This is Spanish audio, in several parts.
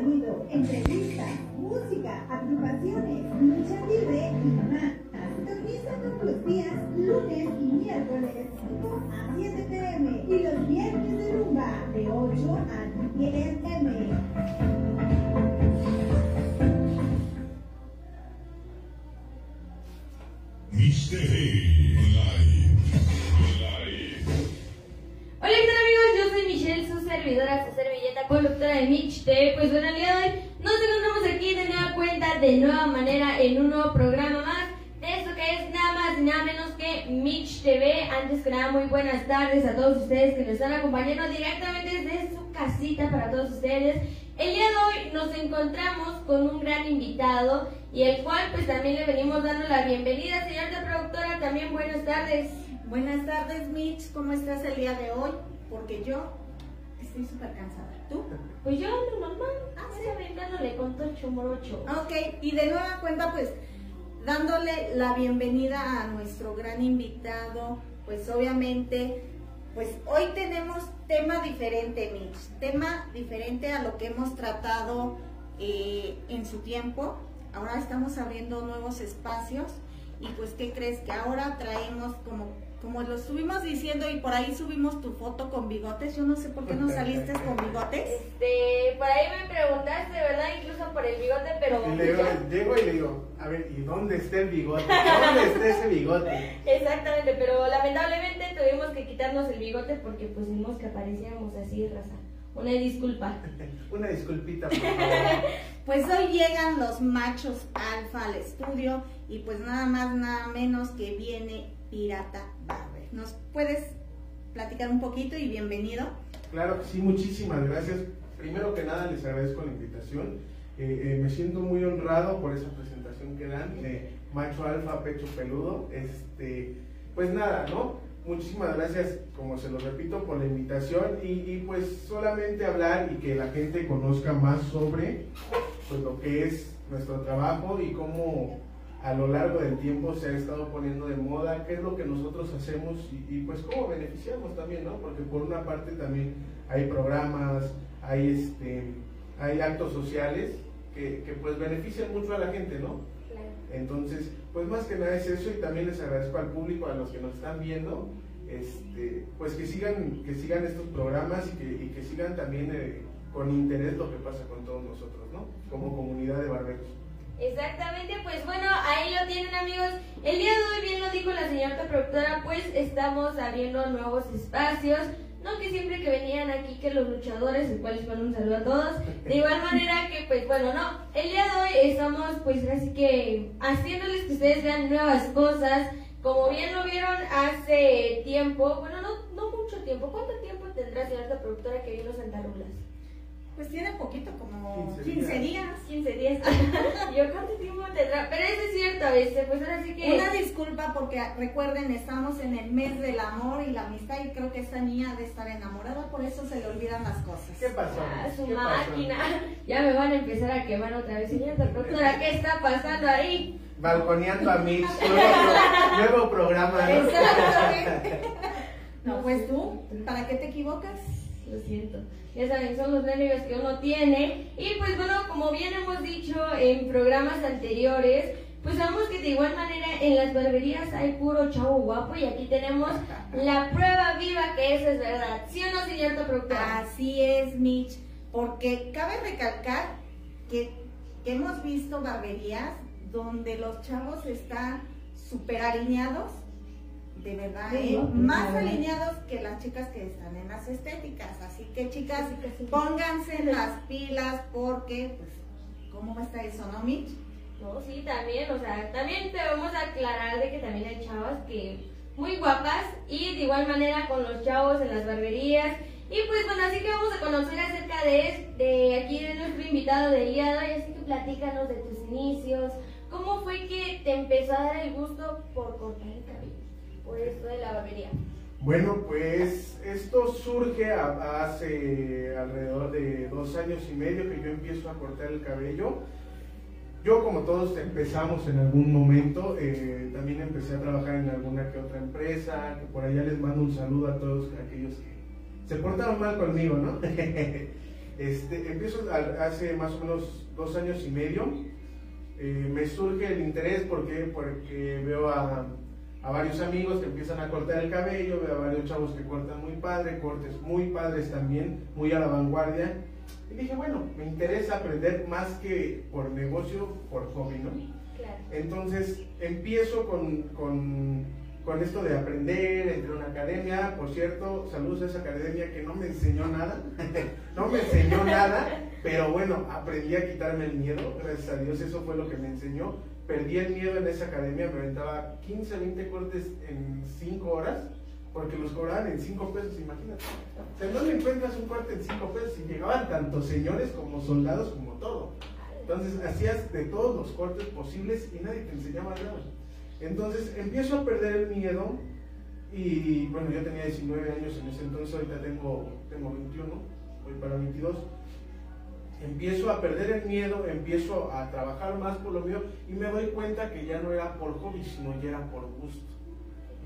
contenido, entrevistas, música, agrupaciones, lucha libre y más. Sintoniza todos los días, lunes y miércoles a 7 pm y los viernes de rumba de 8 a 10 m. Nada, muy buenas tardes a todos ustedes que nos están acompañando directamente desde su casita para todos ustedes. El día de hoy nos encontramos con un gran invitado y el cual pues también le venimos dando la bienvenida, señorita productora, también buenas tardes. Buenas tardes, Mitch. ¿Cómo estás el día de hoy? Porque yo estoy súper cansada. ¿Tú? Pues yo ando normal, Ah, ah, sí. dándole con tocho morocho. Ok, y de nueva cuenta, pues, dándole la bienvenida a nuestro gran invitado. Pues, obviamente, pues, hoy tenemos tema diferente, Mitch. Tema diferente a lo que hemos tratado eh, en su tiempo. Ahora estamos abriendo nuevos espacios. Y pues, ¿qué crees? Que ahora traemos como, como lo estuvimos diciendo y por ahí subimos tu foto con bigotes. Yo no sé por qué no saliste con bigotes. Este, por ahí me preguntaste, ¿verdad? Incluso por el bigote, pero... Y le digo, llego y le digo, a ver, ¿y dónde está el bigote? ¿Dónde está ese bigote? Exactamente, pero lamentablemente tuvimos que quitarnos el bigote porque pues vimos que aparecíamos así, raza. Una disculpa. Una disculpita, por favor. Pues hoy llegan los machos alfa al estudio y pues nada más, nada menos que viene Pirata Barber. ¿Nos puedes platicar un poquito y bienvenido? Claro sí, muchísimas gracias. Primero que nada, les agradezco la invitación. Eh, eh, me siento muy honrado por esa presentación que dan de Macho Alfa, Pecho Peludo. Este, pues nada, ¿no? Muchísimas gracias, como se lo repito, por la invitación y, y, pues solamente hablar y que la gente conozca más sobre pues, lo que es nuestro trabajo y cómo a lo largo del tiempo se ha estado poniendo de moda, qué es lo que nosotros hacemos y, y, pues cómo beneficiamos también, ¿no? Porque por una parte también hay programas, hay este, hay actos sociales que, que pues benefician mucho a la gente, ¿no? Claro. Entonces, pues más que nada es eso y también les agradezco al público, a los que nos están viendo, este, pues que sigan, que sigan estos programas y que, y que sigan también eh, con interés lo que pasa con todos nosotros, ¿no? Como comunidad de barberos. Exactamente, pues bueno, ahí lo tienen amigos. El día de hoy, bien lo dijo la señorita productora, pues estamos abriendo nuevos espacios. No que siempre que venían aquí que los luchadores, el cual les mando un saludo a todos. De igual manera que pues bueno, no, el día de hoy estamos pues así que haciéndoles que ustedes vean nuevas cosas. Como bien lo vieron hace tiempo, bueno, no, no mucho tiempo. ¿Cuánto tiempo tendrá señorita productora que vino Santa Rulas? Pues tiene poquito, como 15 15 días. días. 15 días. Y yo, ¿cuánto tiempo tendrá? Pero eso es cierto, a veces, pues ahora sí que... Una disculpa porque recuerden, estamos en el mes del amor y la amistad y creo que esta niña ha de estar enamorada, por eso se le olvidan las cosas. ¿Qué pasó? Ah, su ¿Qué pasó? máquina. Ya me van a empezar a quemar otra vez. Señorita productora, ¿qué está pasando ahí? Balconeando a Mitch, nuevo, nuevo programa, ¿no? No, pues tú, ¿para qué te equivocas? Lo siento. Ya saben, son los nervios que uno tiene. Y pues bueno, como bien hemos dicho en programas anteriores, pues sabemos que de igual manera en las barberías hay puro chavo guapo y aquí tenemos la prueba viva que eso es verdad. ¿Sí o no, señorita productora? Así es, Mitch, porque cabe recalcar que hemos visto barberías donde los chavos están súper alineados, de verdad, Sí, ¿eh? ¿no? más Claro. alineados que las chicas que están en las estéticas. Así que chicas, Casi, casi. pónganse las pilas porque, pues, ¿cómo está eso, no, Mitch? No, sí, también, o sea, también debemos aclarar de que también hay chavas que muy guapas y de igual manera con los chavos en las barberías. Y pues bueno, así que vamos a conocer acerca de, de aquí de nuestro invitado del día de hoy, así que platícanos de tus inicios, cómo fue que te empezó a dar el gusto por cortar por de la. Bueno, pues esto surge hace alrededor de dos años y medio que yo empiezo a cortar el cabello. Yo, como todos, empezamos en algún momento. eh, también empecé a trabajar en alguna que otra empresa. Por allá les mando un saludo a todos aquellos que se portaron mal conmigo, ¿no? Este, empiezo hace más o menos dos años y medio. Eh, me surge el interés porque, porque veo a, a varios amigos que empiezan a cortar el cabello, veo a varios chavos que cortan muy padre, cortes muy padres también, muy a la vanguardia. Y dije, bueno, me interesa aprender más que por negocio, por hobby, ¿no? Claro. Entonces empiezo con, con, con esto de aprender, entré a una academia, por cierto, saludos a esa academia que no me enseñó nada, no me enseñó nada, pero bueno, aprendí a quitarme el miedo, gracias a Dios eso fue lo que me enseñó, perdí el miedo en esa academia, me aventaba 15, 20 cortes en 5 horas, porque los cobraban en 5 pesos, imagínate. O sea, no le encuentras un corte en 5 pesos y llegaban tanto señores como soldados como todo. Entonces hacías de todos los cortes posibles y nadie te enseñaba nada. Entonces empiezo a perder el miedo y bueno, yo tenía 19 años en ese entonces, ahorita tengo, tengo 21, voy para 22. Empiezo a perder el miedo, empiezo a trabajar más por lo mío y me doy cuenta que ya no era por hobby, sino ya era por gusto.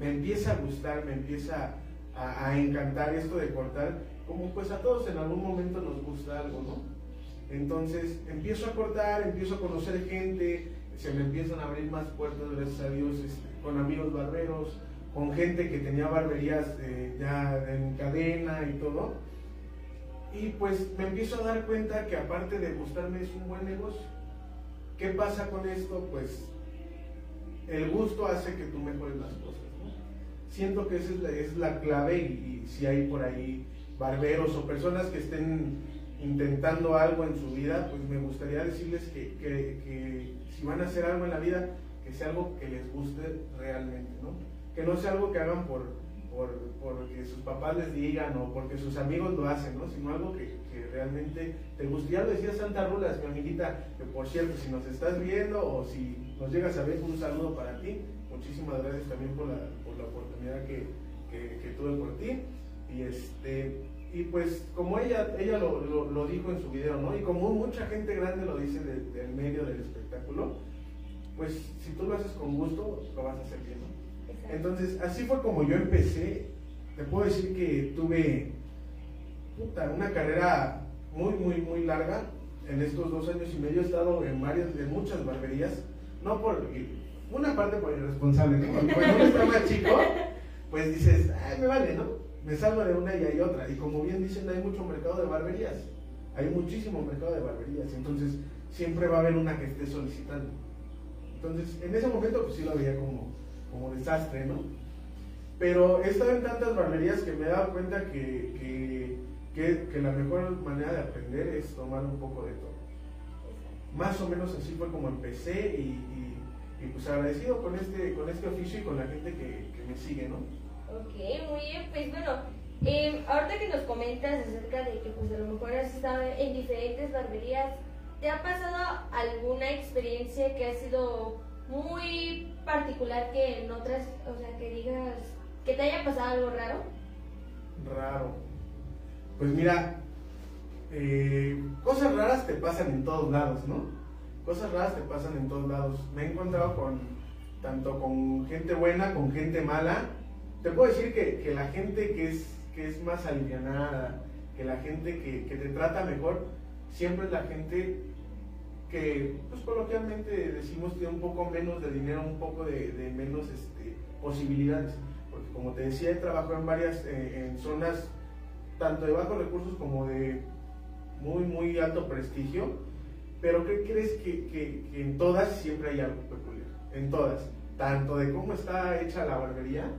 Me empieza a gustar, me empieza a, encantar esto de cortar, como pues a todos en algún momento nos gusta algo, ¿no? Entonces empiezo a cortar, empiezo a conocer gente, se me empiezan a abrir más puertas, gracias a Dios, este, con amigos barberos, con gente que tenía barberías eh, ya en cadena y todo. Y pues me empiezo a dar cuenta que aparte de gustarme es un buen negocio. ¿Qué pasa con esto? Pues el gusto hace que tú mejores las cosas. ¿no? Siento que esa es la, es la clave y, y si hay por ahí barberos o personas que estén intentando algo en su vida, pues me gustaría decirles que, que- que si van a hacer algo en la vida, que sea algo que les guste realmente, ¿no? Que no sea algo que hagan por, por, porque sus papás les digan o porque sus amigos lo hacen, ¿no? Sino algo que, que realmente te guste. Ya lo decía Santa Rulas, mi amiguita, que por cierto, si nos estás viendo o si nos llegas a ver, un saludo para ti. Muchísimas gracias también por la, por la oportunidad que, que, tuve por ti. Y este y pues como ella ella lo, lo- lo dijo en su video, ¿no? Y como mucha gente grande lo dice de- del medio del espectáculo, pues si tú lo haces con gusto, lo vas a hacer bien. Entonces, así fue como yo empecé. Te puedo decir que tuve puta, una carrera muy, muy, muy larga. En estos dos años y medio he estado en varias, en muchas barberías. No por, una parte por irresponsable, ¿no? Cuando uno está más chico, pues dices, ay, me vale, ¿no? Me salgo de una y hay otra. Y como bien dicen, hay mucho mercado de barberías. Hay muchísimo mercado de barberías. Entonces, siempre va a haber una que esté solicitando. Entonces, en ese momento, pues sí lo veía como, como desastre, ¿no? Pero he estado en tantas barberías que me he dado cuenta que, que, que- que la mejor manera de aprender es tomar un poco de todo. Más o menos así fue como empecé y, y- y, pues agradecido con este, con este oficio y con la gente que, que me sigue, ¿no? Ok, muy bien, pues bueno, eh, ahorita que nos comentas acerca de que pues a lo mejor has estado en diferentes barberías, ¿te ha pasado alguna experiencia que ha sido muy particular que en otras, o sea, que digas, que te haya pasado algo raro? Raro. Pues mira, eh, cosas raras te pasan en todos lados, ¿no? Cosas raras te pasan en todos lados. Me he encontrado con tanto con gente buena, con gente mala. Te puedo decir que, que la gente que es, que es más alivianada, que la gente que, que te trata mejor, siempre es la gente que, pues coloquialmente decimos, tiene un poco menos de dinero, un poco de, menos este, posibilidades. Porque como te decía, he trabajado en varias, eh, en zonas tanto de bajos recursos como de muy, muy alto prestigio. Pero ¿qué crees que en todas siempre hay algo peculiar? En todas. Tanto de cómo está hecha la barbería.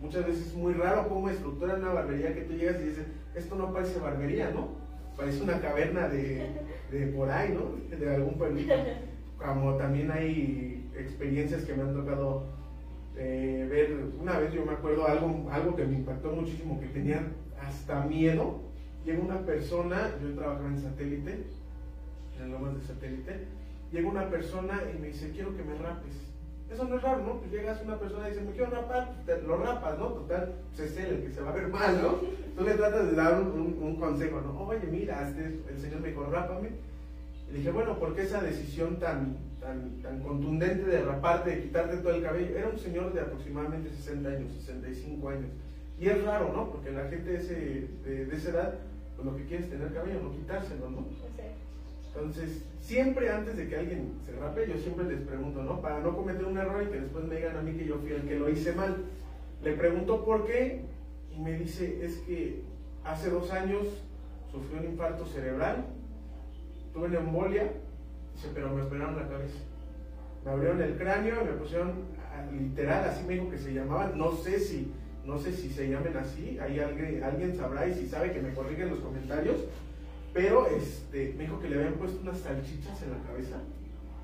Muchas veces es muy raro cómo estructuran una barbería que tú llegas y dices, esto no parece barbería, ¿no? Parece una caverna de, de por ahí, ¿no? De algún pueblito. Como también hay experiencias que me han tocado eh, ver. Una vez yo me acuerdo algo, algo que me impactó muchísimo, que tenía hasta miedo. Llega una persona, yo trabajaba en satélite, en Lomas de satélite, llega una persona y me dice, quiero que me rapes. Eso no es raro, ¿no? Pues llegas una persona y dice, me quiero rapar, pues lo rapas, ¿no? Total, pues es él que se va a ver mal, ¿no? Tú le tratas de dar un, consejo, ¿no? Oye, mira, este, el señor me dijo, rápame. Y dije, bueno, ¿por qué esa decisión tan, tan, tan contundente de raparte, de quitarte todo el cabello? Era un señor de aproximadamente 60 años, 65 años. Y es raro, ¿no? Porque la gente de- de esa edad pues lo que quiere es tener cabello, no quitárselo, ¿no? Entonces, siempre antes de que alguien se rape, yo siempre les pregunto, ¿no? Para no cometer un error y que después me digan a mí que yo fui el que lo hice mal. Le pregunto por qué y me dice, es que hace dos años sufrí un infarto cerebral, tuve una embolia, dice, pero me operaron la cabeza. Me abrieron el cráneo me pusieron, ah, literal, así me dijo que se llamaban, no sé si, no sé si se llamen así, ahí alguien, alguien sabrá y si sabe que me corrigen en los comentarios, pero este, me dijo que le habían puesto unas salchichas en la cabeza,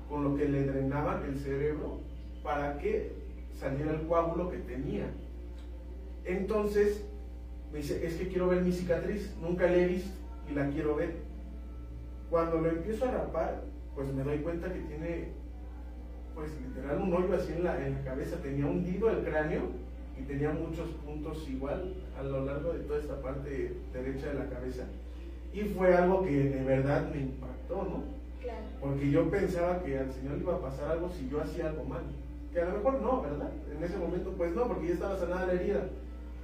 con lo que le drenaban el cerebro para que saliera el coágulo que tenía. Entonces, me dice, es que quiero ver mi cicatriz, nunca la he visto y la quiero ver. Cuando lo empiezo a rapar, pues me doy cuenta que tiene, pues literal, un hoyo así en la, en la cabeza, tenía hundido el cráneo y tenía muchos puntos igual a lo largo de toda esta parte derecha de la cabeza. Y fue algo que de verdad me impactó, ¿no? claro. Porque yo pensaba que al Señor le iba a pasar algo si yo hacía algo mal. Que a lo mejor no, ¿verdad? En ese momento pues no, porque ya estaba sanada la herida.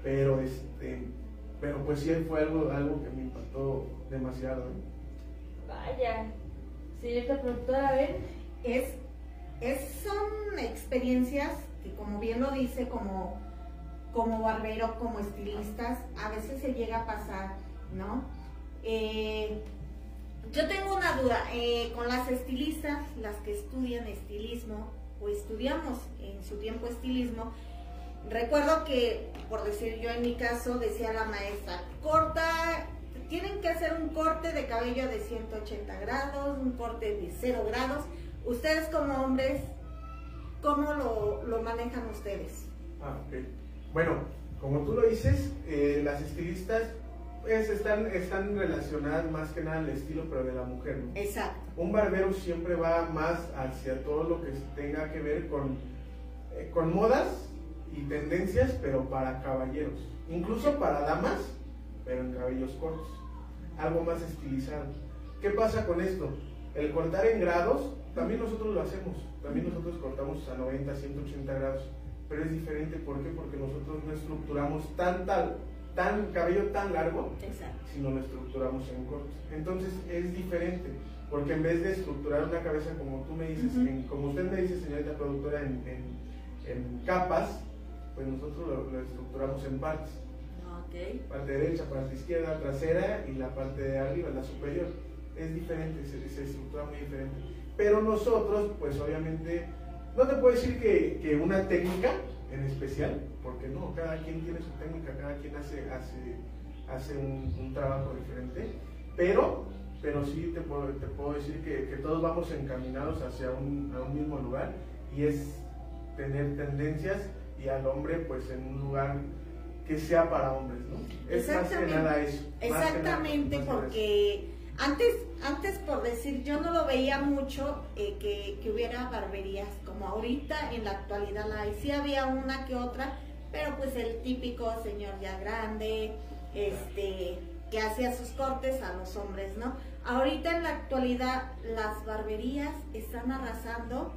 Pero este, pero pues sí fue algo, algo que me impactó demasiado. ¿eh? Vaya. Señorita productora, a ver. es, es, son experiencias que como bien lo dice, como, como barbero, como estilistas, a veces se llega a pasar, ¿no? Eh, yo tengo una duda, eh, con las estilistas, las que estudian estilismo o estudiamos en su tiempo estilismo, recuerdo que, por decir yo en mi caso, decía la maestra, corta, tienen que hacer un corte de cabello de 180 grados, un corte de 0 grados. Ustedes como hombres, ¿cómo lo, lo manejan ustedes? Ah, ok. Bueno, como tú lo dices, eh, las estilistas pues, están, están relacionadas más que nada al estilo, pero de la mujer, ¿no? Exacto. Un barbero siempre va más hacia todo lo que tenga que ver con, eh, con modas y tendencias, pero para caballeros. Incluso para damas, pero en cabellos cortos. Algo más estilizado. ¿Qué pasa con esto? El cortar en grados, también nosotros lo hacemos. También nosotros cortamos a 90, 180 grados. Pero es diferente, ¿por qué? Porque nosotros no estructuramos tan, tal, tan cabello tan largo, Exacto. sino lo estructuramos en cortos. Entonces es diferente, porque en vez de estructurar una cabeza como tú me dices, Ujú. en- como usted me dice, señorita productora, en, en- en capas, pues nosotros lo, lo estructuramos en partes. Ok. Parte derecha, parte izquierda, trasera y la parte de arriba, la superior. Es diferente, se, se estructura muy diferente. Pero nosotros, pues obviamente, no te puedo decir que, que una técnica en especial, porque no, cada quien tiene su técnica, cada quien hace, hace, hace un, un trabajo diferente, pero, pero sí te puedo, te puedo decir que, que todos vamos encaminados hacia un, a un mismo lugar y es tener tendencias y al hombre pues en un lugar que sea para hombres, ¿no? Es más que nada eso. Exactamente, nada porque antes, antes por decir, yo no lo veía mucho eh, que, que hubiera barberías, como ahorita en la actualidad la hay. Sí había una que otra, pero pues el típico señor ya grande, este, que hacía sus cortes a los hombres, ¿no? Ahorita en la actualidad las barberías están arrasando,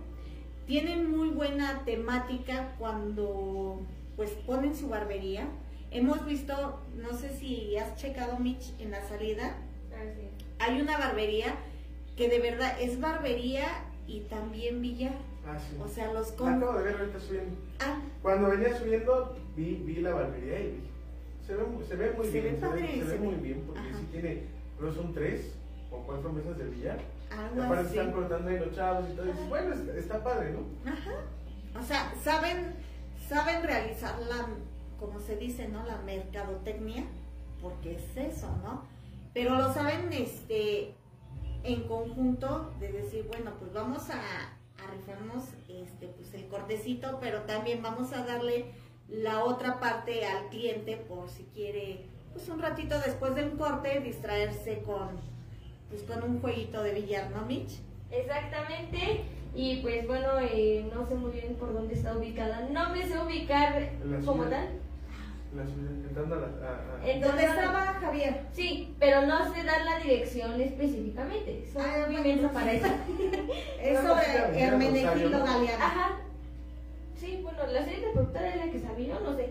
tienen muy buena temática cuando pues ponen su barbería. Hemos visto, no sé si has checado Mitch en la salida, Ah, sí. hay una barbería que de verdad es barbería y también billar. Ah, sí. O sea, los con... acabo de ver ahorita subiendo. Ah, Cuando venía subiendo, vi, vi la barbería y vi. Se ve, se ve muy Se bien. ve padre, se, ve, se muy ve. bien porque sí tiene, creo son tres o cuatro mesas de billar. Algo aparte así. están cortando ahí los chavos y todo. Y bueno, está, está padre, ¿no? Ajá. O sea, saben, saben realizar la, como se dice, ¿no? La mercadotecnia, porque es eso, ¿no? Pero lo saben, este, en conjunto de decir, bueno, pues vamos a, a rifarnos, este, pues el cortecito, pero también vamos a darle la otra parte al cliente por si quiere, pues un ratito después de un corte, distraerse con, pues con un jueguito de billar, ¿no, Mitch? Exactamente. Y pues bueno, eh, no sé muy bien por dónde está ubicada. No me sé ubicar como tal. La ciudad, entrando a la. a- a- En- ¿Dónde Entonces- estaba Javier? Sí, pero no sé dar la dirección específicamente. Soy Ah, muy inmensa para eso. Es sobre Hermenegildo ¿no? Galeano. Ajá. Sí, bueno, la serie de productora es la que sabía, no sé.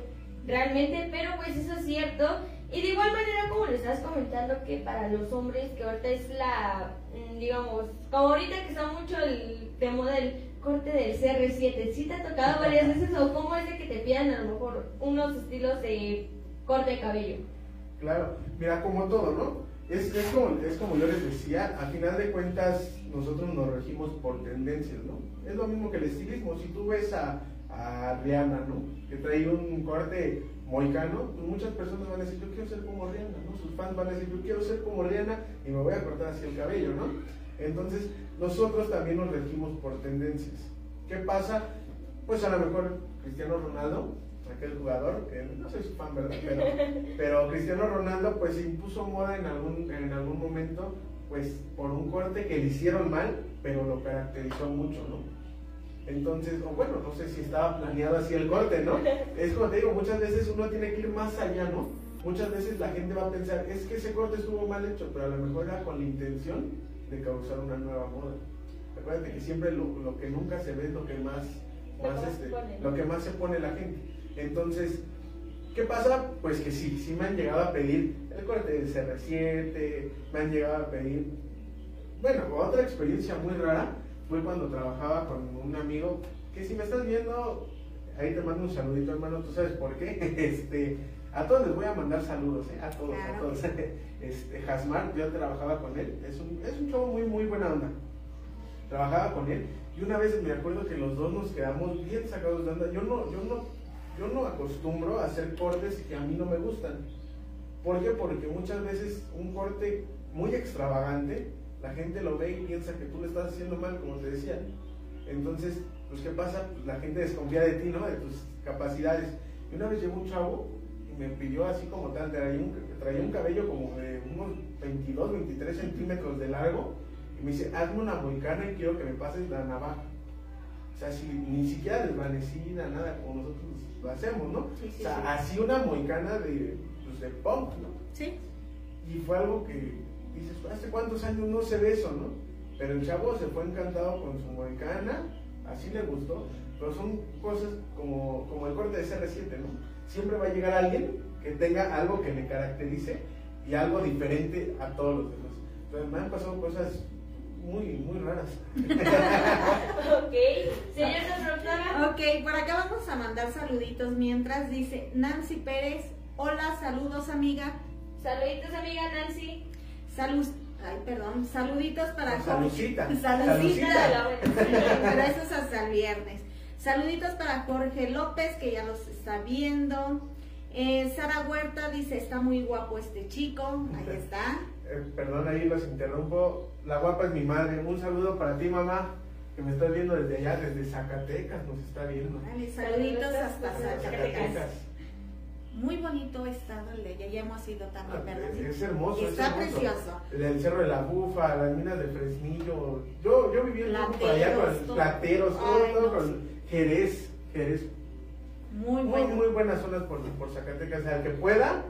realmente, pero pues eso es cierto. Y de igual manera, como le estás comentando, que para los hombres, que ahorita es la, mm, digamos, como ahorita que está mucho el de moda el corte del CR7, ¿sí te ha tocado varias veces o cómo es de que te pidan a lo mejor unos estilos de corte de cabello? Claro, mira, como todo, ¿no? Es, es, como, es como yo les decía, a final de cuentas nosotros nos regimos por tendencias, ¿no? Es lo mismo que el estilismo, si tú ves a, a Rihanna, ¿no? Que trae un corte moicano, pues muchas personas van a decir, yo quiero ser como Rihanna, ¿no? Sus fans van a decir, yo quiero ser como Rihanna y me voy a cortar así el cabello, ¿no? Entonces, nosotros también nos regimos por tendencias. ¿Qué pasa? Pues a lo mejor Cristiano Ronaldo aquel jugador, que no soy su fan, ¿verdad? Pero, pero Cristiano Ronaldo pues se impuso moda en algún, en algún momento, pues por un corte que le hicieron mal, pero lo caracterizó mucho, ¿no? Entonces, o bueno, no sé si estaba planeado así el corte, ¿no? Es como te digo, muchas veces uno tiene que ir más allá, ¿no? Muchas veces la gente va a pensar, es que ese corte estuvo mal hecho, pero a lo mejor era con la intención de causar una nueva moda. Acuérdate que siempre lo, lo que nunca se ve es lo que más, más este, lo que más se pone la gente. Entonces, ¿qué pasa? Pues que sí, sí me han llegado a pedir el corte del CR7, me han llegado a pedir, bueno, otra experiencia muy rara fue cuando trabajaba con un amigo, que si me estás viendo, ahí te mando un saludito hermano, tú sabes por qué, este, a todos les voy a mandar saludos, ¿eh? a todos, a todos. Este, Jasmar, yo trabajaba con él, es un, es un chavo muy, muy buena onda. Trabajaba con él y una vez me acuerdo que los dos nos quedamos bien sacados de onda. Yo no, yo no yo no acostumbro a hacer cortes que a mí no me gustan. ¿Por qué? Porque muchas veces un corte muy extravagante, la gente lo ve y piensa que tú le estás haciendo mal, como te decía. Entonces, pues ¿qué pasa? Pues la gente desconfía de ti, ¿no? De tus capacidades. Y una vez llegó un chavo me pidió así como tal, traía un, traía un cabello como de unos 22, 23 centímetros de largo. Y me dice, hazme una moicana y quiero que me pases la navaja. O sea, si, ni siquiera desvanecida, nada como nosotros lo hacemos, ¿no? Sí, sí, o sea, sí. así una moicana de, pues, de punk, ¿no? Sí. Y fue algo que dices, ¿hace cuántos años no se ve eso, no? Pero el chavo se fue encantado con su moicana, así le gustó, pero son cosas como, como el corte de CR7, ¿no? Siempre va a llegar alguien que tenga algo que le caracterice y algo diferente a todos los demás. Entonces me han pasado cosas muy, muy raras. ok, señora doctora. Ok, por acá vamos a mandar saluditos mientras dice Nancy Pérez. Hola, saludos amiga. Saluditos, amiga Nancy. Salud, ay, perdón, saluditos para. Salucita. Salucita. Salucita. Pero eso es hasta el viernes. Saluditos para Jorge López, que ya los está viendo. Eh, Sara Huerta dice, está muy guapo este chico. Ahí está. Eh, perdón, ahí los interrumpo. La guapa es mi madre. Un saludo para ti, mamá, que me estás viendo desde allá, desde Zacatecas, nos está viendo. Vale, saluditos hasta. Zacatecas. Muy bonito estado el de ella, ya hemos ido también, ¿verdad? Ah, Es hermoso. es Está hermoso. precioso. El Cerro de la Bufa, las minas de Fresnillo. Yo, yo viví un poco por allá con plateros, todo, Ay, todo no, con Jerez. Jerez. Muy Muy, bueno. muy buenas zonas por, por Zacatecas. O sea, el que pueda,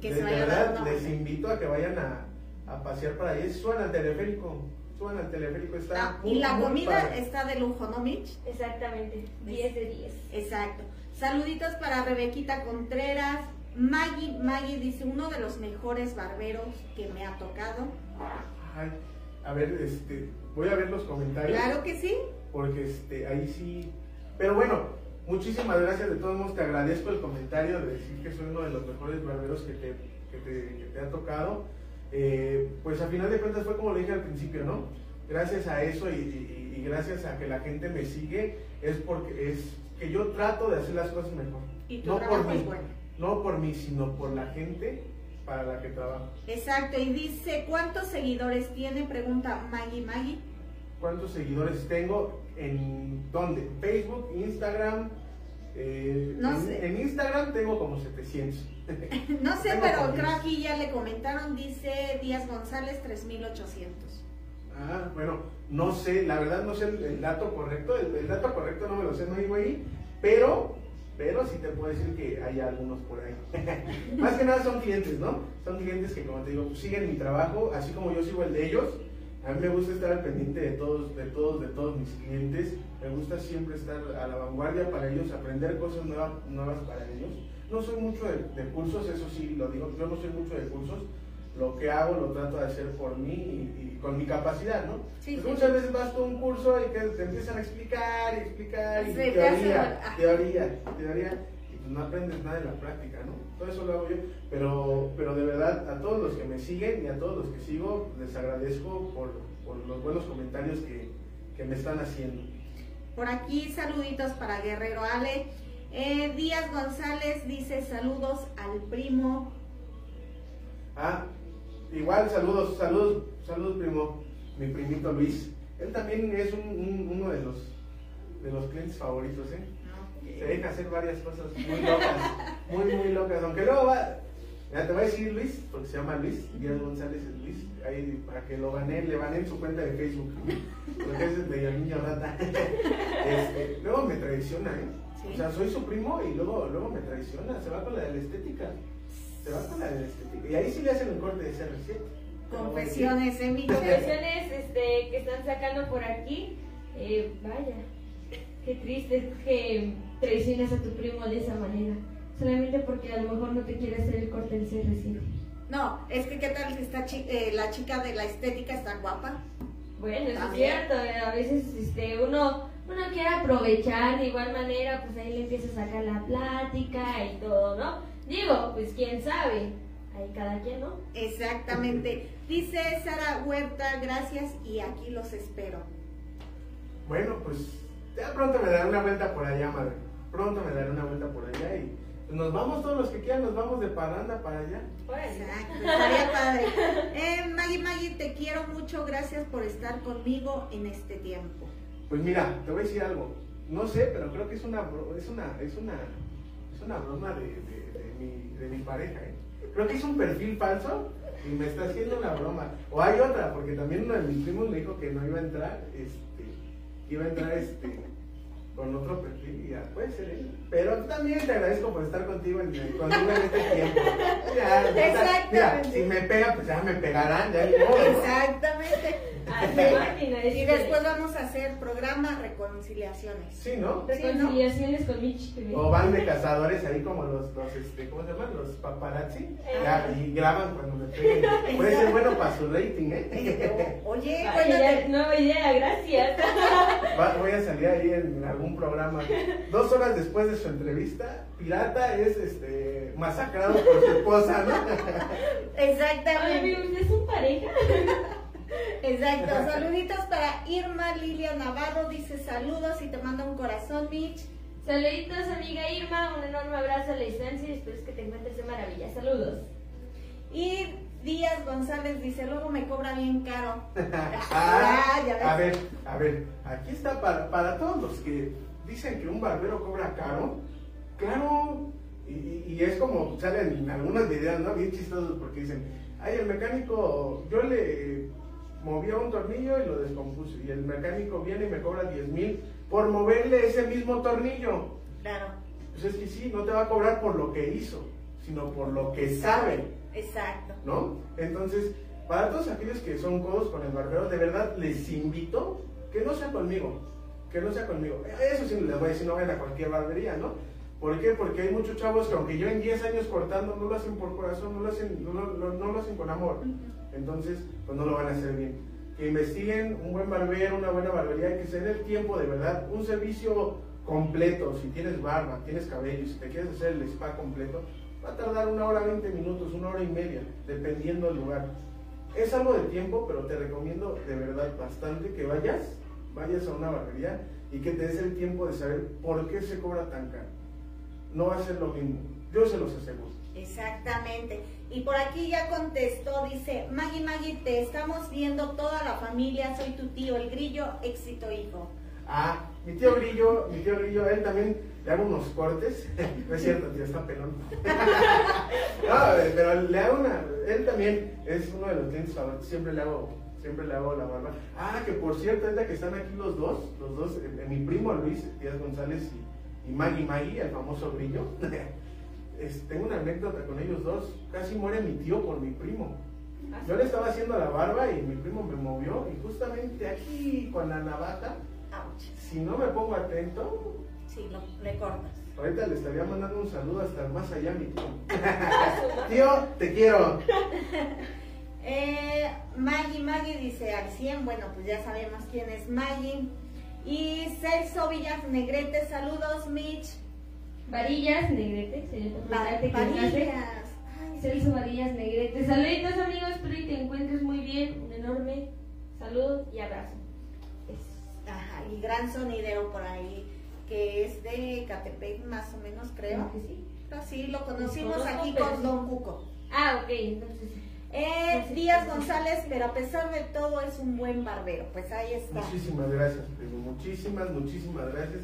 Que de, se de vaya verdad, dando. les invito a que vayan a, a pasear para ahí. Suban al teleférico. Suban al teleférico. Está Ah, muy, y la muy comida padre. está de lujo, ¿no, Mitch? Exactamente, 10 de 10. Exacto. Saluditos para Rebequita Contreras. Maggie, Maggie dice, uno de los mejores barberos que me ha tocado. Ay, a ver, este, voy a ver los comentarios. Claro que sí. Porque este, ahí sí. Pero bueno, muchísimas gracias. De todos modos, te agradezco el comentario de decir que soy uno de los mejores barberos que te, que te, que te ha tocado. Eh, pues a final de cuentas fue como le dije al principio, ¿no? Gracias a eso y, y- y gracias a que la gente me sigue, es porque es que yo trato de hacer las cosas mejor. Y tu No trabajo por mí, es bueno. no por mí, sino por la gente para la que trabajo. Exacto. Y dice, ¿cuántos seguidores tiene? Pregunta Maggie Maggie. ¿Cuántos seguidores tengo? ¿En dónde? Facebook, Instagram. eh, No en, sé. en Instagram tengo como 700. No sé, Tengo pero creo aquí ya le comentaron, dice Díaz González 3800. Ah, bueno, no sé, la verdad no sé el, el dato correcto. El, el dato correcto no me lo sé, no digo ahí. Pero, pero sí te puedo decir que hay algunos por ahí. Más que nada son clientes, ¿no? Son clientes que, como te digo, siguen mi trabajo, así como yo sigo el de ellos. A mí me gusta estar al pendiente de todos, de todos, de todos mis clientes. Me gusta siempre estar a la vanguardia para ellos, aprender cosas nuevas, nuevas para ellos. No soy mucho de, de cursos, eso sí lo digo, yo no soy mucho de cursos. Lo que hago lo trato de hacer por mí y, y con mi capacidad, ¿no? Sí, Pues sí, muchas sí. veces vas a un curso y que te empiezan a explicar y explicar y teoría, teoría, teoría, y pues no aprendes nada en la práctica, ¿no? Todo eso lo hago yo, pero, pero de verdad a todos los que me siguen y a todos los que sigo les agradezco por, por los buenos comentarios que, que me están haciendo. Por aquí saluditos para Guerrero Ale. Eh, Díaz González dice saludos al primo. Ah, igual saludos, saludos, saludos primo, mi primito Luis. Él también es un- un- uno de los, de los clientes favoritos, ¿eh? Se deja hacer varias cosas muy locas, muy, muy locas. Aunque luego va, ya te voy a decir Luis, porque se llama Luis, Díaz González es Luis, ahí para que lo gané, le gané en su cuenta de Facebook, porque es medio niño rata. Este, luego me traiciona, ¿eh? Sí. O sea, soy su primo y luego, luego me traiciona, se va con la de la estética. Se va con la de la estética. Y ahí sí le hacen el corte de CR7. Confesiones, ¿eh? Confesiones este, que están sacando por aquí. Eh, vaya, qué triste que traicionas a tu primo de esa manera. Solamente porque a lo mejor no te quiere hacer el corte del CR7. No, es que qué tal si está chi- eh, la chica de la estética está guapa. Bueno, eso es cierto. eh, A veces este, uno, uno quiere aprovechar de igual manera, pues ahí le empieza a sacar la plática y todo, ¿no? Digo, pues quién sabe. Ahí cada quien, ¿no? Exactamente. Dice Sara Huerta, gracias y aquí los espero. Bueno, pues ya pronto me daré una vuelta por allá, madre. Pronto me daré una vuelta por allá y pues, nos vamos todos los que quieran, nos vamos de parranda para allá. Bueno. Exacto, estaría padre. Eh, Maggie, Maggie, te quiero mucho, gracias por estar conmigo en este tiempo. Pues mira, te voy a decir algo. No sé, pero creo que es una es una es una es una broma de, de- de mi, de mi pareja, ¿eh? Creo que es un perfil falso y me está haciendo una broma. O hay otra, porque también uno de mis primos me dijo que no iba a entrar, este, que iba a entrar este con otro perfil ya puede ser él. Pero también te agradezco por estar contigo en, conmigo en este tiempo. Ya, Mira, si me pega, pues ya me pegarán, ya modo, ¿no? Exactamente. Y después vamos a hacer programa Reconciliaciones. Sí, ¿no? Reconciliaciones con Mitch TV. O van de cazadores ahí como los, los este, ¿cómo se llaman? Los paparazzi. Eh. Ya, y graban cuando me peguen. Puede ser bueno para su rating, ¿eh? Oye, cuéntate. nueva idea, gracias. Va- voy a salir ahí en algún programa. Dos horas después de su entrevista, Pirata es este masacrado por su esposa, ¿no? Oye, Exactamente. amigo, ¿ustedes son pareja? Exacto. Saluditos para Irma Lilia Navarro. Dice saludos y te manda un corazón, Mitch. Saluditos, amiga Irma, un enorme abrazo a la distancia y espero que te encuentres de maravilla. Saludos. Y Díaz González dice, luego me cobra bien caro. Ah, ya ves. a ver, a ver, aquí está para, para todos los que dicen que un barbero cobra caro, claro, y, es como salen en algunos videos, ¿no? Bien chistosos porque dicen, ay, el mecánico, yo le movía un tornillo y lo descompuso, y el mecánico viene y me cobra 10 mil por moverle ese mismo tornillo. Claro. Pues es que sí, no te va a cobrar por lo que hizo, sino por lo que sabe. Exacto. ¿no? Entonces, para todos aquellos que son codos con el barbero, de verdad les invito que no sea conmigo, que no sea conmigo. Eso sí les voy a decir, no vayan a cualquier barbería, ¿no? ¿Por qué? Porque hay muchos chavos que aunque yo en 10 años cortando no lo hacen por corazón, no lo hacen, no, lo- no- no lo hacen con amor. Entonces, pues no lo van a hacer bien. Que investiguen un buen barbero, una buena barbería, que se den el tiempo de verdad, un servicio completo, si tienes barba, tienes cabello, si te quieres hacer el spa completo, va a tardar una hora, 20 minutos, una hora y media, dependiendo del lugar. Es algo de tiempo, pero te recomiendo de verdad bastante que vayas, vayas a una barbería y que te des el tiempo de saber por qué se cobra tan caro. No va a ser lo mismo, yo se los aseguro. Exactamente. Y por aquí ya contestó, dice, Maggie, Maggie, te estamos viendo toda la familia, soy tu tío, el grillo, éxito hijo. Ah, mi tío Grillo, mi tío Grillo, él también le hago unos cortes. No es cierto, tío, está pelón. No, pero le hago una. Él también es uno de los clientes favoritos. Siempre le hago, siempre le hago la barba. Ah, que por cierto, es la que están aquí los dos, los dos, eh, mi primo Luis Díaz González y, y Maggie Maggie, el famoso Grillo. Es- tengo una anécdota con ellos dos. Casi muere mi tío por mi primo. Yo le estaba haciendo la barba y mi primo me movió y justamente aquí con la navaja, Ouch. si no me pongo atento, Sí, lo, le cortas. ahorita le estaría mandando un saludo hasta más allá, mi tío. tío, te quiero. Eh, Maggie, Maggie dice al 100, bueno, pues ya sabemos quién es Maggie. Y Celso Villas Negrete, saludos, Mitch. Varillas Negrete, que. Varillas. Celso Varillas Negrete. Saluditos amigos, espero y te encuentres muy bien. Un enorme saludo y abrazo. Es- Ajá, y gran sonidero por ahí, que es de Catepec más o menos, creo. creo que sí. Ah, Sí, lo conocimos aquí con. Don Cuco. Ah, ok, entonces. Eh. Díaz González, pero a pesar de todo es un buen barbero. Pues ahí está. Muchísimas gracias, primo. Muchísimas, muchísimas gracias.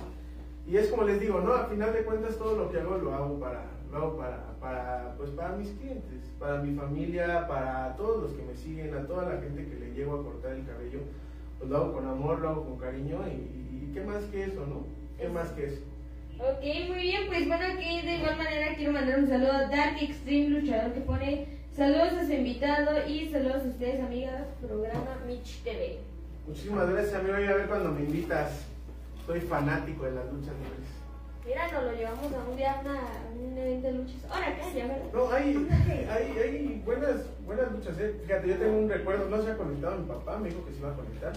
Y es como les digo, ¿no? A final de cuentas todo lo que hago lo hago para, lo hago para, para, pues para mis clientes, para mi familia, para todos los que me siguen, a toda la gente que le llego a cortar el cabello. Pues lo hago con amor, lo hago con cariño y, y qué más que eso, ¿no? ¿Qué más que eso? Ok, muy bien, pues bueno, aquí de igual manera quiero mandar un saludo a Dark Extreme Luchador que pone saludos a su invitado y saludos a ustedes, amigas, programa Mitch TV. Muchísimas gracias, amigo. Y a ver cuando me invitas. Soy fanático de las luchas libres. Mira, nos lo llevamos a un día a, un evento de luchas. Ahora, acá, ya, ¿verdad? No, hay, hay, hay buenas, buenas luchas, ¿eh? Fíjate, yo tengo un recuerdo, no se ha conectado mi papá, me dijo que se iba a conectar.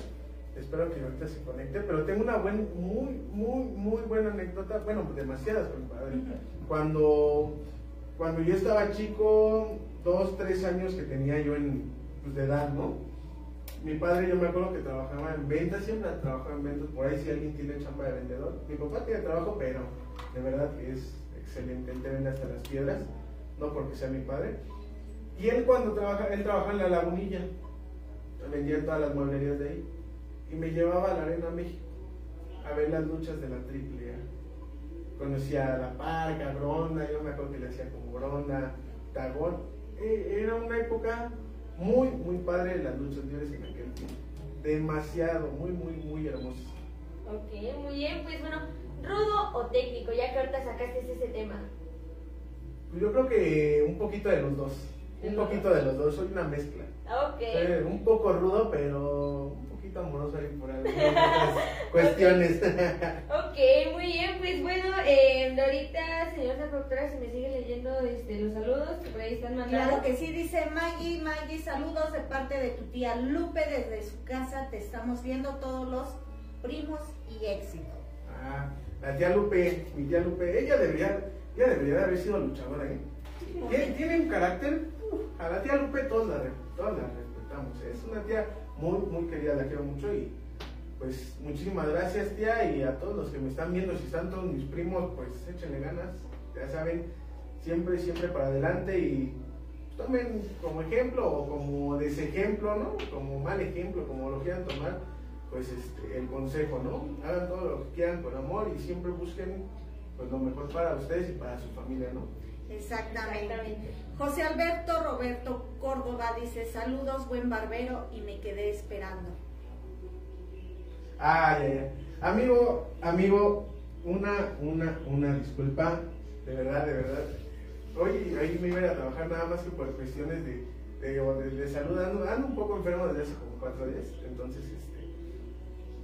Espero que ahorita se conecte, pero tengo una buen, muy, muy, muy buena anécdota, bueno, demasiadas con mi padre. Cuando, cuando yo estaba chico, dos, tres años que tenía yo en, pues, de edad, ¿no? Mi padre, yo me acuerdo que trabajaba en ventas, siempre trabajaba en ventas, por ahí si alguien tiene chamba de vendedor. Mi papá tiene trabajo, pero de verdad que es excelente, él te vende hasta las piedras, no porque sea mi padre. Y él cuando trabaja, él trabaja en la lagunilla, vendía todas las mueblerías de ahí, y me llevaba a la Arena México a ver las luchas de la Triple A. Conocía a La Parca, Gronda, yo me acuerdo que le hacía como Gronda, Tagón. Eh, Era una época muy, muy padre de las luchas libres en aquel tiempo. Demasiado, muy, muy, muy hermoso. Ok, muy bien, pues bueno, rudo o técnico, ya que ahorita sacaste ese tema. Pues yo creo que un poquito de los dos. Un poquito de los dos, soy una mezcla. Ok. Soy un poco rudo, pero poquito amoroso ahí por algunas cuestiones. Ok, muy bien, pues bueno, eh, ahorita, señora productora, se me sigue leyendo este, los saludos que por ahí están mandando. Claro que sí, dice Maggie, Maggie, saludos de parte de tu tía Lupe desde su casa, te estamos viendo todos los primos y éxito. Ah, la tía Lupe, mi tía Lupe, ella debería, ella debería de haber sido luchadora, ¿eh? Tiene, tiene un carácter, uf, a la tía Lupe todos la, todos la respetamos, es una tía muy, muy querida, la quiero mucho y pues muchísimas gracias tía y a todos los que me están viendo, si están todos mis primos, pues échenle ganas, ya saben, siempre, siempre para adelante y tomen como ejemplo o como desejemplo, ¿no? Como mal ejemplo, como lo quieran tomar, pues este, el consejo, ¿no? Hagan todo lo que quieran con amor y siempre busquen pues lo mejor para ustedes y para su familia, ¿no? Exactamente. Exactamente. José Alberto Roberto Córdoba dice, saludos, buen barbero, y me quedé esperando. Ah, ya, ya. Amigo, amigo, una, una, una disculpa, de verdad, de verdad. Hoy ahí me iba a ir a trabajar nada más que por cuestiones de, de, de- de salud. Ando, ando un poco enfermo desde hace como cuatro días, entonces, este,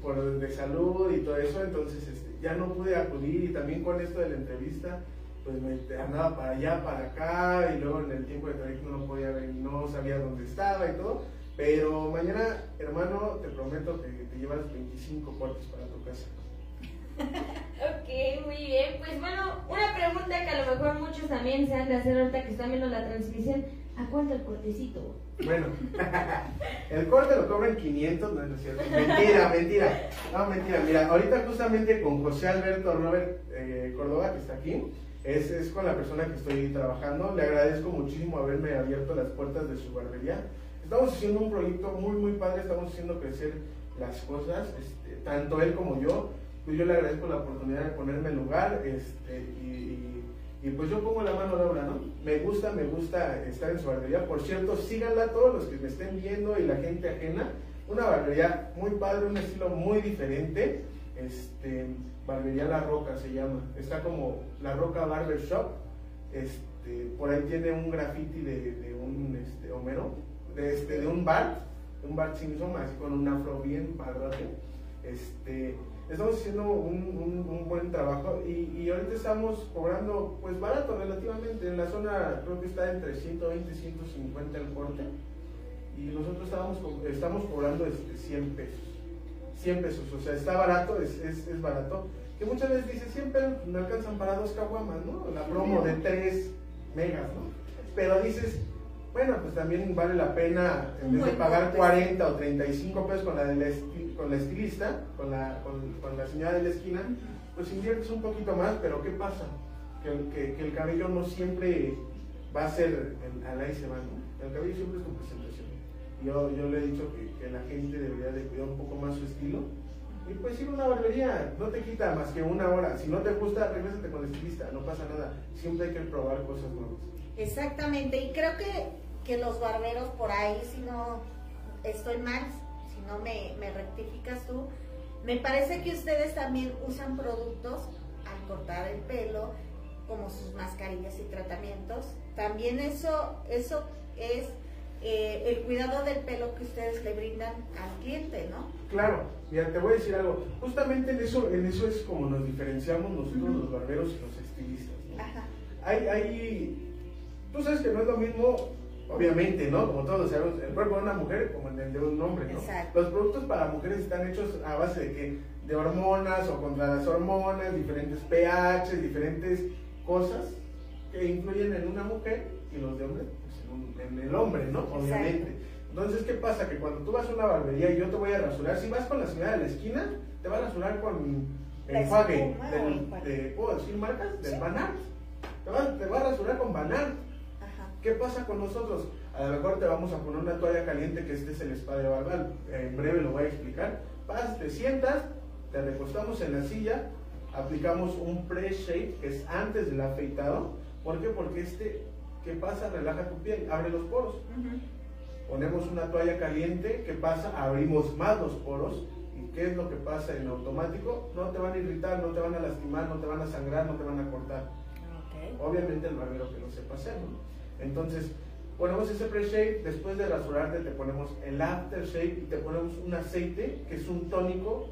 por de salud y todo eso, entonces este, ya no pude acudir y también con esto de la entrevista, pues me andaba para allá, para acá y luego en el tiempo de trayecto no podía ver, no sabía dónde estaba y todo. Pero mañana, hermano, te prometo que te llevas 25 cortes para tu casa. Ok, muy bien. Pues bueno, una pregunta que a lo mejor muchos también se han de hacer ahorita que están viendo la transmisión. ¿A cuánto el cortecito? Bueno, el corte lo cobran 500, no, no es cierto. Mentira, mentira. No, mentira. Mira, ahorita justamente con José Alberto Robert eh, Córdoba, que está aquí, es, es con la persona que estoy trabajando. Le agradezco muchísimo haberme abierto las puertas de su barbería. Estamos haciendo un proyecto muy, muy padre, estamos haciendo crecer las cosas, este, tanto él como yo. Pues yo le agradezco la oportunidad de ponerme en lugar este, y, pues yo pongo la mano de obra, ¿no? Me gusta, me gusta estar en su barbería. Por cierto, síganla todos los que me estén viendo y la gente ajena. Una barbería muy padre, un estilo muy diferente. Este, barbería La Roca se llama. Está como La Roca Barber Shop. Este, por ahí tiene un graffiti de, de un este, Homero. de, este, de un Bart, un Bart Simpson, así con un afro bien padrote. Este, estamos haciendo un, un- buen trabajo y, y ahorita estamos cobrando pues barato relativamente. En la zona creo que está entre 120 y 150 el corte y nosotros estábamos, estamos cobrando este, 100 pesos. 100 pesos, o sea, está barato, es, es, es barato. Que muchas veces dice 100 pesos, no alcanzan para dos caguamas, ¿no? La promo de 3 megas, ¿no? Pero dices, bueno, pues también vale la pena, en vez de pagar corte. 40 o 35 pesos con la, de la, con la estilista, con la, con, con la señora de la esquina, pues inviertes un poquito más, pero ¿qué pasa? Que, el- que, que el cabello no siempre va a ser el- al ahí se va, ¿no? El cabello siempre es con presentación. Yo, yo le he dicho que, que la gente debería de cuidar un poco más su estilo. Y pues ir a una barbería no te quita más que una hora. Si no te gusta, regrésate con el estilista, no pasa nada. Siempre hay que probar cosas nuevas. Exactamente, y creo que, que los barberos por ahí, si no estoy mal, si no me, me rectificas tú, me parece que ustedes también usan productos al cortar el pelo, como sus mascarillas y tratamientos. También eso, eso es eh, el cuidado del pelo que ustedes le brindan al cliente, ¿no? Claro, mira, te voy a decir algo. Justamente en eso, en eso es como nos diferenciamos nosotros los barberos y los estilistas. ¿no? Ajá. Hay, hay, tú sabes que no es lo mismo, obviamente, ¿no? Como todos sabemos, el cuerpo de una mujer como el de un hombre, ¿no? Exacto. Los productos para mujeres están hechos a base de que de hormonas o contra las hormonas, diferentes pH, diferentes cosas que influyen en una mujer y los de hombre, en, el hombre, ¿no? Exacto. Obviamente. Entonces, ¿qué pasa? Que cuando tú vas a una barbería y yo te voy a rasurar, si vas con la señora de la esquina, te va a rasurar con La enjuague. de- ¿Puedo decir marcas? Del Sí. Banart. Te va, te va a rasurar con Banart. ¿Qué pasa con nosotros? A lo mejor te vamos a poner una toalla caliente que este es el spa de barbal. En breve lo voy a explicar. Vas, te sientas, te recostamos en la silla, aplicamos un pre-shave que es antes del afeitado. ¿Por qué? Porque este, ¿qué pasa? Relaja tu piel, abre los poros. Ponemos una toalla caliente, ¿qué pasa? Abrimos más los poros. ¿Y qué es lo que pasa en automático? No te van a irritar, no te van a lastimar, no te van a sangrar, no te van a cortar. Obviamente el barbero que lo sepa hacer, ¿no? Entonces, ponemos ese pre-shave, después de rasurarte te ponemos el aftershave y te ponemos un aceite que es un tónico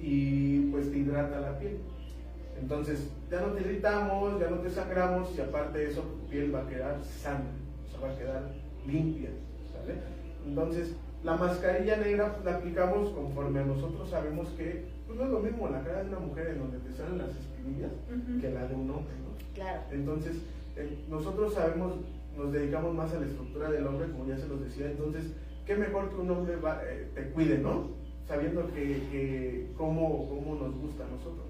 y pues te hidrata la piel. Entonces, ya no te irritamos, ya no te sangramos y aparte de eso tu piel va a quedar sana, o sea, va a quedar limpia, ¿sale? Entonces, la mascarilla negra la aplicamos conforme a nosotros sabemos que pues no es lo mismo la cara de una mujer en donde te salen las espinillas que la de un hombre, ¿no? Claro. Entonces, eh, nosotros sabemos, nos dedicamos más a la estructura del hombre, como ya se los decía, entonces, qué mejor que un hombre va- eh, te cuide, ¿no? Sabiendo que, que cómo, cómo nos gusta a nosotros, ¿no?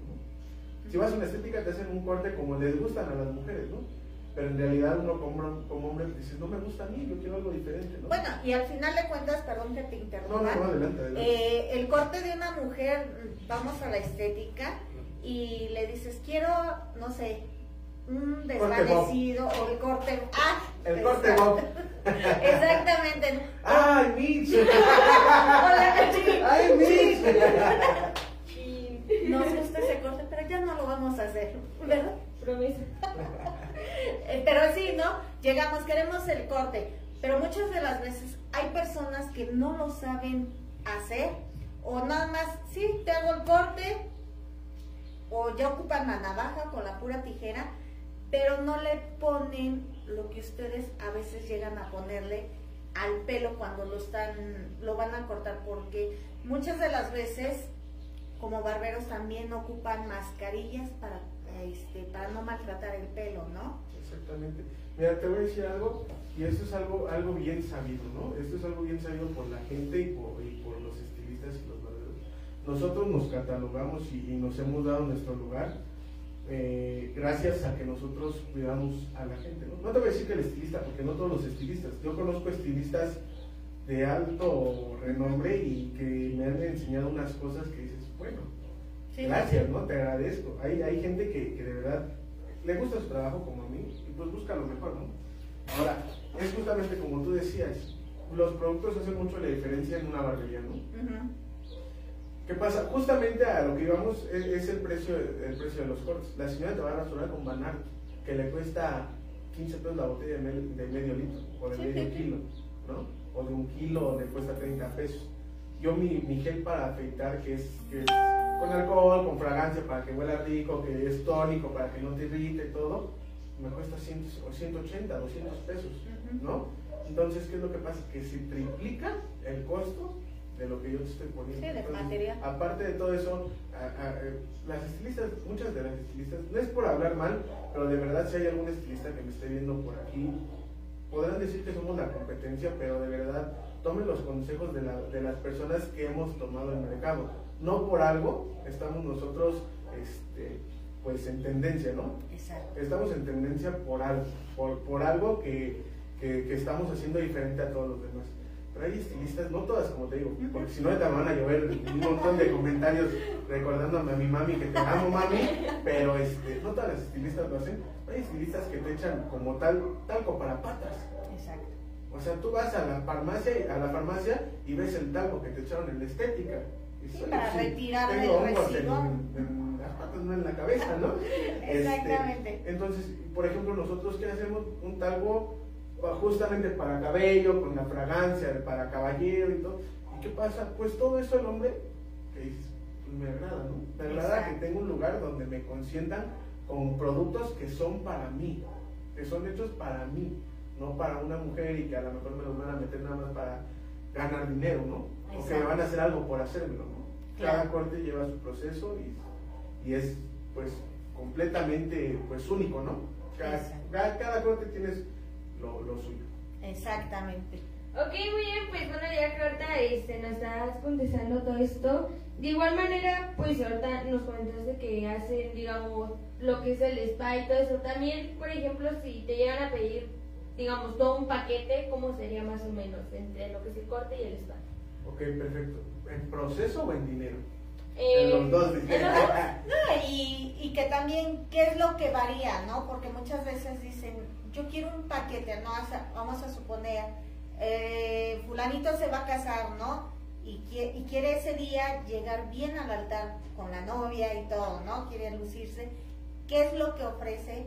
Si vas a una estética te hacen un corte como les gustan a las mujeres, ¿no? Pero en realidad uno como, como hombre dice, no me gusta a mí, yo quiero algo diferente, ¿no? Bueno, y al final de cuentas, perdón que te interrumpa. no, no, adelante, adelante. Eh, el corte de una mujer, vamos a la estética y le dices, quiero, no sé, un desvanecido o el corte. Ah, el corte exacto. Bob. Exactamente. ¡Ay, Mitch! Hola, Nachi. ¡Ay, Mitch! Nos gusta ese corte, pero ya no lo vamos a hacer, ¿verdad? Pero sí, ¿no? Llegamos, queremos el corte, pero muchas de las veces hay personas que no lo saben hacer o nada más, sí, te hago el corte o ya ocupan la navaja con la pura tijera, pero no le ponen lo que ustedes a veces llegan a ponerle al pelo cuando lo están, lo van a cortar, porque muchas de las veces como barberos también ocupan mascarillas para, este, para no maltratar el pelo, ¿no? Exactamente. Mira, te voy a decir algo, y esto es algo, algo bien sabido, ¿no? Esto es algo bien sabido por la gente y por, los estilistas y los barberos. Nosotros nos catalogamos y, y nos hemos dado nuestro lugar eh, gracias a que nosotros cuidamos a la gente, ¿no? No te voy a decir que el estilista, porque no todos los estilistas. Yo conozco estilistas de alto renombre y que me han enseñado unas cosas que dices, bueno, Sí, Gracias, ¿no? Te agradezco. Hay, hay gente que, que de verdad le gusta su trabajo como a mí y pues busca lo mejor, ¿no? Ahora, es justamente como tú decías, los productos hacen mucho la diferencia en una barbería, ¿no? ¿Qué pasa? Justamente a lo que íbamos es, es el, precio, el precio de los cortes. La señora te va a rasurar con Banart, que le cuesta 15 pesos la botella de, medio litro o de medio kilo, ¿no? o de un kilo le cuesta 30 pesos. Yo mi, mi gel para afeitar, que es, que es con alcohol, con fragancia para que huela rico, que es tónico para que no te irrite y todo, me cuesta 100, o 180, 200 pesos, ¿no? Entonces, ¿qué es lo que pasa? Que se triplica el costo de lo que yo te estoy poniendo. Sí, de Entonces, material. Aparte de todo eso, a- a- eh, las estilistas, muchas de las estilistas, no es por hablar mal, pero de verdad si hay algún estilista que me esté viendo por aquí, podrán decir que somos la competencia, pero de verdad tomen los consejos de, la- de las personas que hemos tomado el mercado. No por algo estamos nosotros este, pues en tendencia, ¿no? Exacto. Estamos en tendencia por algo, por, por algo que, que- que estamos haciendo diferente a todos los demás. Pero hay estilistas, no todas como te digo, porque si no te van a llover un montón de comentarios recordándome a mi mami que te amo mami, pero este, no todas las estilistas lo hacen. Hay estilistas que te echan como tal, talco para patas. O sea, tú vas a la farmacia, a la farmacia y ves el talco que te echaron en la estética. Y Sí, para "Oye, retirar el hongos en- residuo". En, las patas, no en la cabeza, ¿no? Este, Exactamente. entonces, por ejemplo, nosotros que hacemos un talco pa- justamente para cabello, con la fragancia, para caballero y todo. ¿Y qué pasa? Pues todo eso el hombre dices, pues me agrada, ¿no? Me agrada Exacto. que tenga un lugar donde me consientan con productos que son para mí, que son hechos para mí, no para una mujer y que a lo mejor me los van a meter nada más para ganar dinero, ¿no? O que me van a hacer algo por hacérmelo, ¿no? Claro. Cada corte lleva su proceso y, y es pues completamente pues único, ¿no? Cada, cada corte tienes lo, lo suyo. Exactamente. Ok, muy bien, pues bueno, ya que ahorita este, nos estás contestando todo esto, de igual manera, pues ahorita nos comentaste que hacen, digamos, lo que es el spa y todo eso. También, por ejemplo, si te llegan a pedir, digamos, todo un paquete, ¿cómo sería más o menos entre lo que es el corte y el spa? Ok, perfecto. ¿En proceso o en dinero? Eh, en los dos. ¿en los dos? No, y, y que también, ¿qué es lo que varía, no? Porque muchas veces dicen, yo quiero un paquete, ¿no? O sea, vamos a suponer, eh, fulanito se va a casar, ¿no? Y quiere ese día llegar bien al altar con la novia y todo, ¿no? Quiere lucirse. ¿Qué es lo que ofrece?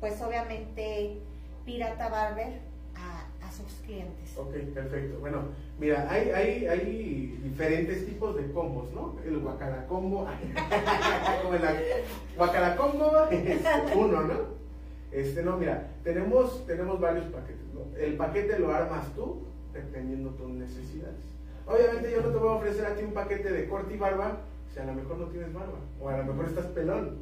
Pues obviamente Pirata Barber a, a sus clientes. Ok, perfecto. Bueno, mira, hay, hay, hay diferentes tipos de combos, ¿no? El guacaracombo, como la guacaracombo es uno, ¿no? Este, no, mira, tenemos, tenemos varios paquetes, ¿no? El paquete lo armas tú, dependiendo tus necesidades. Obviamente yo no te voy a ofrecer a ti un paquete de corte y barba, si a lo mejor no tienes barba, o a lo mejor estás pelón.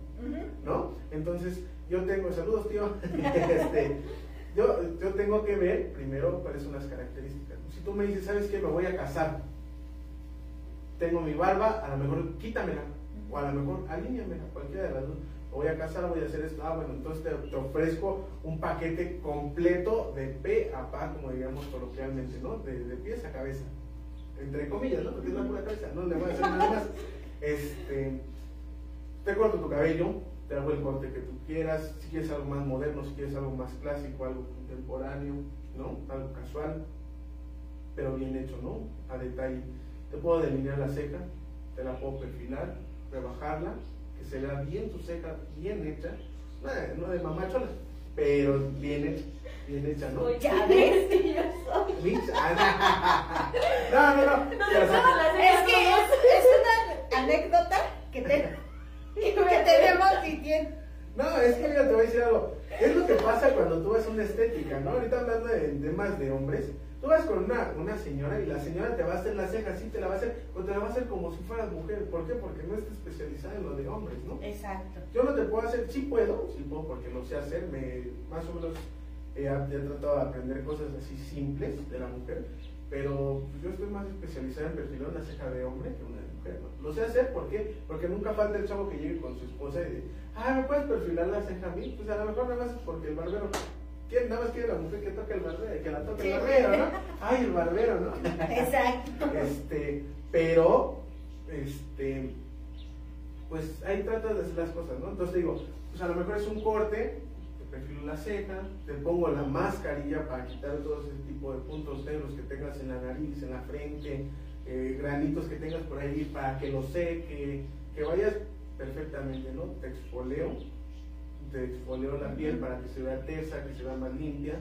¿no? Entonces, yo tengo, saludos tío, este, yo, yo tengo que ver primero cuáles son las características. Si tú me dices, ¿sabes qué? Me voy a casar, tengo mi barba, a lo mejor quítamela, o a lo mejor alíñamela, cualquiera de las dos. Me voy a casar, voy a hacer esto, ah, bueno, entonces te, te ofrezco un paquete completo de pe a pa, como diríamos coloquialmente, ¿no? De, de pies a cabeza, entre comillas, ¿no? Porque es la pura cabeza, no le voy a hacer nada más. Este, te corto tu cabello, te hago el corte que tú quieras, si quieres algo más moderno, si quieres algo más clásico, algo contemporáneo, ¿no? Algo casual, pero bien hecho, ¿no? A detalle. Te puedo delinear la ceja, te la puedo perfilar, rebajarla, que se vea bien tu ceja, bien hecha, no, de- no de mamachola, pero bien hecha, bien hecha, ¿no? Ya ves. Mix, ah, no, no, no. Es que es, es una anécdota que, te- que tenemos tiene. No, es que mira, te voy a decir algo. Es lo que pasa cuando tú vas a una estética, ¿no? Ahorita hablando de temas de hombres, tú vas con una, una señora y la señora te va a hacer la ceja, sí te la va a hacer, pero te la va a hacer como si fueras mujer. ¿Por qué? Porque no está especializada en lo de hombres, ¿no? Exacto. Yo no te puedo hacer, sí puedo, sí puedo porque lo sé hacer, me, más o menos he, he tratado de aprender cosas así simples de la mujer, pero yo estoy más especializada en perfilar una ceja de hombre que una mujer, ¿no? Lo sé hacer, ¿por qué? Porque nunca falta el chavo que llegue con su esposa y dice, ah, ¿me puedes perfilar la ceja a mí? Pues a lo mejor nada más es porque el barbero, ¿quién? Nada más quiere la mujer que toque el barbero, que la toque el barbero, ¿no? Ay, el barbero, ¿no? Exacto. Este, pero, este, pues ahí tratas de hacer las cosas, ¿no? Entonces digo, pues a lo mejor es un corte, te perfilo la ceja, te pongo la mascarilla para quitar todo ese tipo de puntos negros que tengas en la nariz, en la frente, eh, granitos que tengas por ahí para que lo seque, que vayas perfectamente, ¿no? Te exfoleo, te exfoleo la piel para que se vea tesa, que se vea más limpia,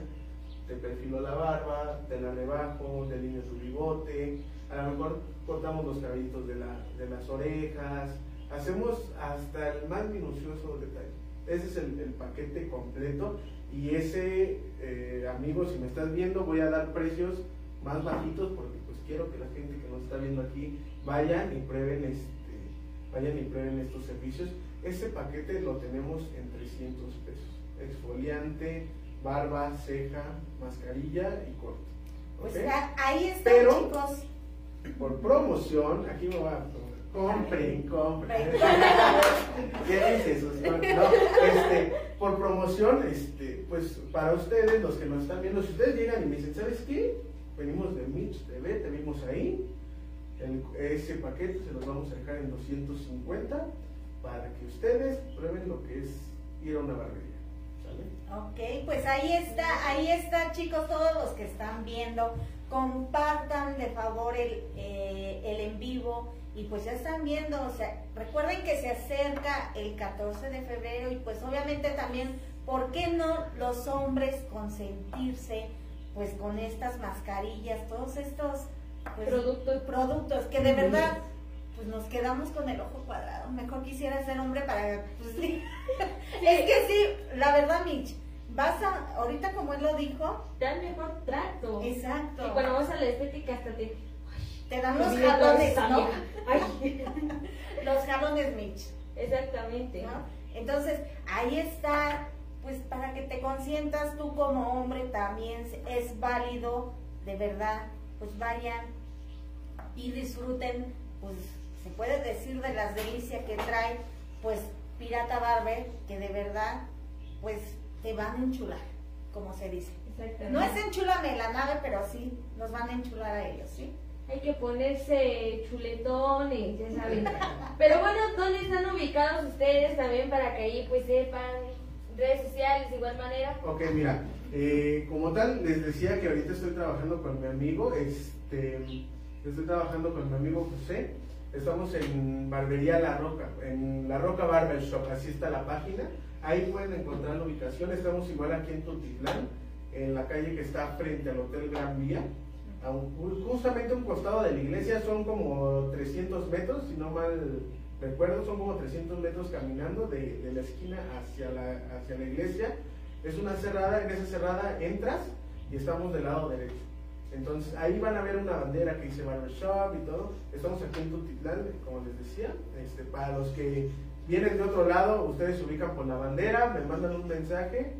te perfilo la barba, te la rebajo, delineo tu bigote, a lo mejor cortamos los cabellitos de, la, de las orejas, hacemos hasta el más minucioso detalle. Ese es el, el paquete completo. Y ese, eh, amigo, si me estás viendo, voy a dar precios más bajitos porque quiero que la gente que nos está viendo aquí vayan y prueben este, vayan y prueben estos servicios. Ese paquete lo tenemos en 300 pesos. Exfoliante, barba, ceja, mascarilla y corte. Pues ahí está, Pero- chicos. Por promoción, aquí me va a compren, compren. No, este, por promoción, este, pues para ustedes, los que nos están viendo, si ustedes llegan y me dicen, ¿sabes qué? Venimos de Mitch TV, te vimos ahí, ese paquete se los vamos a dejar en 250 para que ustedes prueben lo que es ir a una barbería. ¿Sale? Ok, pues ahí está, ahí está chicos, todos los que están viendo, compartan de favor el, eh, el en vivo y pues ya están viendo, o sea, recuerden que se acerca el 14 de febrero y pues obviamente también, ¿por qué no los hombres consentirse pues con estas mascarillas, todos estos pues, Productos. productos que de verdad pues nos quedamos con el ojo cuadrado. Mejor quisiera ser hombre para pues sí. es que sí, la verdad, Mitch, vas a ahorita como él lo dijo, Dan mejor trato. exacto. Y cuando vas a la estética hasta te... te dan los jalones, ¿no? Ay. Los jalones, Mitch. Exactamente. ¿no? Entonces, ahí está, pues para que te consientas tú como hombre también es válido, de verdad, pues vayan y disfruten, pues se puede decir de las delicias que trae, pues Pirata Barber, que de verdad, pues te van a enchular, como se dice. No es enchulame la nave, pero sí nos van a enchular a ellos, ¿sí? Hay que ponerse chuletones, ya saben. Pero bueno, ¿dónde están ubicados ustedes también para que ahí pues sepan? Redes sociales de igual manera. Ok, mira, eh, como tal, les decía que ahorita estoy trabajando con mi amigo, este, estoy trabajando con mi amigo José, estamos en Barbería La Roca, en La Roca Barber Shop, así está la página, ahí pueden encontrar la ubicación, estamos igual aquí en Tultitlán, en la calle que está frente al Hotel Gran Vía, a un- justamente un costado de la iglesia, son como 300 metros, si no mal recuerdo, son como 300 metros caminando de, la esquina hacia la, hacia la iglesia. Es una cerrada, en esa cerrada entras y estamos del lado derecho. Entonces ahí van a ver una bandera que dice Barbershop y todo. Estamos aquí en Tultitlán, como les decía. Este, para los que vienen de otro lado, ustedes se ubican por la bandera, me mandan un mensaje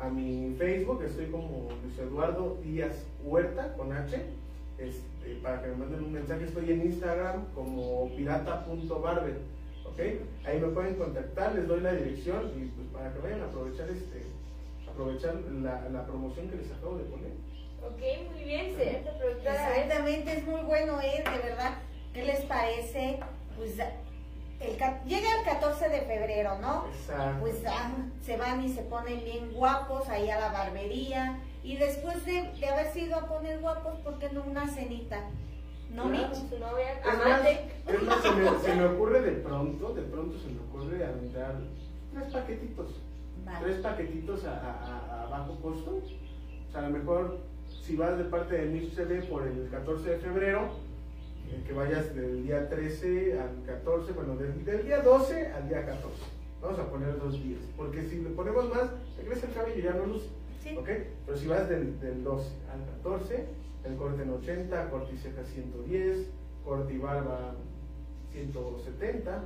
a mi Facebook, estoy como Luis Eduardo Díaz Huerta con H. Este, para que me manden un mensaje, estoy en Instagram como pirata.barber. ¿ok? Ahí me pueden contactar, les doy la dirección y pues para que vayan a aprovechar este aprovechar la, la promoción que les acabo de poner. Ok, muy bien, productora. Exactamente, es muy bueno, ¿eh? De verdad, ¿qué les parece? Pues el, ca- llega el 14 de febrero, ¿no? Exacto. Pues ah, se van y se ponen bien guapos ahí a la barbería. Y después de, de haberse ido a poner guapos, ¿por qué no una cenita? ¿No, Claro, Mitch? con su novia, Es más, amante. es más, se, me, se me ocurre de pronto, de pronto se me ocurre aventar tres paquetitos. Vale. Tres paquetitos a, a- a- a bajo costo. O sea, a lo mejor si vas de parte de Mix CD por el 14 de febrero, eh, que vayas del día 13 al 14, bueno, del, del día 12 al día 14. Vamos a poner dos días, porque si le ponemos más, te crece el cabello y ya no luce. Sí. ¿Ok? Pero si vas del, del 12 al 14, el corte en 80, corte y ceja 110, corte y barba 170,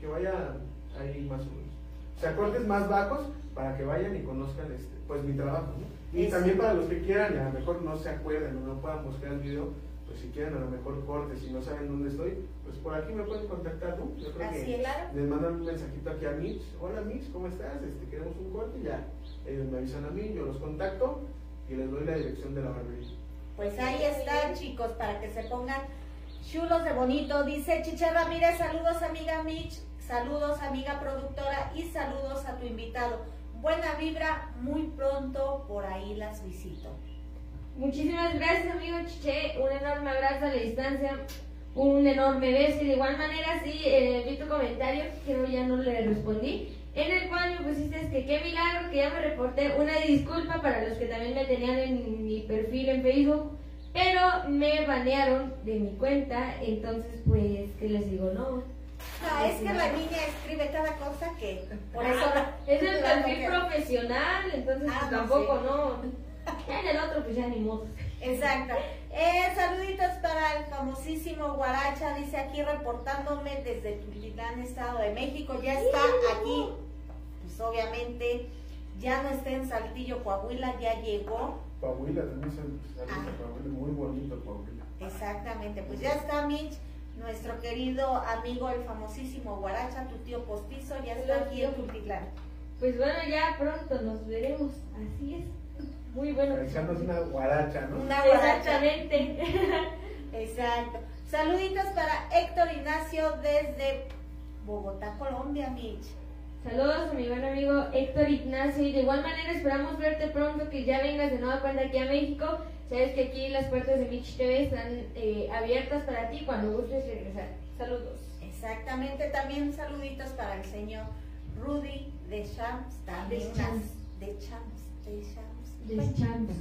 que vaya ahí más o menos. O sea, cortes más bajos para que vayan y conozcan este, pues mi trabajo, ¿no? Y Eso. también para los que quieran y a lo mejor no se acuerden o no puedan buscar el video, pues si quieren a lo mejor cortes y no saben dónde estoy, pues por aquí me pueden contactar, ¿no? Yo creo Así que claro. les mandan un mensajito aquí a Mitch, hola Mitch, ¿cómo estás? Este, queremos un corte y ya. Ellos me avisan a mí, yo los contacto y les doy la dirección de la barbería. Pues ahí está, chicos, para que se pongan chulos de bonito. Dice Chicha Ramírez, saludos amiga Mitch, saludos amiga productora y saludos a tu invitado. Buena vibra, muy pronto por ahí las visito. Muchísimas gracias, amigo Chiche. Un enorme abrazo a la distancia. Un enorme beso. Y de igual manera, sí, eh, vi tu comentario, que ya no le respondí. En el cual me pusiste que qué milagro que ya me reporté. Una disculpa para los que también me tenían en mi perfil en Facebook, pero me banearon de mi cuenta, entonces pues, ¿qué les digo? No. Ah, es que la niña escribe cada cosa que por eso Es el perfil profesional, entonces Ah, pues, no, tampoco, no. Ya en el otro, pues ya ni modo. Exacto. Eh, saluditos para el famosísimo Guaracha, dice aquí reportándome desde Tultitlán, Estado de México. Ya está aquí, pues obviamente, ya no está en Saltillo, Coahuila, ya llegó. Coahuila también se Ah. a Coahuila, muy bonito Coahuila. Exactamente, pues ya está Mitch, nuestro querido amigo, el famosísimo Guaracha, tu tío postizo, ya está Hola, aquí en. Tultitlán. Pues bueno, ya pronto nos veremos, así es. Muy bueno. Echarnos una guaracha, ¿no? Una guaracha. Exactamente. Exacto. Saluditos para Héctor Ignacio desde Bogotá, Colombia, Mitch. Saludos a mi buen amigo Héctor Ignacio y de igual manera esperamos verte pronto, que ya vengas de nueva cuenta aquí a México. Sabes que aquí las puertas de Mitch TV están eh, abiertas para ti cuando gustes regresar. Saludos. Exactamente, también saluditos para el señor Rudy de también De Shams. de Shams, de. Deschamps.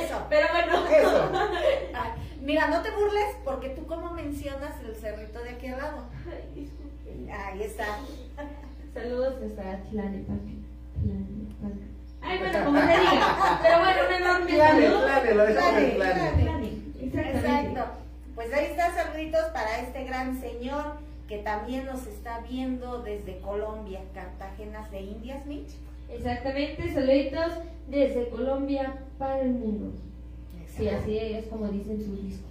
Eso. Pero bueno. Eso. Ay, mira, no te burles porque tú como mencionas el cerrito de aquí al lado. Ay, disculpe. Ahí está. Saludos hasta. Tlalnepantla. Ay, bueno, como te diga. Pero bueno, un enorme saludo. lo. Exacto. Pues ahí está, saluditos para este gran señor que también nos está viendo desde Colombia, Cartagenas de Indias, Mitch. Exactamente, saluditos desde Colombia para el mundo. Sí, así es como dice en su disco.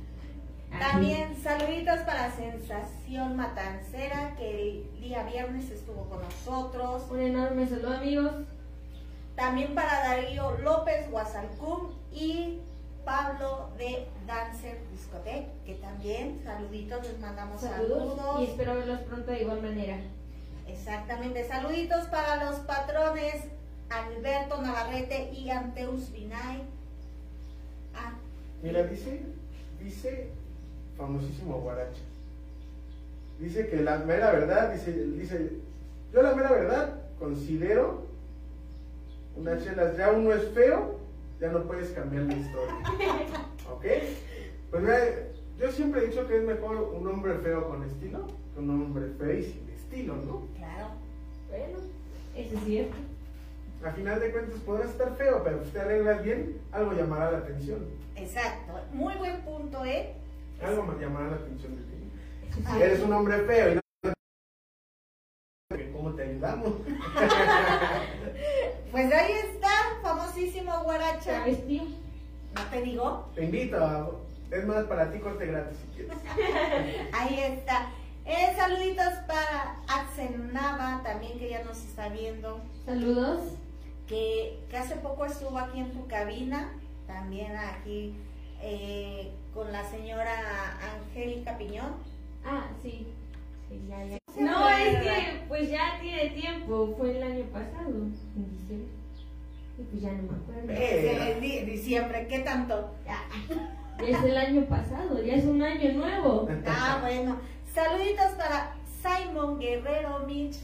También saluditos para Sensación Matancera, que el día viernes estuvo con nosotros. Un enorme saludo, amigos. También para Darío López Guasalcún y Pablo de Dancer Discoteque, que también saluditos, les mandamos Saludos. saludos. Y espero verlos pronto de igual manera. Exactamente, saluditos para los patrones Alberto Navarrete y Anteus Vinay. Ah, Mira, dice, dice famosísimo guaracha. Dice que la mera verdad, dice, dice, yo la mera verdad considero unas chelas, ya uno es feo, ya no puedes cambiar la historia. ¿Ok? Pues mira, yo siempre he dicho que es mejor un hombre feo con estilo que un hombre feo y sin estilo, ¿no? claro. Bueno, eso es cierto. A final de cuentas podrás estar feo, pero si te arreglas bien, algo llamará la atención. Exacto, muy buen punto, ¿eh? Algo más llamará la atención de ti. Ay. Si eres un hombre feo y no... ¿Cómo te ayudamos? Pues ahí está, famosísimo Guaracha. ¿Sabes, tío? No te digo, Te invito a... Es más, para ti corte gratis si quieres. ahí está. Eh, saluditos para Axel Nava, también que ya nos está viendo. Saludos. que, que hace poco estuvo aquí en tu cabina, también aquí eh, con la señora Angélica Piñón. Ah, sí. Sí, ya, ya. Sí, No, es que pues ya tiene tiempo. Fue el año pasado, en diciembre. Y pues ya no me acuerdo. Eh. En di- diciembre, ¿qué tanto? Ya. Es el año pasado, ya es un año nuevo. Ah, bueno. Saluditos para Simon Guerrero Mitch.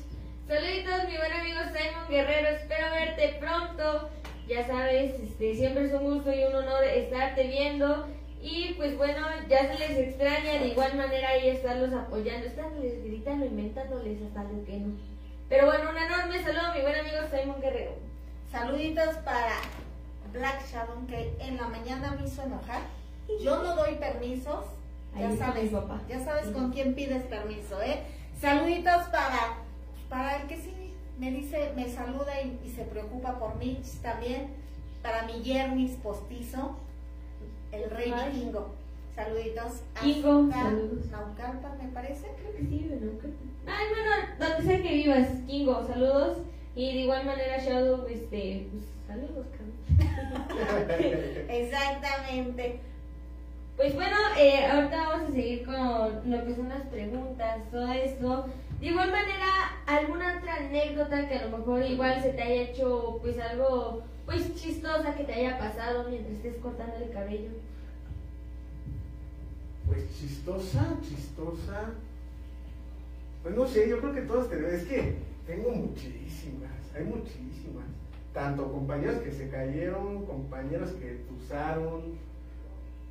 Saluditos, mi buen amigo Simon Guerrero. Espero verte pronto. Ya sabes, este, siempre es un gusto y un honor estarte viendo. Y pues bueno, ya se les extraña de igual manera ahí estarlos apoyando, estarles gritando, inventándoles hasta lo que no. Pero bueno, un enorme saludo a mi buen amigo Simon Guerrero. Saluditos para Black Shadow, que en la mañana me hizo enojar. Yo no doy permisos. Ya Ahí sabes, papá. ya sabes con quién pides permiso, ¿eh? Saluditos para, para el que sí me dice, me saluda y, y se preocupa por mí también. Para mi Yernis postizo, el rey Ay. vikingo. Saluditos. Kingo, hasta saludos. Naucalpan, me parece. Creo que sí, ¿no? Creo que- Ay, bueno, donde sea que vivas, Kingo, saludos. Y de igual manera, Shadow, este, pues saludos, cabrón. Exactamente. Pues bueno, eh, ahorita vamos a seguir con lo que son las preguntas, todo esto. De igual manera, alguna otra anécdota que a lo mejor igual se te haya hecho pues algo pues chistosa que te haya pasado mientras estés cortando el cabello. Pues chistosa, chistosa. Pues no sé, yo creo que todos tenemos. Es que Tengo muchísimas, hay muchísimas. Tanto compañeros que se cayeron, compañeros que usaron,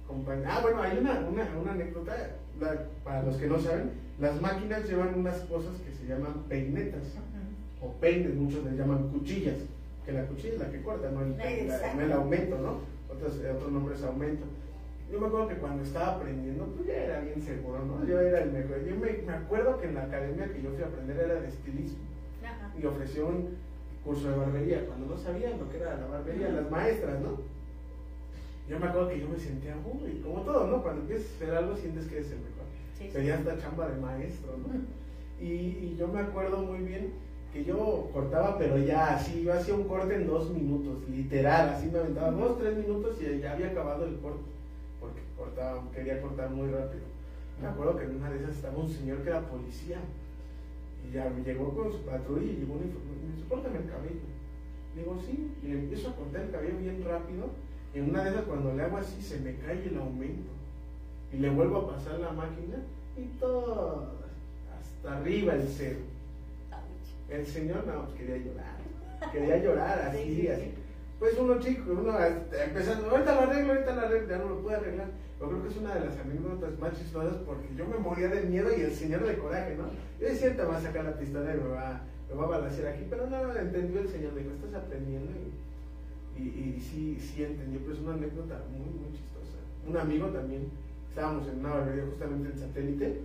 compañ- Ah, bueno, hay una, una, una anécdota, la- para los que no saben, las máquinas llevan unas cosas que se llaman peinetas, o peines, muchos les llaman cuchillas, que la cuchilla es la que corta, no el, la- el aumento, ¿no? Otros, eh, otro nombre es aumento. Yo me acuerdo que cuando estaba aprendiendo, pues ya era bien seguro, ¿no? Yo era el mejor. Yo me, me acuerdo que en la academia que yo fui a aprender era de estilismo Ajá. y ofreció un curso de barbería cuando no sabían lo que era la barbería, las maestras, ¿no? Yo me acuerdo que yo me sentía, uy, como todo, ¿no? Cuando empiezas a hacer algo sientes que eres el mejor. Sí, sí. Sería esta chamba de maestro, ¿no? Y, y yo me acuerdo muy bien que yo cortaba, pero ya así, yo hacía un corte en dos minutos, literal, así me aventaba dos, tres minutos y ya había acabado el corte, porque cortaba, quería cortar muy rápido. Me acuerdo que en una de esas estaba un señor que era policía y ya me llegó con su patrulla y llegó un informe y me córtame el cabello. Digo, sí, y le empiezo a cortar el cabello bien rápido y en una de esas cuando le hago así se me cae el aumento y le vuelvo a pasar la máquina y todo hasta arriba el cero. El señor no, pues quería llorar, quería llorar así, Sí, sí, así. sí. Pues uno chico, uno este, empezando, ahorita lo arreglo, ahorita lo arreglo, ya no lo pude arreglar. Yo creo que es una de las anécdotas más chistosas porque yo me moría de miedo y el señor de coraje, ¿no? Yo decía, te va a sacar la pistola y me va, me va a balancear aquí, pero no, entendió el señor, dijo, estás aprendiendo y, y, y sí, sí entendió, pero es una anécdota muy, muy chistosa. Un amigo también, estábamos en una barbería justamente en satélite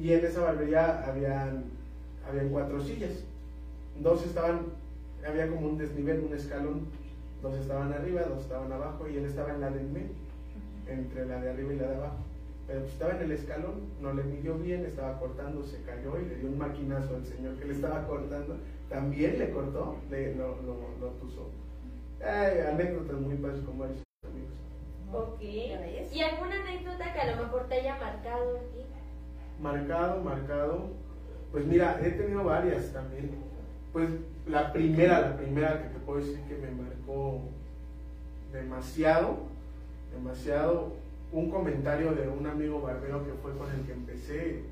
y en esa barbería habían, habían cuatro sillas, dos estaban, había como un desnivel, un escalón, dos estaban arriba, dos estaban abajo y él estaba en la del medio, entre la de arriba y la de abajo. Pero pues estaba en el escalón, no le midió bien, estaba cortando, se cayó y le dio un maquinazo al señor que le estaba cortando. También le cortó, le, lo, lo, lo tusó. Ay, anécdotas muy padres con varios amigos. Ok. ¿Y alguna anécdota que a lo mejor te haya marcado a ti? Marcado, marcado. Pues mira, he tenido varias también. Pues la primera, la primera que te puedo decir que me marcó demasiado, demasiado, un comentario de un amigo barbero que fue con el que empecé,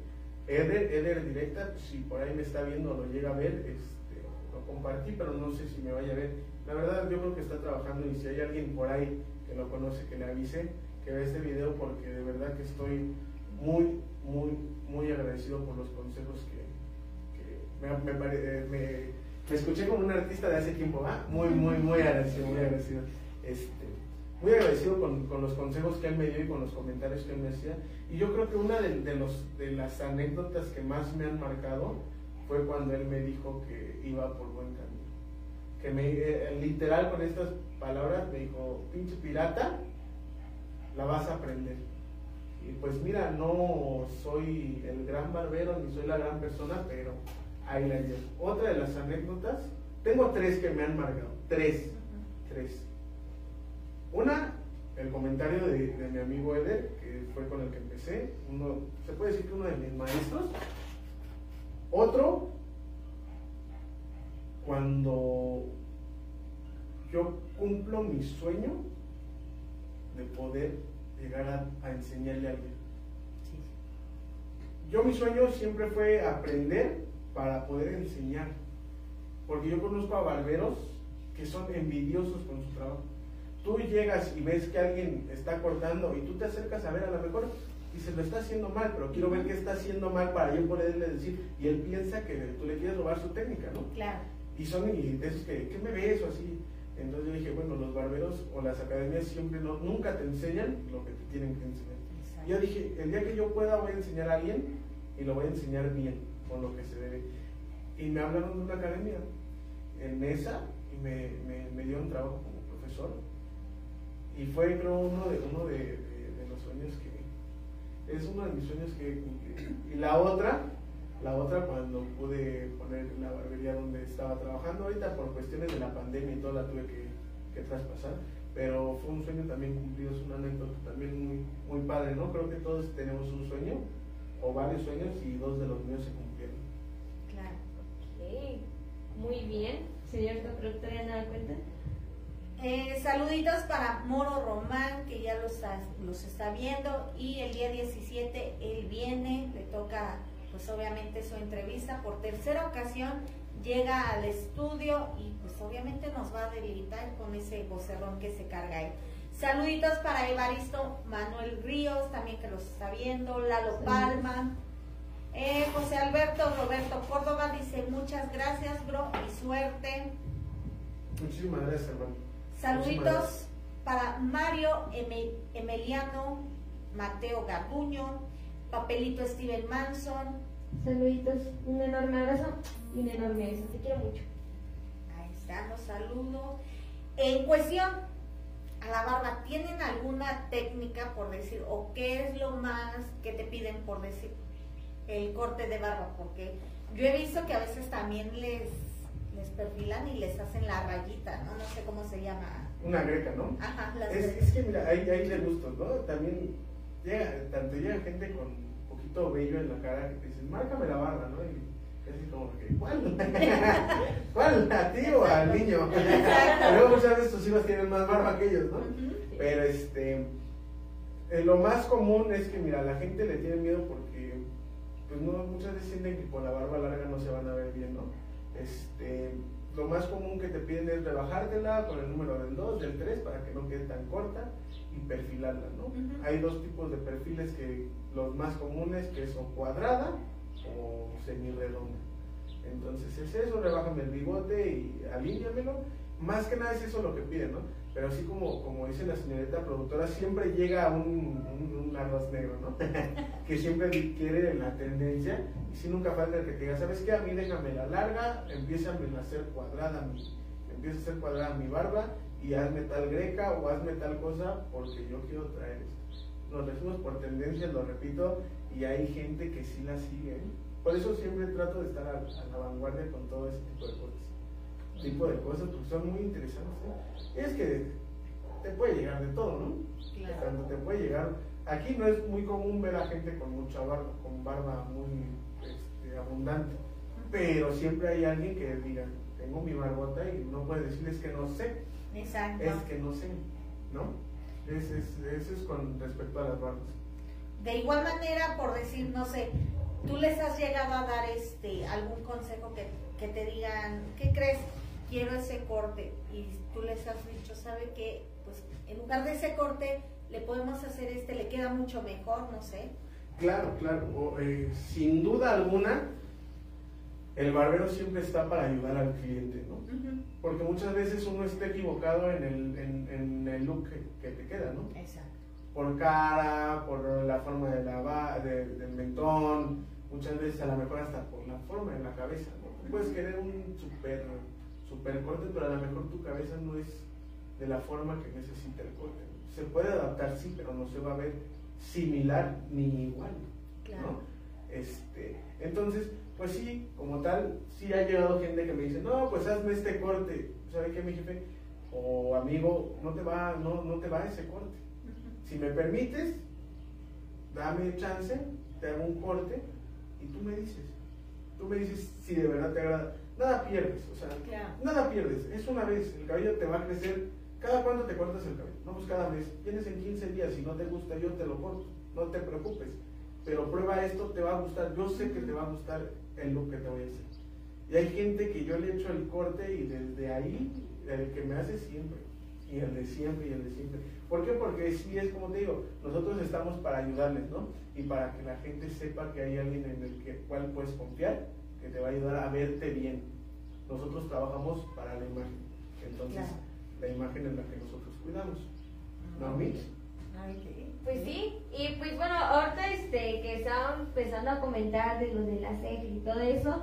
Eder, Eder Directa, pues, si por ahí me está viendo, lo llega a ver, este, lo compartí, pero no sé si me vaya a ver. La verdad, yo creo que está trabajando y si hay alguien por ahí que lo conoce, que le avise, que vea este video, porque de verdad que estoy muy, muy, muy agradecido por los consejos que, eh, me- escuché como un artista de hace tiempo, ¿va? Muy, muy, muy agradecido, muy agradecido. Este, muy agradecido con, con los consejos que él me dio y con los comentarios que él me hacía. Y yo creo que una de, de los, de las anécdotas que más me han marcado fue cuando él me dijo que iba por buen camino. Que me, eh, literal con estas palabras me dijo, pinche pirata, la vas a aprender. Y pues mira, no soy el gran barbero ni soy la gran persona, pero llevo. Otra de las anécdotas, tengo tres que me han marcado, tres, tres. Una, el comentario de, de mi amigo Eder, que fue con el que empecé, uno, se puede decir que uno de mis maestros. Otro, cuando yo cumplo mi sueño de poder llegar a, a enseñarle a alguien. Yo mi sueño siempre fue aprender para poder enseñar, porque yo conozco a barberos que son envidiosos con su trabajo. Tú llegas y ves que alguien está cortando y tú te acercas a ver a lo mejor y se lo está haciendo mal, pero quiero ver qué está haciendo mal para yo poderle decir, y él piensa que tú le quieres robar su técnica, ¿no? Claro. Y son y de esos que, ¿qué me ves o así? Entonces yo dije, bueno, los barberos o las academias siempre no, nunca te enseñan lo que te tienen que enseñar. Yo dije, el día que yo pueda voy a enseñar a alguien y lo voy a enseñar bien, con lo que se debe. Y me hablaron de una academia en esa y me, me, me dieron trabajo como profesor. Y fue creo uno de, uno de, los sueños que, es uno de mis sueños que. Y la otra, la otra cuando pude poner la barbería donde estaba trabajando ahorita por cuestiones de la pandemia y todo la tuve que, que traspasar, pero fue un sueño también cumplido, es una anécdota también muy, muy padre, ¿no? Creo que todos tenemos un sueño o varios sueños y dos de los míos se cumplieron. Muy bien. Señorita productora, ¿ya nada cuenta? Eh, saluditos para Moro Román, que ya los está, los está viendo. Y el día 17 él viene, le toca, pues obviamente, su entrevista por tercera ocasión. llega al estudio y pues obviamente nos va a debilitar con ese vocerrón que se carga ahí. Saluditos para Evaristo Manuel Ríos, también que los está viendo, Lalo Palma, eh, José Alberto Roberto Córdoba dice muchas gracias, bro, y suerte. Muchísimas gracias, hermano. Saluditos para Mario Eme- Emiliano, Mateo Garduño, Papelito Steven Manson. Saluditos, un enorme abrazo y un enorme beso. Te quiero mucho. Ahí están los saludos. En cuestión a la barba, ¿tienen alguna técnica por decir, o qué es lo más que te piden por decir el corte de barba? Porque yo he visto que a veces también les, les perfilan y les hacen la rayita, ¿no? No sé cómo se llama. Una greca, ¿no? Ajá, las Es, es que mira, hay, hay de gustos, ¿no? También llega, tanto llega gente con un poquito vello en la cara que te dicen, márcame la barba, ¿no? Y casi como que, ¿cuál? ¿Cuál? ¿A ti o al niño? Luego muchas veces tus hijos tienen más barba que ellos, ¿no? Pero este, eh, lo más común es que, mira, la gente le tiene miedo porque, pues no, muchas veces sienten que con la barba larga no se van a ver bien, ¿no? Este, lo más común que te piden es rebajártela con el número del 2, del 3, para que no quede tan corta y perfilarla, ¿no? Hay dos tipos de perfiles que, los más comunes, que son cuadrada o semirredonda. Entonces es eso, rebájame el bigote y alíñamelo. Más que nada es eso lo que piden, ¿no? Pero así como, como dice la señorita productora, siempre llega un, un, un arroz negro, ¿no? que siempre quiere la tendencia y si nunca falta el que te diga, ¿sabes qué? A mí déjame la larga, empieza a hacer cuadrada mi, empieza a hacer cuadrada mi barba y hazme tal greca o hazme tal cosa porque yo quiero traer esto. Nos decimos por tendencia, lo repito, y hay gente que sí la sigue. ¿eh? Por eso siempre trato de estar a, a la vanguardia con todo ese tipo de cosas. Tipo de cosas, porque son muy interesantes. ¿eh? Es que te puede llegar de todo, ¿no? Claro. Tanto te puede llegar. Aquí no es muy común ver a gente con mucha barba, con barba muy este, abundante. Pero siempre hay alguien que diga, tengo mi barbota y no puedes decirles que no sé, Exacto. es que no sé, ¿no? Ese es, eso es con respecto a las barbas. De igual manera, por decir, no sé, tú les has llegado a dar este algún consejo que, que te digan, ¿qué crees? Quiero ese corte. Y tú les has dicho, ¿sabe qué? Pues en lugar de ese corte, le podemos hacer este, le queda mucho mejor, no sé. Claro, claro. o, eh, sin duda alguna, el barbero siempre está para ayudar al cliente, ¿no? Porque muchas veces uno está equivocado en el, en, en el look que, que te queda, ¿no? Exacto. Por cara, por la forma de la de- del mentón, muchas veces a lo mejor hasta por la forma de la cabeza, Puedes querer un super, super corte, pero a lo mejor tu cabeza no es de la forma que necesita el corte. Se puede adaptar, sí, pero no se va a ver similar ni igual. Claro. ¿no? Este, entonces, pues sí, como tal, sí ha llegado gente que me dice, no, pues hazme este corte. ¿Sabe qué, mi jefe? O amigo, no te va, no, no te va ese corte. Si me permites, dame chance, te hago un corte y tú me dices. Tú me dices si de verdad te agrada. Nada pierdes, o sea, Claro. nada pierdes. Es una vez, el cabello te va a crecer. ¿Cada cuánto te cortas el cabello? No, pues cada mes. Tienes en 15 días, si no te gusta, yo te lo corto. No te preocupes. Pero prueba esto, te va a gustar. Yo sé que te va a gustar el look que te voy a hacer. Y hay gente que yo le echo el corte y desde ahí, el que me hace siempre. Y el de siempre y el de siempre. ¿Por qué? Porque sí es como te digo, nosotros estamos para ayudarles, ¿no? Y para que la gente sepa que hay alguien en el que, cual puedes confiar, que te va a ayudar a verte bien. Nosotros trabajamos para la imagen. Entonces, Claro. la imagen es la que nosotros cuidamos. ¿No, Mitch? Pues sí, y pues bueno, ahorita este, que estaban empezando a comentar de lo de la ceja y todo eso,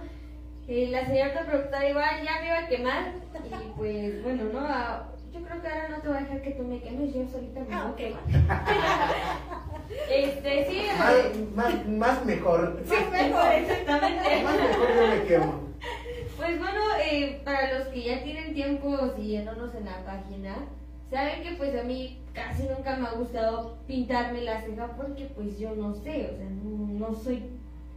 eh, la señora productora igual ya me iba a quemar y pues bueno, no, Ah, yo creo que ahora no te voy a dejar que tú me quemes, yo solita me voy Ah, a quemar. Este, sí, Más, eh, más, más mejor. sí, mejor, exactamente. Más mejor yo me quemo. Pues bueno, eh, para los que ya tienen tiempo siguiéndonos en la página, saben que pues a mí casi nunca me ha gustado pintarme la ceja porque pues yo no sé, o sea, no, soy,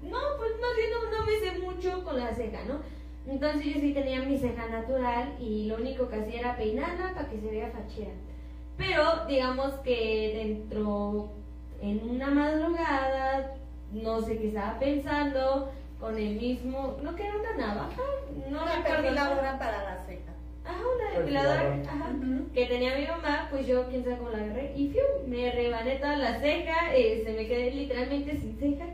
no, pues más bien no, no me sé mucho con la ceja, ¿no? Entonces yo sí tenía mi ceja natural y lo único que hacía era peinarla para que se vea fachera. Pero digamos que dentro, en una madrugada, no sé qué estaba pensando, con el mismo, no que era una navaja, no Una perfiladora para la ceja. Ajá, una depiladora, Perfiladora. ajá, que tenía mi mamá, pues yo quién sabe cómo la agarré y fiu, me rebané toda la ceja, eh, se me quedé literalmente sin ceja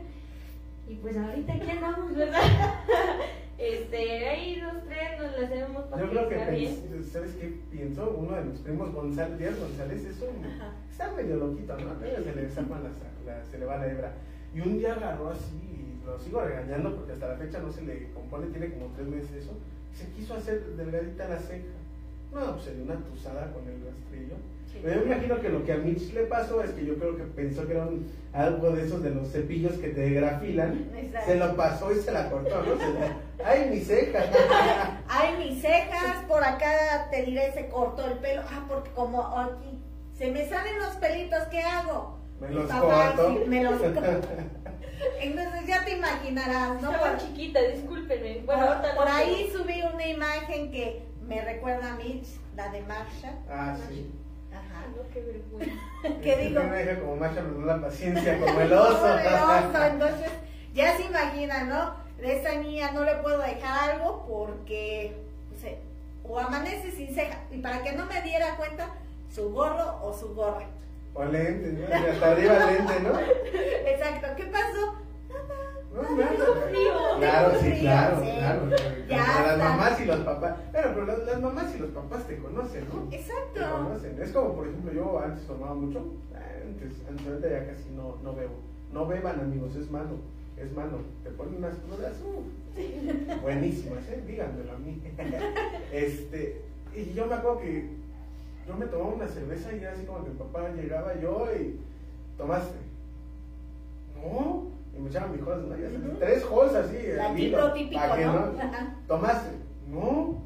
y pues ahorita aquí andamos, ¿verdad? este, ahí dos, tres nos las hacemos para Yo creo que, bien. pens- ¿sabes qué pienso? Uno de mis primos, González, Díaz González, es un, Ajá. está medio loquito, ¿no? A veces se le zapa la, la- se le va la hebra. Y un día agarró así, y lo sigo regañando porque hasta la fecha no se le compone, tiene como tres meses eso, se quiso hacer delgadita la ceja. No, pues se dio una tusada con el rastrillo. Sí. Pero yo me imagino que lo que a Mitch le pasó es que yo creo que pensó que era un- algo de esos de los cepillos que te grafilan. Exacto. Se lo pasó y se la cortó, ¿no? Se ¡Ay, mi ceja! Ay, mis cejas, por acá te diré, se cortó el pelo. Ah, porque como aquí se me salen los pelitos, ¿qué hago? Me los corto. sí, me los corto. Entonces ya te imaginarás, ¿no? Estaba Por, chiquita, discúlpenme. Bueno, por- por no ahí subí una imagen que me recuerda a Mitch, la de Marsha. Ah, sí. Ajá. No, qué vergüenza. ¿Qué digo? Una hija como Masha perdió la paciencia, como el oso. Como el oso, Entonces, ya se imagina, ¿no? De esa niña no le puedo dejar algo porque o, sea, o amanece sin ceja. Y para que no me diera cuenta, su gorro o su gorra. O lente, ¿no? Hasta arriba lente, ¿no? Exacto. ¿Qué pasó? No, Tengo nada. frío. Claro, sí, Frío, claro, sí. claro. Ya las mamás y los papás. Bueno, pero las, las mamás y los papás te conocen, ¿no? Te Exacto. conocen. Es como, por ejemplo, yo antes tomaba mucho. Antes, antes ya casi no, no bebo. No beban, amigos, es malo. Es malo. Te ponen unas crudas. uh, buenísimas, ¿eh? Díganmelo a mí. este, y yo me acuerdo que yo me tomaba una cerveza y era así como que mi papá llegaba yo y tomaste. No, y me echaban mis cosas, ¿no? Sabes, Ujú. Tres holes así. La al típico, ¿no? Tomaste. No.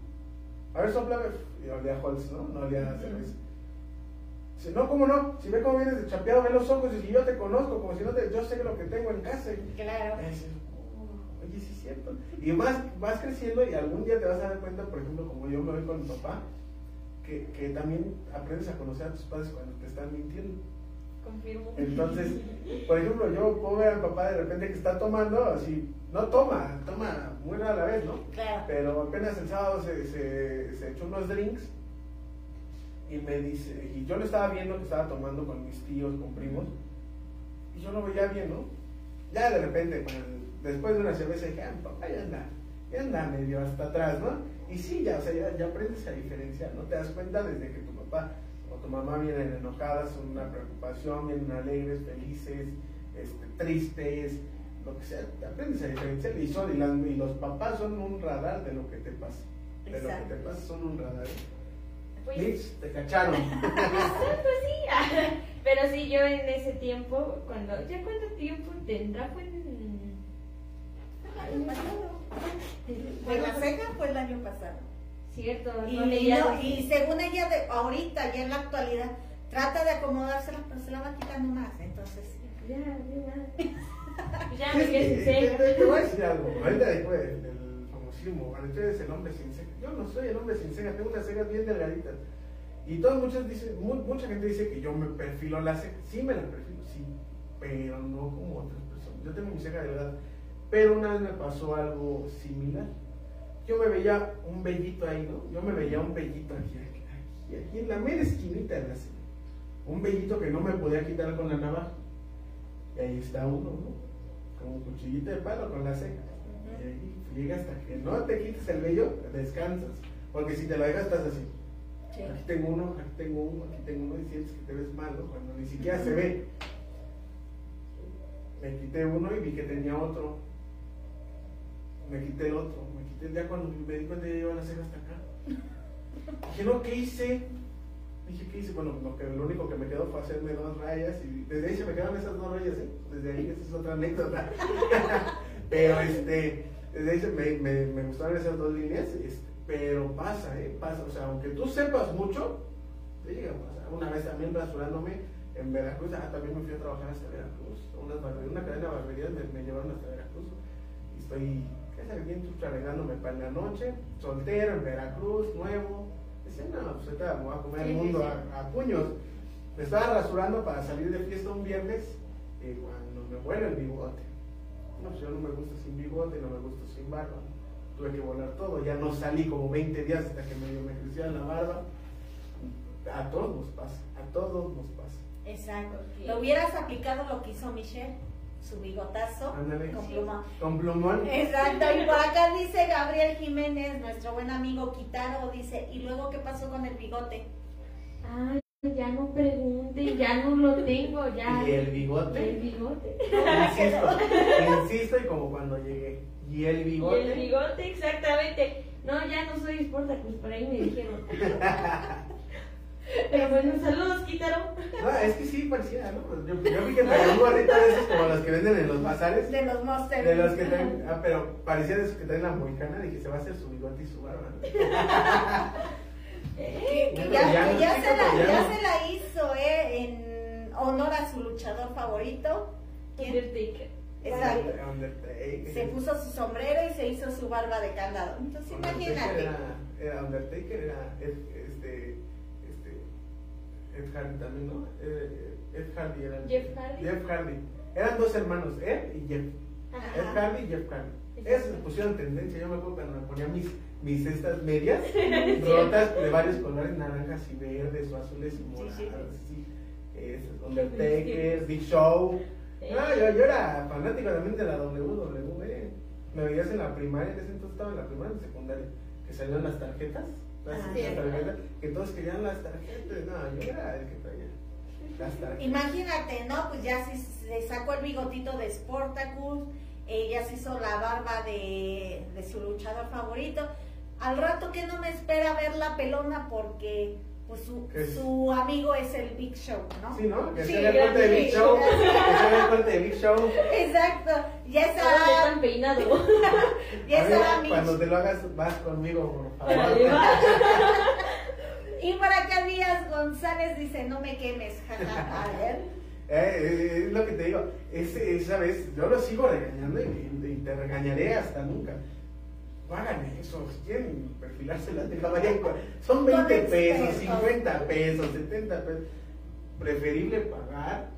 A ver, soplame. Y olía Holz, ¿no? No olía cerveza. Dice, no, ¿cómo no? Si ve cómo vienes de chapeado, ve los ojos y si yo te conozco, como si no te... Yo sé lo que tengo en casa. Claro. dices, "Oh, oye, sí es cierto. Y más, vas creciendo y algún día te vas a dar cuenta, por ejemplo, como yo me voy con mi papá, que, que también aprendes a conocer a tus padres cuando te están mintiendo. Confirmo. Entonces, por ejemplo, yo puedo ver al papá de repente que está tomando, así, no toma, toma muy rara la vez, ¿no? Claro. Pero apenas el sábado se, se, se echó unos drinks y me dice, y yo lo estaba viendo que estaba tomando con mis tíos, con primos, y yo lo veía bien, ¿no? Ya de repente, después de una cerveza, dije, ah, papá ya anda, ya anda medio hasta atrás, ¿no? Y sí, ya, o sea, ya, ya aprendes a diferenciar, ¿no? Te das cuenta desde que tu papá o tu mamá vienen enojadas, son una preocupación, vienen alegres, felices, este, tristes, lo que sea, te aprendes a diferenciar y, son, y, las- y los papás son un radar de lo que te pasa. De lo que te pasa son un radar. Pues, Mitch, te cacharon. pues sí. Pero sí, yo en ese tiempo, cuando. ¿Ya cuánto tiempo tendrá? Fue en. Pues la ceja fue el año pasado. Cierto, Y, no, y según ella, de, ahorita, ya en la actualidad, trata de acomodársela, pero se la va quitando más. Entonces, Ya, ya. Ya me Es quedé te, ceja. te- te voy a decir algo. Ahorita después del, famosísimo, ahorita eres el hombre sin ceja. Yo no soy el hombre sin ceja, tengo unas cejas bien delgaditas. Y todos muchos dicen, mu- mucha gente dice que yo me perfilo la ceja. Sí me la perfilo, sí, pero no como otras personas. Yo tengo mi ceja delgada. Pero una vez me pasó algo similar. Yo me veía un vellito ahí, ¿no? Yo me veía un vellito aquí, aquí, aquí, aquí en la mera esquinita de la ceja. Un vellito que no me podía quitar con la navaja. Y ahí está uno, ¿no? Como un cuchillito de palo con la ceja. Y ahí llega hasta que no te quites el vello, descansas. Porque si te lo dejas, estás así. Aquí tengo uno, aquí tengo uno, aquí tengo uno, y sientes que te ves mal, ¿no? Cuando ni siquiera se ve. Me quité uno y vi que tenía otro. Me quité el otro. Me quité ya cuando me di cuenta ya lleva la ceja hasta acá. Dije, no, ¿qué hice? Dije, ¿qué hice? Bueno, lo, que, lo único que me quedó fue hacerme dos rayas y desde ahí se me quedaron esas dos rayas, ¿eh? Desde ahí, esa es otra anécdota. pero este, desde ahí se me, me, me gustaron esas dos líneas, este, pero pasa, ¿eh? Pasa, o sea, aunque tú sepas mucho, te llega a pasar. Una vez también rasurándome en Veracruz, ah, también me fui a trabajar hasta Veracruz, barberías, una cadena de barberías me, me llevaron hasta Veracruz y estoy, ¿qué sabe bien? Tú arreglándome para la noche, soltero en Veracruz, nuevo. Decía, no, pues ahorita me voy a comer Sí, el sí, mundo sí. A, a puños. Me estaba rasurando para salir de fiesta un viernes y cuando me vuelve el bigote. No, pues yo no me gusta sin bigote, no me gusta sin barba. Tuve que volar todo, ya no salí como 20 días hasta que medio me creciera la barba. A todos nos pasa, a todos nos pasa. Exacto. Lo hubieras aplicado lo que hizo Michelle, su bigotazo con Sí. pluma. Con plumón. Exacto, y por acá dice Gabriel Jiménez, nuestro buen amigo Kitaro, dice, ¿y luego qué pasó con el bigote? Ay, ya no pregunten, ya no lo tengo, ya. Y el bigote. El bigote. Insisto, insisto y como cuando llegué. Y el Y bigote. el bigote, exactamente. No, ya no soy Sportacus, por ahí me dijeron. Pero bueno, saludos, Quítaro. No, es que sí parecía, ¿no? Yo, yo vi que traía un gorrito de esos como los que venden en los bazares. De los Monster. De los que traen, ah, pero parecía de esos que traen la mohicana, dije, se va a hacer su bigote y su barba. Que, que ya, que se la, ya se hizo, ¿eh? En honor a su luchador favorito. ¿Quién? Undertaker. Exacto. Undertaker. Se puso su sombrero y se hizo su barba de candado. Entonces, imagínate. Era, era Undertaker, era Ed Hardy también, ¿no? Eh, Ed Hardy era el- Jeff Hardy. Jeff Hardy. Eran dos hermanos, Ed y Jeff. Ajá. Ed Hardy y Jeff Hardy. Esos se pusieron tendencia. Yo me acuerdo cuando me ponía mis, mis estas medias rotas de varios colores, naranjas y verdes o azules y moradas. sí, Sí, Undertaker, Big Show. No, yo, yo era fanático también de la WWE. Me veías en la primaria, en ese entonces estaba en la primaria en secundaria, que salían las tarjetas. Las, las cierto. tarjetas, que todos querían las tarjetas. No, yo era el que traía las tarjetas. Imagínate, ¿no? Pues ya se, se sacó el bigotito de Sportacus, ya se hizo la barba de, de su luchador favorito. Al rato que no me espera ver la pelona porque pues su, ¿Qué es? amigo es el Big Show, ¿no? Sí, ¿no? Que Sí, se haga el de Big. Show. Que se haga el corte de Big Show. Exacto, ya Todos estará, están peinados. ya Mitch. cuando te lo hagas, vas conmigo. Y por acá Díaz González dice, no me quemes. A ver. Eh, eh, es lo que te digo, ese, esa vez yo lo sigo regañando y, y te regañaré hasta nunca. No hagan eso, si quieren perfilarse la tela, vayan con- Son 20 Con pesos, expertos. 50 pesos, 70 pesos. Preferible pagar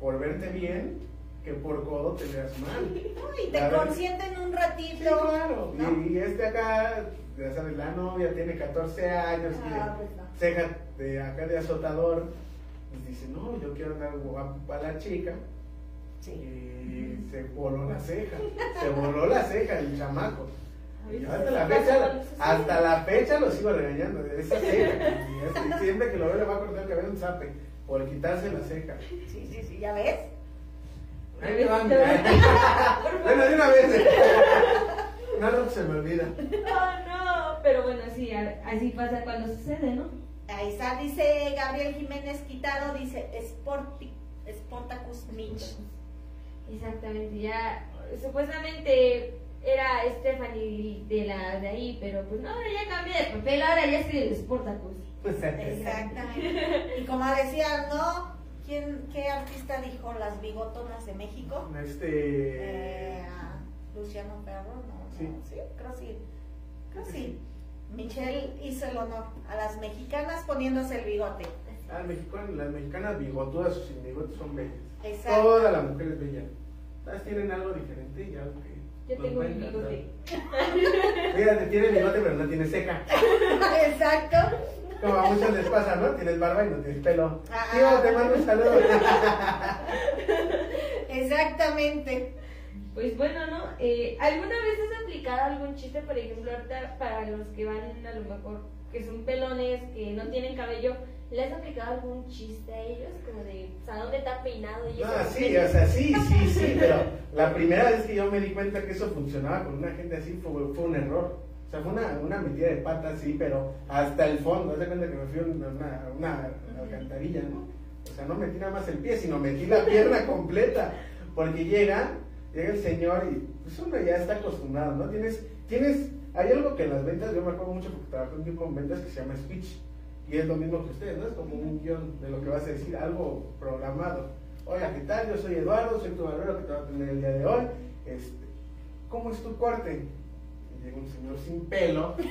por verte bien que por codo te veas mal. Y te consienten un Sí, ratito. claro. ¿no? Y, y este acá, ya sabes, la novia tiene 14 años, Ah, pues no. ceja de acá de azotador. Y dice, no, yo quiero andar guapo para la chica. Sí. Y se voló la ceja. Se voló la ceja el chamaco. Hasta la fecha, hasta la fecha lo sigo regañando. de Esa ceja. Siempre que lo veo le va a cortar el cabello un zape. Por quitarse la ceja. Sí, sí, sí, ya ves. Ahí van. Bueno, de una vez. No, no se me olvida. No, no, pero bueno, sí, así pasa cuando sucede, ¿no? Ahí está, dice Gabriel Jiménez Quitado, dice Sporti, Sportacus Mitch. Exactamente, ya supuestamente era Stephanie de la de ahí, pero pues no, ahora ya cambié de papel, ahora ya soy el Sportacus. Exactamente. Y como decía, ¿no? ¿Quién, ¿Qué artista dijo las bigotonas de México? Este. Eh, Luciano Ferro, ¿no? Sí. Sí, creo sí. Creo sí. Michelle hizo el honor a las mexicanas poniéndose el bigote. Ah, mexicano- las mexicanas bigotudas o sin bigotes son bellas. Exacto. Todas las mujeres bellas. Todas tienen algo diferente y algo que. Yo nos tengo encantar. bigote. Fíjate, tiene bigote pero no tiene ceja. Exacto. Como a muchos les pasa, ¿no? Tienes barba y no tienes pelo. Ah. Tío, te mando un saludo. Exactamente. Pues bueno, ¿no? Eh, ¿Alguna vez has aplicado algún chiste, por ejemplo, ahorita para los que van a lo mejor, que son pelones, que no tienen cabello, ¿le has aplicado algún chiste a ellos? Como de, o sea, ¿dónde está peinado? Y? No, sí, o sea, sí, sí, sí, pero la primera vez que yo me di cuenta que eso funcionaba con una gente así fue, fue un error. O sea, fue una, una metida de pata así, pero hasta el fondo. Haz de cuenta que me fui a una, una, una alcantarilla, ¿no? O sea, no metí nada más el pie, sino metí la pierna completa. Porque llega, llega el señor y pues uno ya está acostumbrado, ¿no? Tienes, tienes, hay algo que en las ventas, yo me acuerdo mucho porque trabajé un tiempo con ventas que se llama speech. Y es lo mismo que ustedes, ¿no? Es como un guion de lo que vas a decir, algo programado. Hola, ¿qué tal? Yo soy Eduardo, soy tu barbero que te va a atender el día de hoy. Este, ¿Cómo es tu corte? Y llega un señor sin pelo,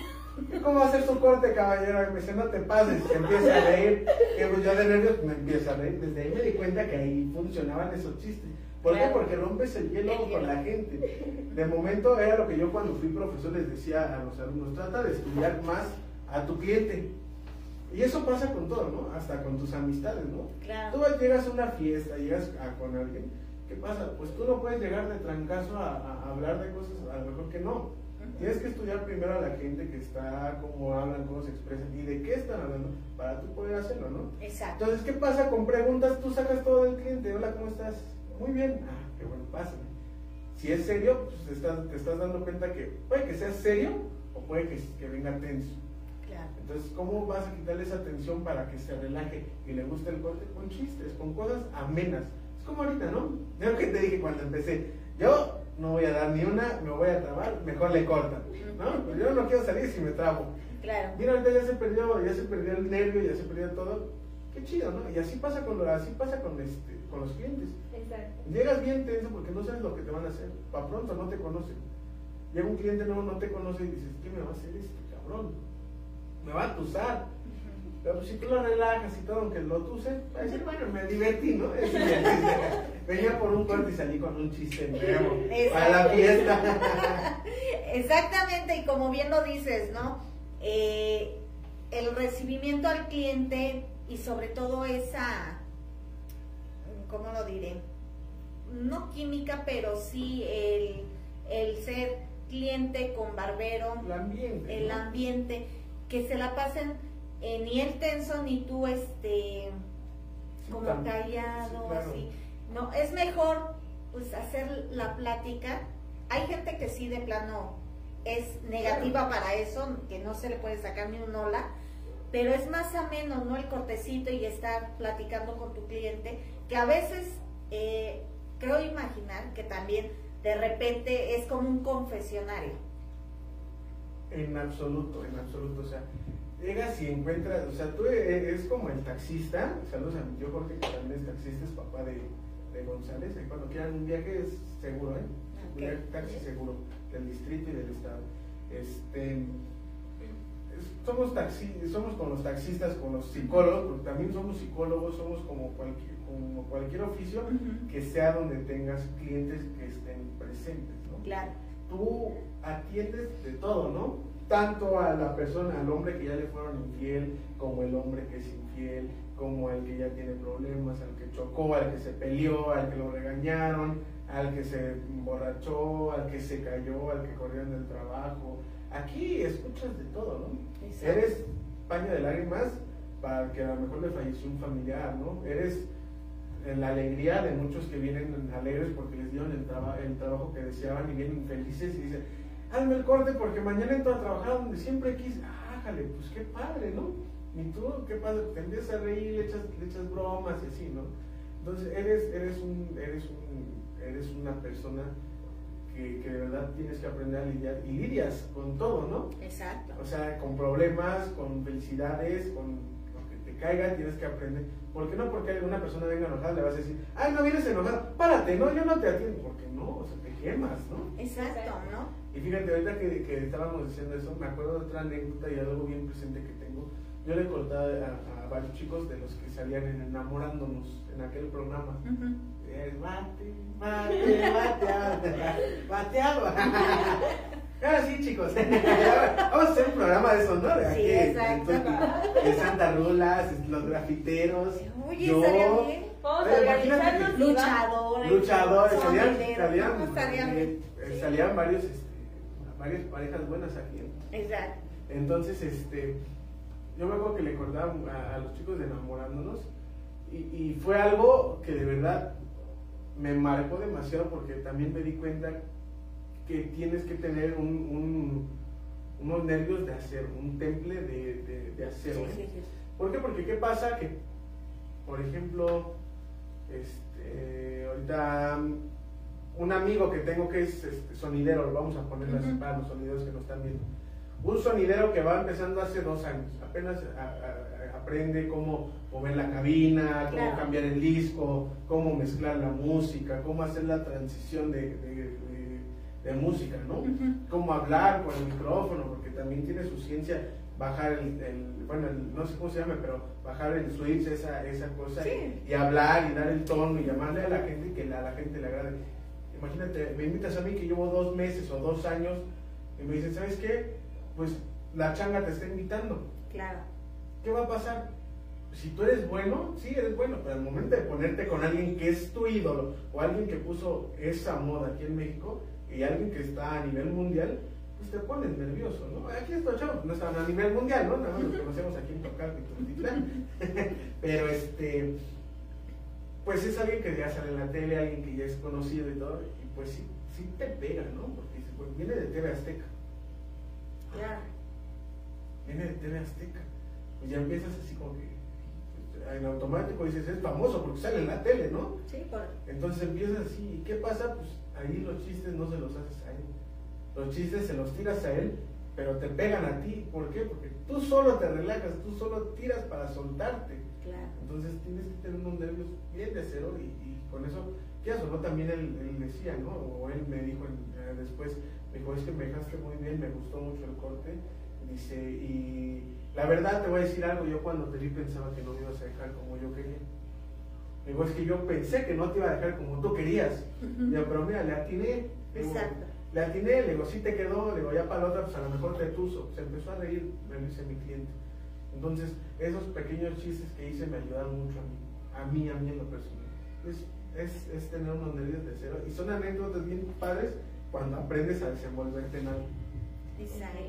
¿Cómo va a ser su corte, caballero? Me dice, no te pases, se empieza a reír. Que pues yo de nervios me empiezo a reír. Desde ahí me di cuenta que ahí funcionaban esos chistes. ¿Por qué? Porque rompes el hielo El con la gente. De momento era lo que yo cuando fui profesor les decía a los alumnos, trata de estudiar más a tu cliente. Y eso pasa con todo, ¿no? Hasta con tus amistades, ¿no? Claro. Tú llegas a una fiesta, llegas a- con alguien, ¿qué pasa? Pues tú no puedes llegar de trancazo a, a hablar de cosas, a lo mejor que no. Tienes que estudiar primero a la gente que está, cómo hablan, cómo se expresan y de qué están hablando para tú poder hacerlo, ¿no? Exacto. Entonces, ¿qué pasa con preguntas? Tú sacas todo del cliente, hola, ¿cómo estás? Muy bien, ah, qué bueno, pásame. Si es serio, pues te estás, te estás dando cuenta que puede que sea serio o puede que, que venga tenso. Entonces, ¿cómo vas a quitarle esa tensión para que se relaje y le guste el corte? Con chistes, con cosas amenas. Es como ahorita, ¿no? Lo que te dije cuando empecé. Yo no voy a dar ni una, me voy a trabar, mejor le cortan. ¿no? Pues yo no quiero salir si me trabo. Claro. Mira, ahorita ya se perdió, ya se perdió el nervio, ya se perdió todo. Qué chido, ¿no? Y así pasa con, lo- así pasa con, este, con los clientes. Exacto. Llegas bien tenso porque no sabes lo que te van a hacer. Para pronto no te conocen. Llega un cliente nuevo, no te conoce y dices, ¿qué me va a hacer este cabrón? Me va a tusar. Pero pues, si tú lo relajas y todo, aunque lo tuse, va a decir, bueno, me divertí, ¿no? Es. Venía por un corte y salí con un chiste nuevo para la fiesta. Exactamente, y como bien lo dices, ¿no? Eh, el recibimiento al cliente y sobre todo esa, ¿cómo lo diré? No química, pero sí el, el ser cliente con barbero, El ambiente. el ¿no? Que se la pasen eh, ni el tenso ni tú este Sí, como callado, sí, claro. así. No, es mejor pues hacer la plática. Hay gente que sí de plano es negativa para eso, que no se le puede sacar ni un hola, pero es más ameno, ¿no? El cortecito y estar platicando con tu cliente, que a veces eh, creo imaginar que también de repente es como un confesionario. En absoluto, en absoluto. O sea, llegas y encuentras, o sea, tú e- es como el taxista. Saludos a mi tío Jorge, que también es taxista, es papá de, de González. Ahí cuando quieran un viaje es seguro, ¿eh? Un Ok. viaje taxi seguro, del distrito y del estado. Este. es- somos taxi, somos con los taxistas, con los psicólogos, porque también somos psicólogos, somos como cualquier, como cualquier oficio que sea donde tengas clientes que estén presentes, ¿no? Claro. tú atiendes de todo, ¿no? Tanto a la persona, al hombre que ya le fueron infiel, como el hombre que es infiel, como el que ya tiene problemas, al que chocó, al que se peleó, al que lo regañaron, al que se emborrachó, al que se cayó, al que corrió en el trabajo. Aquí escuchas de todo, ¿no? Eres paño de lágrimas para que a lo mejor le falleció un familiar, ¿no? Eres la alegría de muchos que vienen alegres porque les dieron el, traba- el trabajo que deseaban y vienen felices y dicen, hazme el corte porque mañana entro a trabajar donde siempre quise. Ájale, pues qué padre, ¿no? Y tú, qué padre, te empiezas a reír, le echas, le echas bromas y así, ¿no? Entonces eres, eres, un, eres, un, eres una persona que, que de verdad tienes que aprender a lidiar y lidias con todo, ¿no? Exacto. O sea, con problemas, con felicidades, con lo que te caiga, tienes que aprender. ¿Por qué no? Porque una persona venga enojada, le vas a decir, ay, no vienes enojada, párate, no, yo no te atiendo. Porque no, o sea, te quemas, ¿no? Exacto, ¿no? Y fíjate, ahorita que, que estábamos diciendo eso, me acuerdo de otra anécdota y algo bien presente que tengo. Yo le contaba a, a varios chicos de los que salían en enamorándonos en aquel programa. Ujú. Eh, Bate, bate, bateado, bateado. Ahora sí, chicos. Vamos a hacer un programa de eso, ¿no? De aquí, exacto. De, Santa Rulas, los grafiteros. Oye, yo. bien. Vamos a organizarnos. Luchadores. Luchadores, salían, salían, eh, salían varios, este, varias parejas buenas aquí. Exacto. Entonces, este, yo me acuerdo que le acordaba a, a los chicos de enamorándonos y, y fue algo que de verdad me marcó demasiado porque también me di cuenta que tienes que tener un, un- unos nervios de acero, un temple de, de, de acero. Sí, sí, sí. ¿Por qué? Porque ¿qué pasa? Que, por ejemplo, este, ahorita un amigo que tengo que es este, sonidero, vamos a ponerlo así para los sonideros que nos están viendo. Un sonidero que va empezando hace dos años, apenas a- a- a- aprende cómo mover la cabina, cómo Claro. cambiar el disco, cómo mezclar la música, cómo hacer la transición de, de- de- de música, ¿no? Ujú. Cómo hablar con el micrófono, porque también tiene su ciencia bajar el, el- bueno, el- no sé cómo se llama, pero bajar el switch, esa, esa cosa, Sí. y, y hablar y dar el tono y llamarle a la gente y que la- a la gente le agrade. Imagínate, me invitas a mí que llevo dos meses o dos años y me dicen, ¿sabes qué? Pues la changa te está invitando. Claro. ¿Qué va a pasar? Si tú eres bueno, sí eres bueno, pero al momento de ponerte con alguien que es tu ídolo o alguien que puso esa moda aquí en México y alguien que está a nivel mundial, pues te pones nervioso, ¿no? Aquí estos chavos no están a nivel mundial, ¿no? Nada más los conocemos aquí en Tocarte y Tultitlán. Pero este, pues es alguien que ya sale en la tele, alguien que ya es conocido y todo, y pues sí, sí te pega, ¿no? Porque pues viene de TV Azteca Claro. viene de TV Azteca. Pues ya empiezas así como que en automático dices, es famoso porque sale en la tele, ¿no? Sí, por... Entonces empiezas así, ¿y qué pasa? Pues ahí los chistes no se los haces a él. Los chistes se los tiras a él, pero te pegan a ti. ¿Por qué? Porque tú solo te relajas, tú solo tiras para soltarte. Entonces tienes que tener unos nervios bien de cero y, y con eso, ¿qué o no? También él, él decía, ¿no? O él me dijo eh, después, me dijo, es que me dejaste muy bien, me gustó mucho el corte. Dice, y la verdad te voy a decir algo, yo cuando te vi pensaba que no me ibas a dejar como yo quería. Me dijo, es que yo pensé que no te iba a dejar como tú querías. Ujú. Digo, pero mira, le atiné. Exacto. Le atiné, le digo, sí te quedó, le digo, ya para la otra, pues a lo mejor te tuzo. Se empezó a reír, me lo dice mi cliente. Entonces, esos pequeños chistes que hice me ayudaron mucho a mí, a mí, a mí en lo personal. Es, es, es tener unos nervios de cero y son anécdotas bien padres cuando aprendes a desenvolverte en algo. Exacto.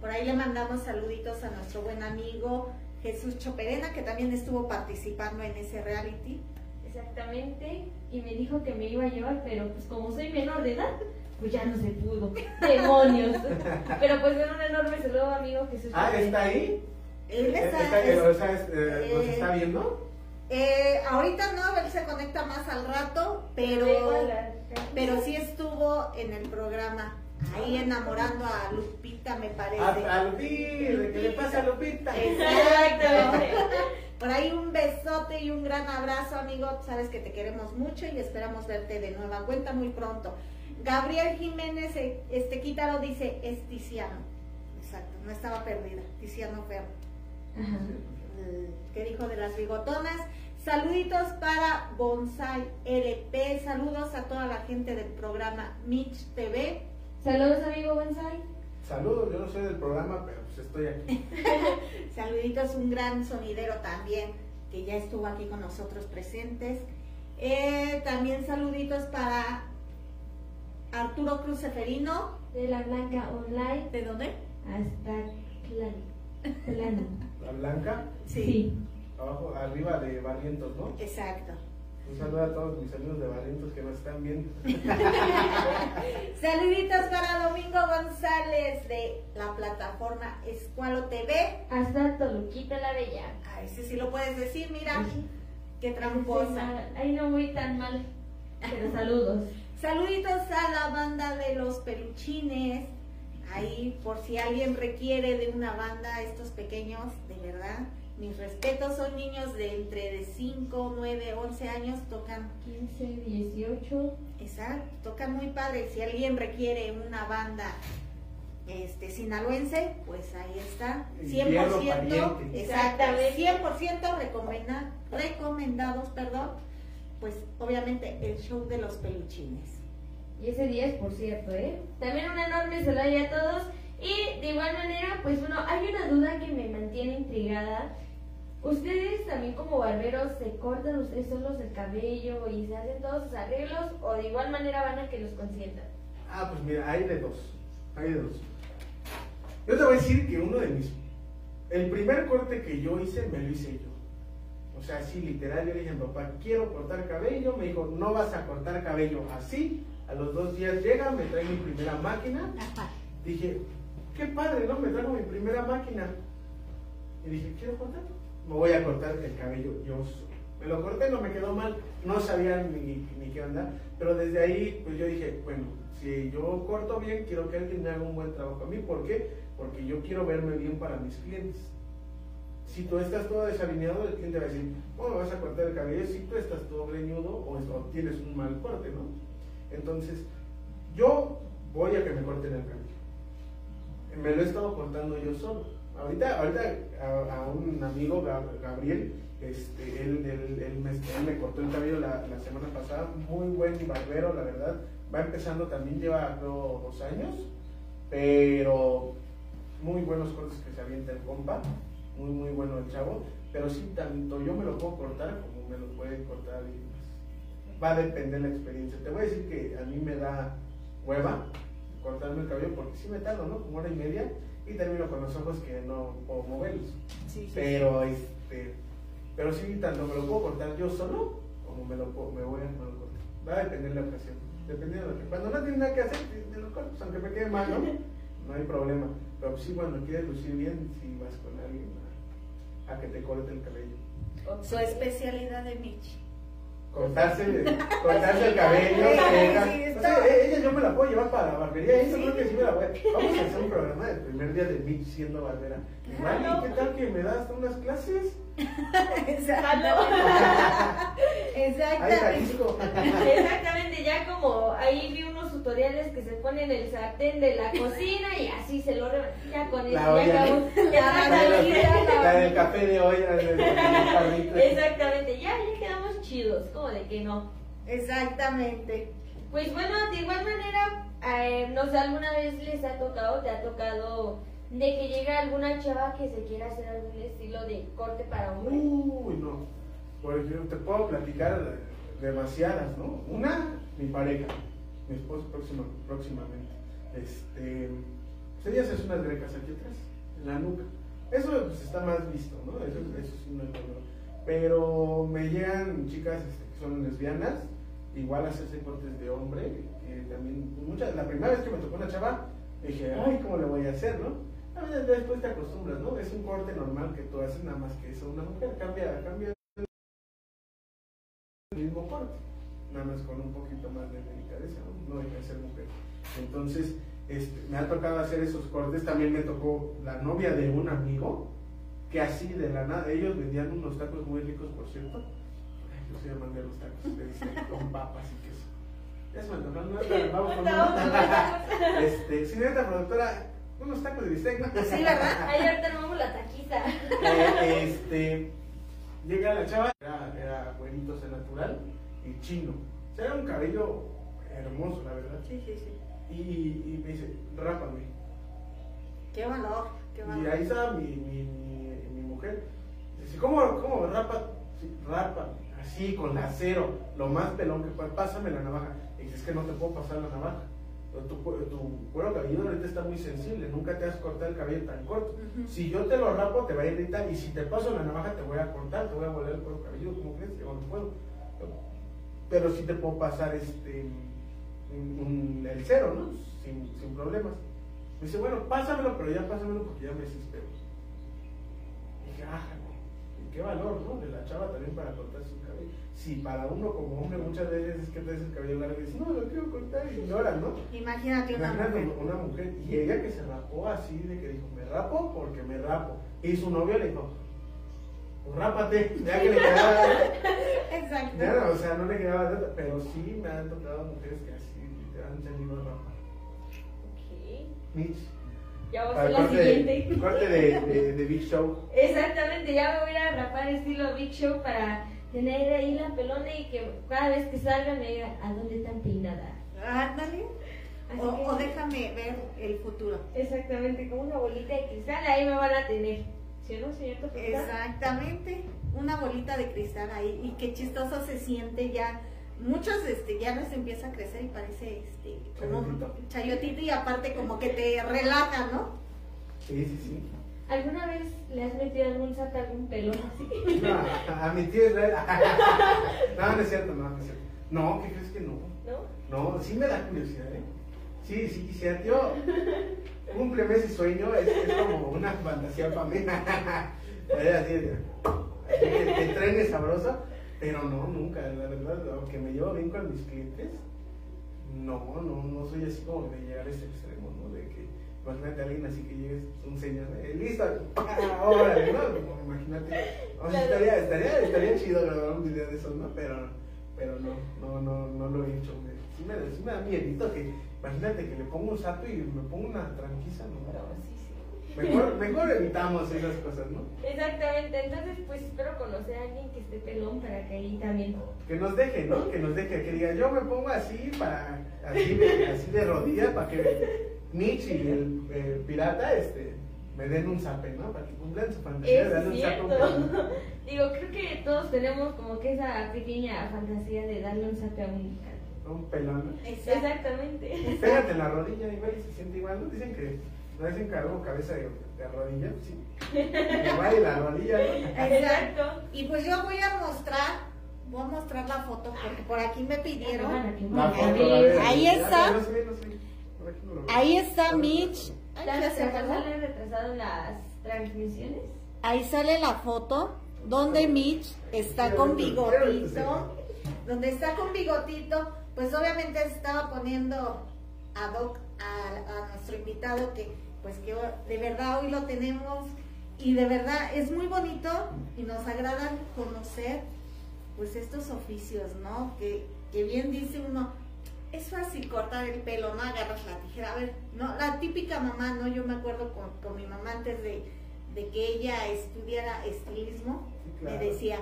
Por ahí le mandamos saluditos a nuestro buen amigo Jesús Choperena, que también estuvo participando en ese reality. Exactamente, y me dijo que me iba a llevar, pero pues como soy menor de edad, pues ya no se pudo. ¡Demonios! Pero pues un enorme saludo, amigo Jesús. Ah, Choperena. ¿está ahí? Él está, ¿Está, es- o sea, es- eh, ¿Nos eh, está viendo? eh, ahorita no, él se conecta más al rato, pero, pero sí estuvo en el programa, ahí enamorando a Lupita, me parece. A, a Lupita, ¿qué le pasa a Lupita? Exactamente. Por ahí un besote y un gran abrazo, amigo. Sabes que te queremos mucho y esperamos verte de nueva cuenta muy pronto. Gabriel Jiménez eh, este Quítaro dice, es Tiziano. Exacto, no estaba perdida. Tiziano Ferro. Ajá. que dijo de las bigotonas. Saluditos para Bonsai LP. Saludos a toda la gente del programa Mitch TV. Saludos, amigo Bonsai. Saludos, yo no soy del programa, pero pues estoy aquí. Saluditos, un gran sonidero también que ya estuvo aquí con nosotros presentes. Eh, también saluditos para Arturo Cruz Seferino. De la Blanca Online ¿De dónde? hasta Clano. La Blanca, Sí. abajo, arriba de Barrientos, ¿no? Exacto. Un saludo a todos mis amigos de Barrientos que nos están viendo. Saluditos para Domingo González de la plataforma Escualo TV. Hasta Toluquita la Bella. A ese sí lo puedes decir, mira, Sí. qué tramposa. Ahí no voy tan mal. Pero saludos. Saluditos a la banda de los peluchines. Ahí, por si alguien requiere de una banda, estos pequeños, de verdad, mis respetos, son niños de entre de 5, 9, 11 años, tocan, 15, 18. exacto, tocan muy padre. Si alguien requiere una banda este sinaloense, pues ahí está, Hierro 100%, pariente. exacto, Exactamente. 100% recomenda- recomendados, perdón, pues obviamente el show de los peluchines. Y ese día es por cierto, ¿eh? También un enorme saludo a todos. Y de igual manera, pues bueno, hay una duda que me mantiene intrigada. ¿Ustedes también como barberos se cortan ustedes solos el cabello y se hacen todos sus arreglos o de igual manera van a que los consientan? Ah, pues mira, hay de dos. Hay de dos. Yo te voy a decir que uno de mis. El primer corte que yo hice, me lo hice yo. O sea, así literal, yo le dije papá, quiero cortar cabello. Me dijo, no vas a cortar cabello así. A los dos días llega, me trae mi primera máquina. Dije, qué padre, ¿no? Me trajo mi primera máquina. Y dije, quiero cortar. Me voy a cortar el cabello yo. Me lo corté, no me quedó mal. No sabía ni, ni qué onda. Pero desde ahí, pues yo dije, bueno, si yo corto bien, quiero que alguien me haga un buen trabajo a mí. ¿Por qué? Porque yo quiero verme bien para mis clientes. Si tú estás todo desalineado, el cliente va a decir, ¿cómo me vas a cortar el cabello si tú estás todo greñudo o, o tienes un mal corte, ¿no? Entonces, yo voy a que me corten el cabello. Me lo he estado cortando yo solo. Ahorita, ahorita a, un amigo, Gab- Gabriel, este, él, él- me, cortó el cabello la, semana pasada, muy buen barbero, la verdad. Va empezando también, lleva creo, dos años, pero muy buenos cortes que se avienta el compa, muy, muy bueno el chavo. Pero sí, tanto yo me lo puedo cortar como me lo puede cortar. Va a depender la experiencia. Te voy a decir que a mí me da hueva cortarme el cabello porque sí me tardo, ¿no? Como hora y media y termino con los ojos que no puedo moverlos. Sí, sí, Pero este, pero sí, tanto me lo puedo cortar yo solo como me lo puedo, me voy a me lo corto. Va a depender la ocasión. Dependiendo de lo que. Cuando no tienes nada que hacer, te, lo cortas, aunque me quede mal, ¿no? No hay problema. Pero sí, cuando quieres lucir bien, si vas con alguien a, a que te corte el cabello. Su especialidad de Mitch. Cortarse, cortarse el cabello, cejas. sí, O sea, ella yo me la puedo llevar para la barbería, ella creo que sí me la voy a... Vamos a hacer un programa del primer día de Mitch siendo barbera. Igual, ¿y qué tal que me das unas clases? Exactamente. Jalisco. Exactamente, ya como ahí vi unos tutoriales que se ponen el sartén de la cocina y así se lo ya con eso La ya olla. acabó. La, Exactamente, la del café de hoy, la del carrito. Exactamente, ya, ya quedamos chidos, como de que no. Exactamente. Pues bueno, de igual manera, eh, no sé, alguna vez les ha tocado, te ha tocado de que llega alguna chava que se quiera hacer algún estilo de corte para hombre. Uy, no. Por ejemplo, te puedo platicar demasiadas, ¿no? Una, mi pareja, mi esposo próxima, próximamente. Este, pues ella se hace unas grecas aquí atrás, en la nuca. Eso pues, está más visto, ¿no? Eso, eso sí no hay problema. Pero me llegan chicas este, que son lesbianas, igual hacerse cortes de hombre, que también, muchas, la primera vez que me tocó una chava, dije, ay, ¿cómo le voy a hacer, no? A veces después te acostumbras, ¿no? Es un corte normal que tú haces, nada más que eso, una mujer cambia, cambia el mismo corte, nada más con un poquito más de delicadeza, ¿no? No deja de ser mujer. Entonces, este, me ha tocado hacer esos cortes, también me tocó la novia de un amigo, que así de la nada, ellos vendían unos tacos muy ricos, por cierto. Ay, yo soy amante de los tacos, de bistec con papas y queso. Se me antojaron, ¿no? vamos con uno. Este, señorita productora, unos tacos de bistec, ¿no? Sí, ¿verdad? Ahí ahorita armamos la taquiza. Eh, este, llega la chava, era, era güerito, o natural y chino. O sea, era un cabello hermoso, la verdad. Sí, sí, sí. Y, y me dice, rápame. Qué valor, qué Y valor. ahí estaba mi, mi, mi, mi mujer. Dice, ¿cómo, cómo rapa? Sí, rapa, así, con la cero, lo más pelón que pueda. Pásame la navaja. Y dice, es que no te puedo pasar la navaja. Tu, tu cuero cabelludo ahorita está muy sensible, nunca te has cortado el cabello tan corto. Si yo te lo rapo, te va a irritar. Y si te paso la navaja, te voy a cortar, te voy a volver el cuero cabelludo. ¿Cómo crees? Yo no puedo. Pero sí te puedo pasar este un- un- el cero, ¿no? Sin, sin problemas. Me dice, bueno, pásamelo, pero ya pásamelo porque ya me desespero. Y dije, ah, qué valor, ¿no? De la chava también para cortar su. Si para uno como hombre muchas veces es que traes el cabello largo y dices, no, lo quiero cortar y llora, ¿no? Imagínate una Imagínate mujer. una mujer y ella que se rapó así de que dijo, me rapo porque me rapo. Y su novio le dijo, pues rápate, ya que le quedaba, Exacto. ya o sea, no le quedaba nada, pero sí me han tocado mujeres que así te han tenido rapar. Ok. Mitch, Ya voy a la corte, de, siguiente. corte de, de, de Big Show. Exactamente, ya me voy a rapar estilo Big Show para tener ahí la pelona y que cada vez que salga me digan, ¿a dónde están peinada? Ándale. O, que- o déjame ver el futuro. Exactamente, como una bolita de cristal, ahí me van a tener. ¿Sí o no, señor? Exactamente. Una bolita de cristal ahí. Y qué chistoso se siente ya. Muchos este, ya les empieza a crecer y parece este, como un Chayotito. chayotito y aparte como que te relaja, ¿no? Sí, sí, sí. ¿Alguna vez le has metido algún saco algún pelón así? No, a, mi tío Israel. No, no es cierto, no, no es cierto. No, ¿qué crees que no? ¿No? No, sí me da curiosidad, ¿eh? Sí, sí quisiera, tío. Cúmpleme ese sueño, es, es como una fantasía para mí. Poder así, te trenes sabroso, pero no, nunca, la verdad, aunque me llevo bien con mis clientes, no, no, no soy así como de llegar a ese extremo, imagínate a alguien así que llegues, un señor, eh, listo, ah, órale, ¿no? Como Imagínate, o sea, estaría, estaría, estaría chido grabar un video de eso, ¿no? Pero pero no, no, no, no lo he hecho. Me, sí, me, sí me da miedito que, imagínate que le pongo un sapo y me pongo una tranquisa, ¿no? Pero sí, sí. Mejor, mejor evitamos esas cosas, ¿no? Exactamente, entonces pues espero conocer a alguien que esté pelón para que ahí también. Que nos deje, ¿no? Que nos deje, que diga, yo me pongo así para, así de, así de rodillas para que y el, el pirata, este, me den un zape, ¿no? Para que cumplan su fantasía de darle un Es zape a un pelón. Digo, creo que todos tenemos como que esa pequeña fantasía de darle un sape a un Un pelón. Exactamente. Pégate en la rodilla igual y se siente igual, ¿no? Dicen que no dicen que algo cabeza de, de rodilla, sí. Igual y la rodilla, ¿no? Exacto. Y pues yo voy a mostrar, voy a mostrar la foto porque por aquí me pidieron. La foto, a Ahí ver, Ahí ya, está. ya No sé, no Ahí está Mitch. Ay, ¿Las ya se apagó. sale retrasado en las transmisiones? Ahí sale la foto donde Mitch está con bigotito. Donde está con bigotito, pues obviamente estaba poniendo ad hoc a, a nuestro invitado que pues que de verdad hoy lo tenemos y de verdad es muy bonito y nos agrada conocer pues estos oficios, ¿no? Que, que bien dice uno, es fácil cortar el pelo, no agarras la tijera. A ver, no, la típica mamá, ¿no? Yo me acuerdo con, con mi mamá antes de, de que ella estudiara estilismo, Sí, claro. me decía,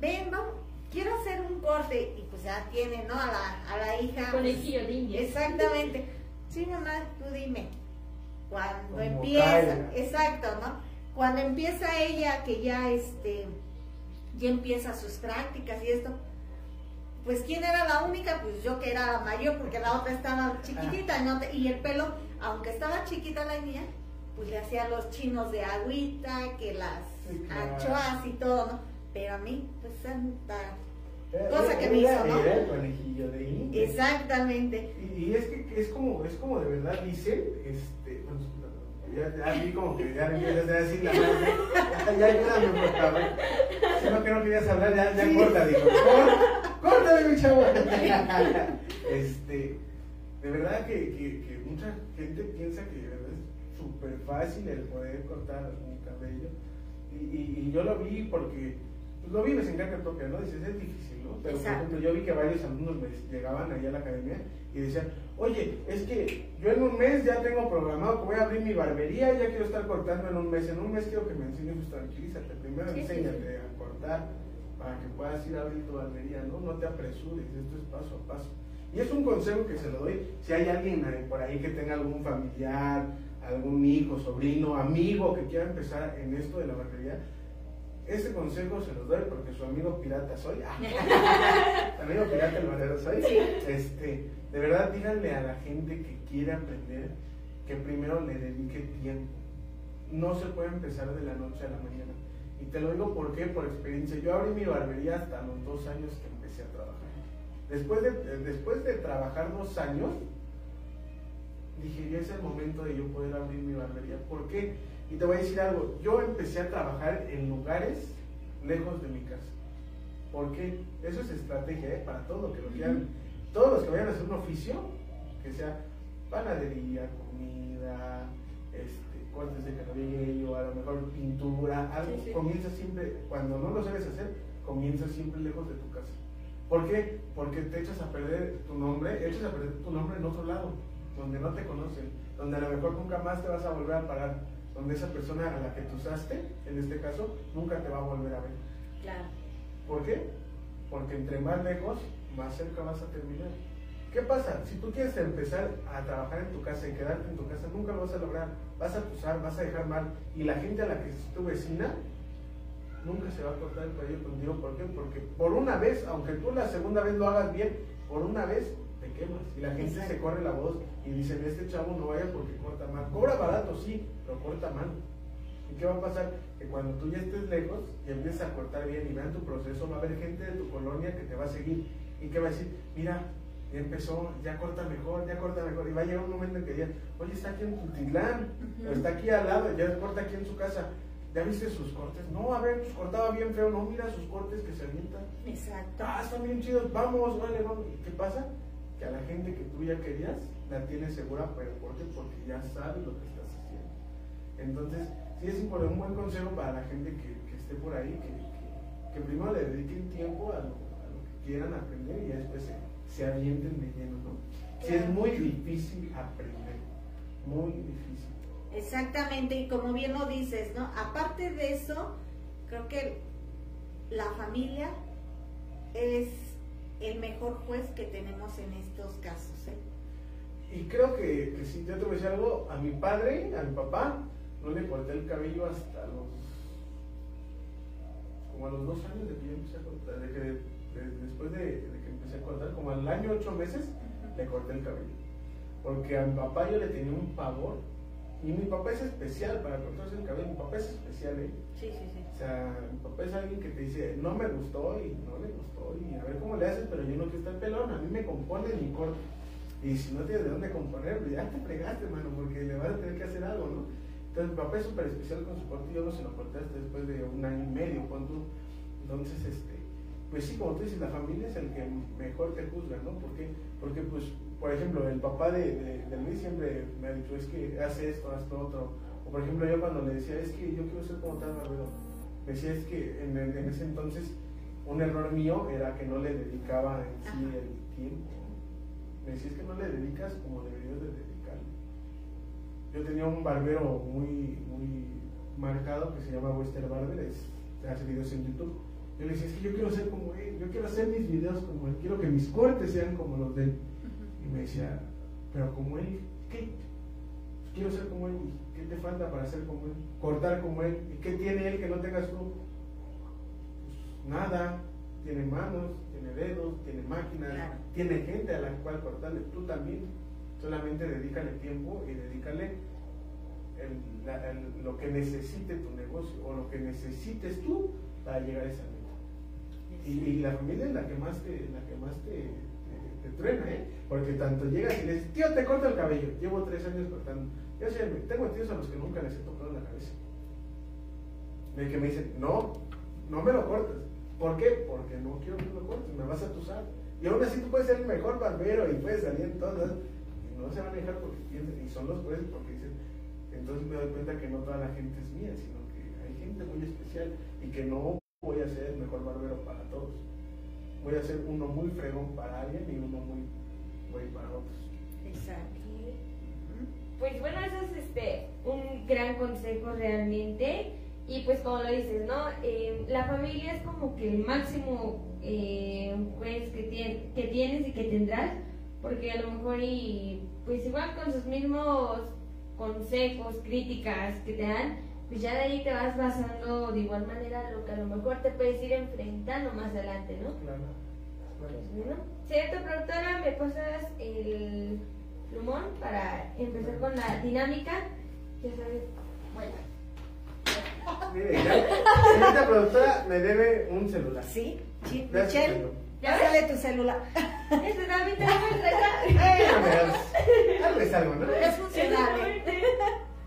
ven, vamos, quiero hacer un corte. Y pues ya tiene, ¿no? A la, a la hija. Con el pues, de. Exactamente. Sí, mamá, tú dime. Cuando Como empieza, caiga. exacto, ¿no? Cuando empieza ella, que ya este, ya empieza sus prácticas y esto, pues quién era la única, pues yo que era mayor, porque la otra estaba chiquitita, ¿no? y el pelo, aunque estaba chiquita la niña, pues le hacía los chinos de agüita, que las Sí, claro. anchoas y todo, ¿no? Pero a mí, pues santa. Era- cosa que era- me hizo, ¿no? Era el conejillo de India. Exactamente. Y, y es que es como, es como de verdad dicen, este, bueno, ya, ya vi como que ya empiezas a decir la frase, ya, ayúdame por favor. Si no que no querías hablar, ya, ya Sí. corta, digo, "Cor- córtale mi chavo. Este, de verdad que, que, que mucha gente piensa que es súper fácil el poder cortar un cabello. Y, y, y yo lo vi porque, lo vi me carne propia, ¿no? Dices, es difícil, ¿no? Pero por ejemplo, yo vi que varios alumnos me llegaban ahí a la academia y decían, oye, es que yo en un mes ya tengo programado que voy a abrir mi barbería, ya quiero estar cortando en un mes, en un mes quiero que me enseñes, pues tranquilízate, primero Sí, sí, enséñate a cortar para que puedas ir a abrir tu barbería, ¿no? No te apresures, esto es paso a paso. Y es un consejo que se lo doy, si hay alguien por ahí que tenga algún familiar, algún hijo, sobrino, amigo que quiera empezar en esto de la barbería, ese consejo se los doy porque su amigo pirata soy. amigo pirata el barbero soy. Este, de verdad, díganle a la gente que quiere aprender que primero le dedique tiempo. No se puede empezar de la noche a la mañana. Y te lo digo por qué, por experiencia. Yo abrí mi barbería hasta los dos años que empecé a trabajar. Después de, eh, después de trabajar dos años, dije, ya es el momento de yo poder abrir mi barbería. ¿Por qué? Y te voy a decir algo, yo empecé a trabajar en lugares lejos de mi casa. ¿Por qué? Eso es estrategia, ¿eh? Para todo lo que lo quieran. Todos los que vayan a hacer un oficio, que sea panadería, comida, este, cortes de cabello, a lo mejor pintura, algo, Sí, sí. comienza siempre, cuando no lo sabes hacer, comienza siempre lejos de tu casa. ¿Por qué? Porque te echas a perder tu nombre, echas a perder tu nombre en otro lado, donde no te conocen, donde a lo mejor nunca más te vas a volver a parar, donde esa persona a la que tú usaste, en este caso, nunca te va a volver a ver. Claro. ¿Por qué? Porque entre más lejos, más cerca vas a terminar. ¿Qué pasa? Si tú quieres empezar a trabajar en tu casa y quedarte en tu casa, nunca lo vas a lograr. Vas a acusar, vas a dejar mal. Y la gente a la que es tu vecina, nunca se va a cortar el cabello contigo. ¿Por qué? Porque por una vez, aunque tú la segunda vez lo hagas bien, por una vez te quemas. Y la gente Exacto. se corre la voz y dicen, este chavo no vaya porque corta mal. Cobra barato, sí, pero corta mal. ¿Y qué va a pasar? Que cuando tú ya estés lejos y empieces a cortar bien y vean tu proceso, va a haber gente de tu colonia que te va a seguir y que va a decir, mira, ya empezó, ya corta mejor, ya corta mejor. Y va a llegar un momento en que digan, oye, está aquí en Tultitlán, o está aquí al lado, ya corta aquí en su casa. ¿Ya viste sus cortes? No, a ver, pues cortaba bien feo, no, mira sus cortes que se avientan. Exacto. Ah, están bien chidos, vamos, vale, vamos. ¿Y qué pasa? Que a la gente que tú ya querías, la tienes segura, pero ¿por qué? Porque ya sabe lo que estás haciendo. Entonces, sí es un buen consejo para la gente que, que esté por ahí, que, que, que primero le dediquen tiempo a lo, a lo que quieran aprender y ya después se, se avienten de lleno, ¿no? Sí, es muy difícil aprender, muy difícil. Exactamente, y como bien lo dices, ¿no? Aparte de eso, creo que la familia es el mejor juez que tenemos en estos casos. ¿eh? Y creo que, que si yo te voy a decir algo, a mi padre, a mi papá, no le corté el cabello hasta los. como a los dos años de que yo empecé a cortar, de que de- después de, de que empecé a cortar, como al año ocho meses, le corté el cabello. Porque a mi papá yo le tenía un pavor. Y mi papá es especial para cortarse el cabello. Mi papá es especial, ¿eh? Sí, sí, sí. O sea, mi papá es alguien que te dice, no me gustó y no le gustó y a ver cómo le haces, pero yo no quiero estar pelón, a mí me compone mi corte. Y si no tienes de dónde componer, pues ya te fregaste, mano, porque le vas a tener que hacer algo, ¿no? Entonces mi papá es súper especial con su corte yo no se lo corté hasta después de un año y medio, tú. Entonces, este, pues sí, como tú dices, la familia es el que mejor te juzga, ¿no? ¿Por qué? Porque, pues, por ejemplo, el papá de, de, de Luis siempre me ha dicho, es que hace esto, haz lo otro. O por ejemplo, yo cuando le decía, es que yo quiero ser como tal barbero, me decía, es que en, en- ese entonces un error mío era que no le dedicaba en sí el tiempo. Me decía, es que no le dedicas como deberías de dedicarle. Yo tenía un barbero muy, muy marcado que se llama Wester Barber, es, hace videos en YouTube. Yo le decía, es que yo quiero ser como él, yo quiero hacer mis videos como él, quiero que mis cortes sean como los de él. Y me decía, pero como él, ¿qué? Quiero ser como él, ¿y ¿qué te falta para ser como él? Cortar como él, ¿y qué tiene él que no tengas tú? Pues nada, tiene manos, tiene dedos, tiene máquinas, Claro. tiene gente a la cual cortarle, tú también. Solamente dedícale tiempo y dedícale el- la- el- lo que necesite tu negocio o lo que necesites tú para llegar a esa. Y, y la familia es la que más te, la que más te, te- truena, ¿eh? Porque tanto llegas y le dices, tío, te corto el cabello. Llevo tres años cortando. Yo sé, tengo tíos a los que nunca les he tocado la cabeza. De que me dicen, no, no me lo cortes. ¿Por qué? Porque no quiero que lo cortes, me vas a tusar. Y aún así tú puedes ser el mejor barbero y puedes salir en todas. Y no se van a dejar porque piensan, y son los jueces porque dicen, entonces me doy cuenta que no toda la gente es mía, sino que hay gente muy especial y que no voy a ser el mejor barbero para todos. Voy a ser uno muy fregón para alguien y uno muy güey para otros. Exacto. Pues bueno, eso es este, un gran consejo realmente. Y pues como lo dices, ¿no? Eh, la familia es como que el máximo eh, juez que, tien- que tienes y que tendrás, porque a lo mejor y pues igual con sus mismos consejos, críticas que te dan, pues ya de ahí te vas basando de igual manera lo que a lo mejor te puedes ir enfrentando más adelante, ¿no? Claro. Bueno, cierto, productora, me pasas el plumón para empezar con la dinámica. Ya sabes, bueno. Mire, ya, esta productora me debe un celular. Sí, sí, Michelle, ya sale tu celular. Este también tenemos acá. Eh, me- Algo es algo, ¿no? Es funcional.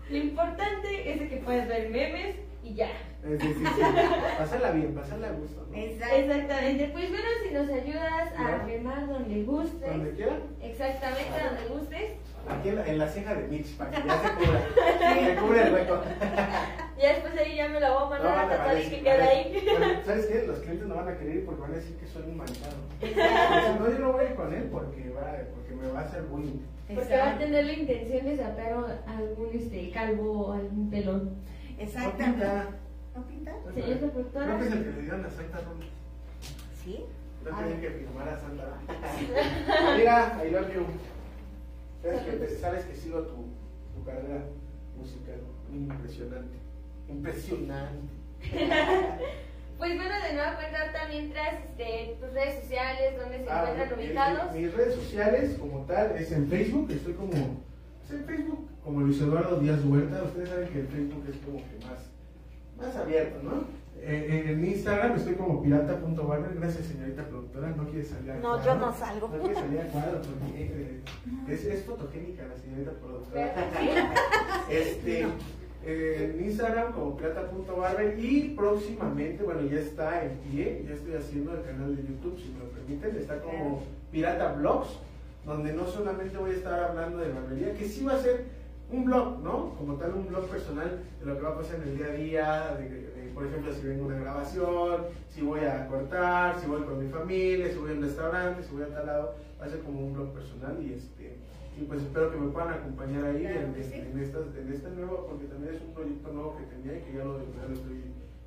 ¿Eh? Lo importante es que puedes ver memes y ya. Es decir, sí, pasarla bien, pasarla a gusto. ¿no? Exactamente. Pues bueno, si nos ayudas a firmar donde gustes. Donde quiera. Exactamente, donde gustes. Aquí en la, en la ceja de Mitch, para que ya se cubra. Se cubre el hueco. Ya después ahí ya me la voy a No, mandar a vale, tatuar vale, y sí, que quede ahí. Bueno, ¿Sabes qué? Los clientes no van a querer ir porque van a decir que soy un manchado. No, yo no voy a ir con él porque, va, porque me va a hacer bullying. Porque va a tener la intención de sacar algún este calvo o algún pelón. Exactamente. No pinta. ¿No pinta? Creo que es el que le dieron a Santa Rosa. Sí. No tienen que firmar a Santa Rosa. Mira, I love you. Sabes que, sabes que sigo tu, tu carrera musical. Impresionante. Impresionante. Pues bueno, de nueva cuenta también traes este, tus redes sociales, donde se Ah, encuentran mi- ubicados. mi- mis redes sociales como tal es en Facebook, estoy como pues en Facebook como Luis Eduardo Díaz Huerta, ustedes saben que el Facebook es como que más, más abierto, ¿no? Eh, en Instagram estoy como pirata.barber, gracias señorita productora, no quiere salir a No, cuadro. yo no salgo. No quiere salir a cuadro porque eh, es, es fotogénica la señorita productora. Este, eh, en Instagram como plata.barber y próximamente, bueno, ya está en pie, ya estoy haciendo el canal de YouTube, si me lo permiten, está como Pirata Vlogs, donde no solamente voy a estar hablando de barbería, que sí va a ser un blog, ¿no? Como tal, un blog personal de lo que va a pasar en el día a día, de, de, por ejemplo, si vengo a una grabación, si voy a cortar, si voy con mi familia, si voy a un restaurante, si voy a tal lado, va a ser como un blog personal y este y pues espero que me puedan acompañar ahí Claro en, sí. en estas, en este nuevo, porque también es un proyecto nuevo que tenía y que ya lo, ya lo estoy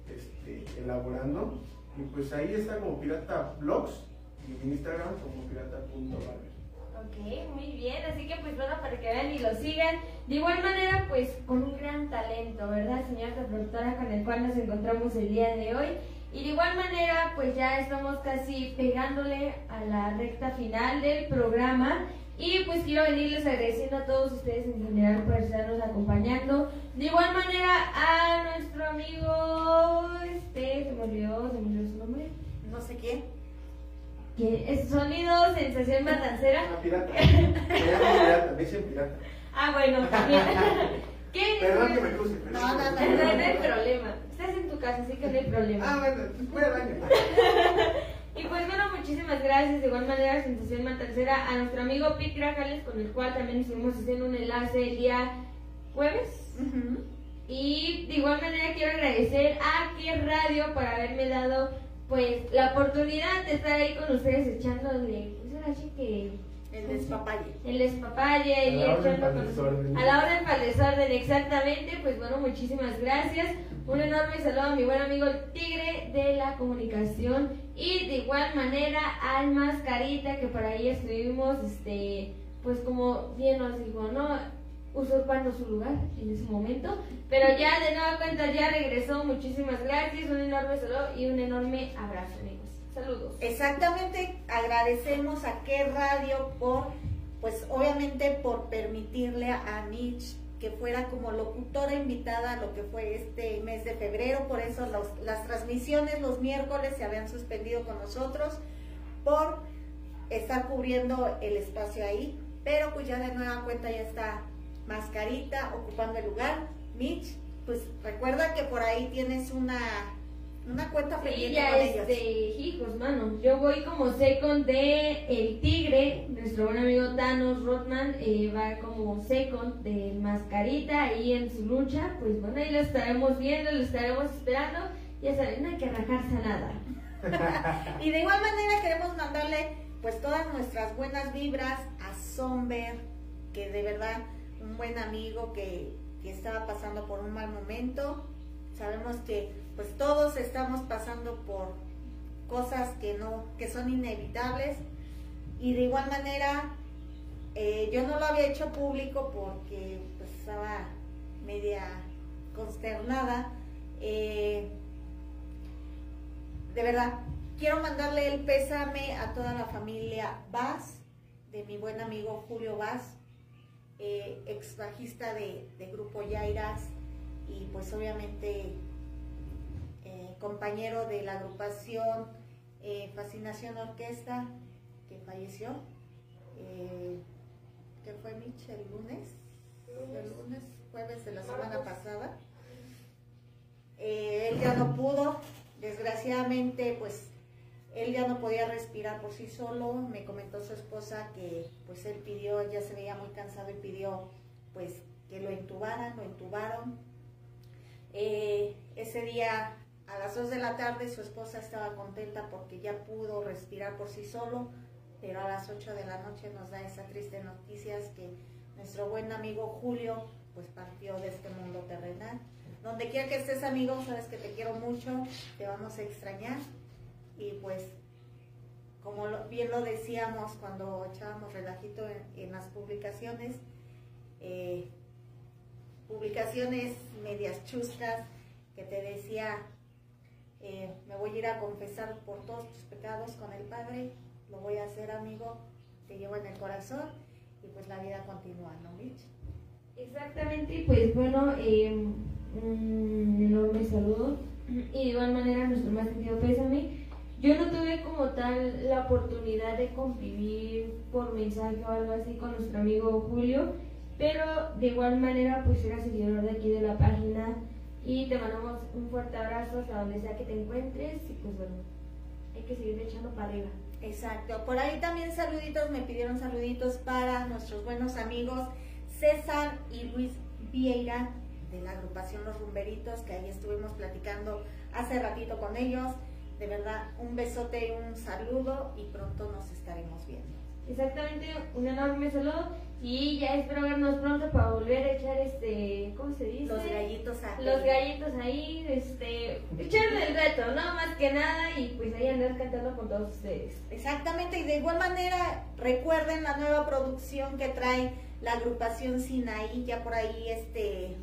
este, elaborando. Y pues ahí está como Pirata Blogs y en Instagram como pirata.barber. Ok, muy bien, así que pues bueno, para que vean y lo sigan. De igual manera, pues con un gran talento, ¿verdad, señora productora, con el cual nos encontramos el día de hoy? Y de igual manera, pues ya estamos casi pegándole a la recta final del programa. Y pues quiero venirles agradeciendo a todos ustedes en general por estarnos acompañando. De igual manera a nuestro amigo, este, se me olvidó, se me olvidó su nombre. No sé quién. es Sonido Sensación Matancera. Ah, pirata. Pirata, me dicen pirata. Ah, bueno, también. ¿Qué? Perdón que me cruce. No, no, no, No, no hay problema. Estás en tu casa, así que no hay problema. Ah, bueno, voy al baño. Y pues bueno, muchísimas gracias. De igual manera, Sensación Matancera, a nuestro amigo Pete Grajales, con el cual también estuvimos haciendo un enlace el día jueves. Y de igual manera quiero agradecer a Que Radio por haberme dado pues la oportunidad de estar ahí con ustedes echándole, pues ahora sí que El despapalle. el despapalle y A la orden echando para desorden. a la orden para el desorden, exactamente. Pues bueno, muchísimas gracias. Un enorme saludo a mi buen amigo el Tigre de la Comunicación y de igual manera al Mascarita que por ahí estuvimos, este, pues como bien nos dijo, ¿no? usurpando su lugar en ese momento, pero ya de nueva cuenta ya regresó. Muchísimas gracias, un enorme saludo y un enorme abrazo, amigos. Saludos. Exactamente, agradecemos a qué radio por, pues obviamente por permitirle a Mitch que fuera como locutora invitada a lo que fue este mes de febrero, por eso las transmisiones los miércoles se habían suspendido con nosotros por estar cubriendo el espacio ahí, pero pues ya de nueva cuenta ya está Mascarita ocupando el lugar. Mitch, pues recuerda que por ahí tienes una, una cuenta Sí, pendiente ya con ellos. hijos, mano. Yo voy como second de El Tigre, nuestro buen amigo Thanos Rothman eh, va como second de Mascarita ahí en su lucha. Pues bueno, ahí lo estaremos viendo, lo estaremos esperando. Ya saben, no hay que rajarse a nada. Y de igual manera queremos mandarle pues todas nuestras buenas vibras a Somber, que de verdad un buen amigo que, que estaba pasando por un mal momento. Sabemos que pues todos estamos pasando por cosas que no, que son inevitables. Y de igual manera, eh, yo no lo había hecho público porque pues estaba media consternada. Eh, de verdad, quiero mandarle el pésame a toda la familia Vaz, de mi buen amigo Julio Vaz, eh, ex bajista de, de Grupo Yairas y pues obviamente compañero de la agrupación eh, Fascinación Orquesta, que falleció. Eh, ¿Qué fue Mitch? ¿El lunes? El lunes, jueves de la semana pasada. Eh, él ya no pudo, desgraciadamente, pues él ya no podía respirar por sí solo. Me comentó su esposa que pues él pidió, ya se veía muy cansado y pidió pues que lo intubaran, lo intubaron. Eh, ese día a las 2 de la tarde su esposa estaba contenta porque ya pudo respirar por sí solo, pero a las 8 de la noche nos da esa triste noticia que nuestro buen amigo Julio pues partió de este mundo terrenal. Donde quiera que estés amigo, sabes que te quiero mucho, te vamos a extrañar y pues como bien lo decíamos cuando echábamos relajito en, en las publicaciones, eh, publicaciones medias chuscas que te decía, eh, me voy a ir a confesar por todos tus pecados con el Padre, lo voy a hacer amigo, te llevo en el corazón y pues la vida continúa, ¿no, Mitch? Exactamente, pues bueno, eh, un enorme saludo y de igual manera nuestro más sentido pésame. Yo no tuve como tal la oportunidad de convivir por mensaje o algo así con nuestro amigo Julio, pero de igual manera pues era seguidor de aquí de la página y te mandamos un fuerte abrazo hasta donde sea que te encuentres y pues bueno, hay que seguir echando para arriba. Exacto. Por ahí también saluditos, me pidieron saluditos para nuestros buenos amigos César y Luis Vieira de la agrupación Los Rumberitos, que ahí estuvimos platicando hace ratito con ellos. De verdad, un besote un saludo y pronto nos estaremos viendo. Exactamente, un enorme saludo y ya espero vernos pronto para volver a echar este, ¿cómo se dice? Los gallitos a Los gallitos ahí, este, echarle el reto, no más que nada y pues ahí andar cantando con todos ustedes. Exactamente, y de igual manera recuerden la nueva producción que trae la agrupación Sinaí, ya por ahí este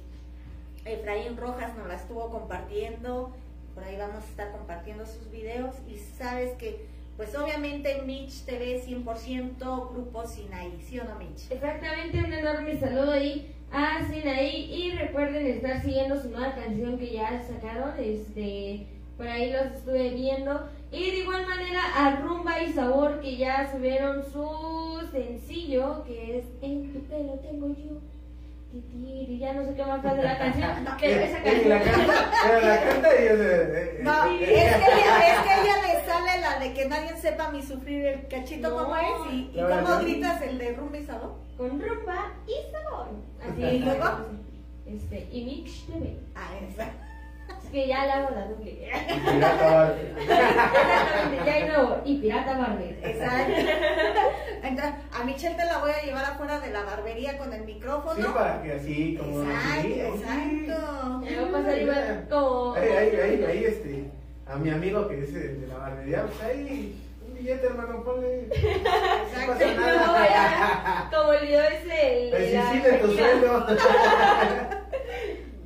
Efraín Rojas nos la estuvo compartiendo, por ahí vamos a estar compartiendo sus videos y sabes que pues obviamente Mitch TV 100% Grupo Sinaí, ¿sí o no Mitch? Exactamente, un enorme saludo ahí a Sinaí y recuerden estar siguiendo su nueva canción que ya sacaron, este, por ahí los estuve viendo. Y de igual manera a Rumba y Sabor que ya subieron su sencillo que es En tu pelo tengo yo. Titiri, ya no sé qué más de la canción, pero esa Y la canción... canta, pero la canta y No, es que, ella, es que a ella le sale la de que nadie sepa mi sufrir el cachito No. como es y, y cómo verdad. gritas el de rumba y sabor. con rumba y sabor. Así ¿Y luego? Este, y Mix TV. Ah, esa. Es que ya le hago la doble. pirata Barbie. Exactamente, ya hay nuevo. Y Pirata Barbie. Exacto. Entonces, a Michelle te la voy a llevar afuera de la barbería con el micrófono. Sí, para que así, como Exacto, así, exacto. Me va a pasar igual como. Ahí, ahí, ahí, ahí, este, a mi amigo que es el de la barbería, pues ahí, un billete, hermano, ponle. No pasa No, nada. ya, como el video ese. el de Pues sí, de tu Shakira. sueldo.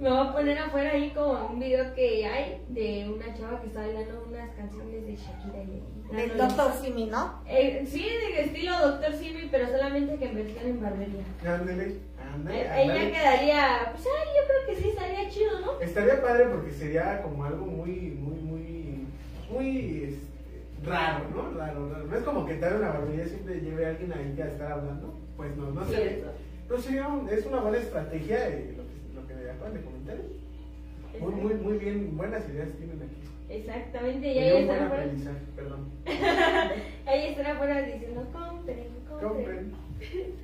Me voy a poner afuera ahí como un video que hay de una chava que está bailando unas canciones de Shakira y Del doctor Simi, ¿no? Eh, sí, de estilo Doctor Simi, pero solamente que en versión en barbería. Ándale, ándale, Eh, Ella ándale. quedaría, pues ay, yo creo que sí estaría chido, ¿no? Estaría padre porque sería como algo muy, muy, muy, este, raro, ¿no? Raro, raro. No es como que tal una barbería siempre lleve a alguien ahí a estar hablando. Pues no, no sé. Cierto. Pero sería un- es una buena estrategia eh, lo, que, lo que me acaban de comentar. Muy, muy, muy bien, buenas ideas tienen aquí. Exactamente, y Sería ahí estará aprendizaje, perdón. ahí estará diciendo, compren, compren. Compren.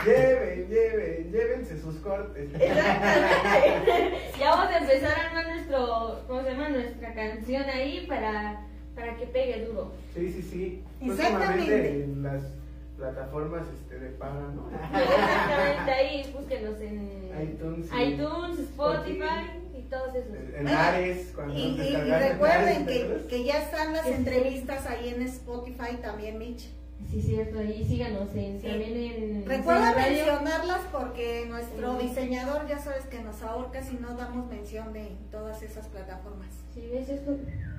Lleven, lleven, llévense sus cortes. Exactamente. ya vamos a empezar a armar nuestro, ¿cómo se llama? Nuestra canción ahí para, para que pegue duro. Sí, sí, sí. Exactamente. Las plataformas este, de paga, ¿no? Exactamente, ahí búsquenos en iTunes, iTunes, Spotify y todos esos. En Ares, cuando Y, y- y recuerden Ares, ¿te que, que ya están las Sí. entrevistas ahí en Spotify también, Mitch. Sí, cierto, ahí síganos en, Sí. también en... Recuerda en mencionarlas porque nuestro Sí. diseñador ya sabes que nos ahorca si no damos mención de todas esas plataformas. Sí, ves esto. Ah.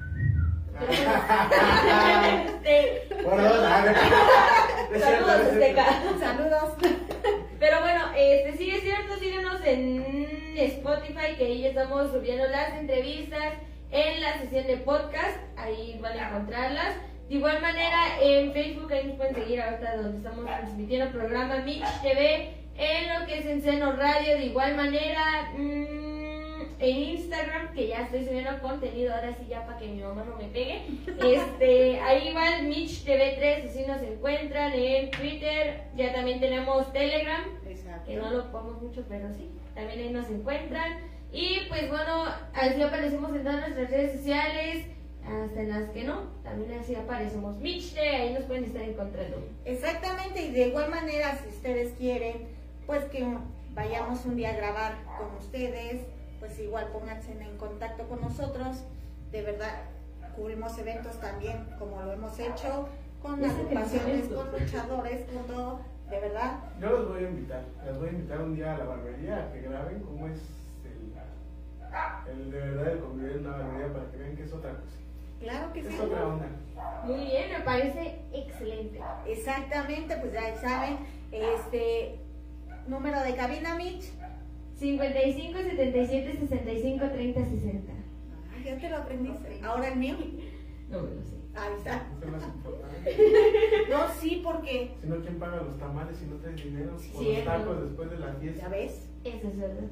Este, Por dos, Saludos. Azteca. Saludos. Pero bueno, este sí es cierto, síguenos en Spotify, que ahí estamos subiendo las entrevistas en la sesión de podcast, ahí van a encontrarlas. De igual manera, en Facebook ahí nos pueden seguir ahorita donde estamos transmitiendo el programa Mix TV, en lo que es en Seno Radio, de igual manera, mm, en Instagram, que ya estoy subiendo contenido, ahora sí ya para que mi mamá no me pegue. Este, ahí va el Mitch TV3, así nos encuentran en Twitter, ya también tenemos Telegram, que no lo ocupamos mucho, pero sí, también ahí nos encuentran. Y pues bueno, así aparecemos en todas nuestras redes sociales, hasta en las que no, también así aparecemos. Mitch TV, ahí nos pueden estar encontrando. Exactamente, y de igual manera, si ustedes quieren, pues que vayamos un día a grabar con ustedes, pues igual pónganse en contacto con nosotros. De verdad, cubrimos eventos también, como lo hemos hecho, con agrupaciones, con luchadores, con todo, de verdad. Yo los voy a invitar. Les voy a invitar un día a la barbería a que graben cómo es el, el de verdad el convivir en una barbería para que vean que es otra cosa. Claro que sí. Es otra onda. Muy bien, me parece excelente. Exactamente, pues ya saben, este número de cabina, Mitch. 55 77 65 30 60. Ay, ya te lo aprendiste. Ahora el mío. No me lo sé. Ahí está. No, sí, porque, Si no, ¿quién paga los tamales si no traes dinero? O Sí, los cierto. tacos después de la ya fiesta. ves. Eso es verdad.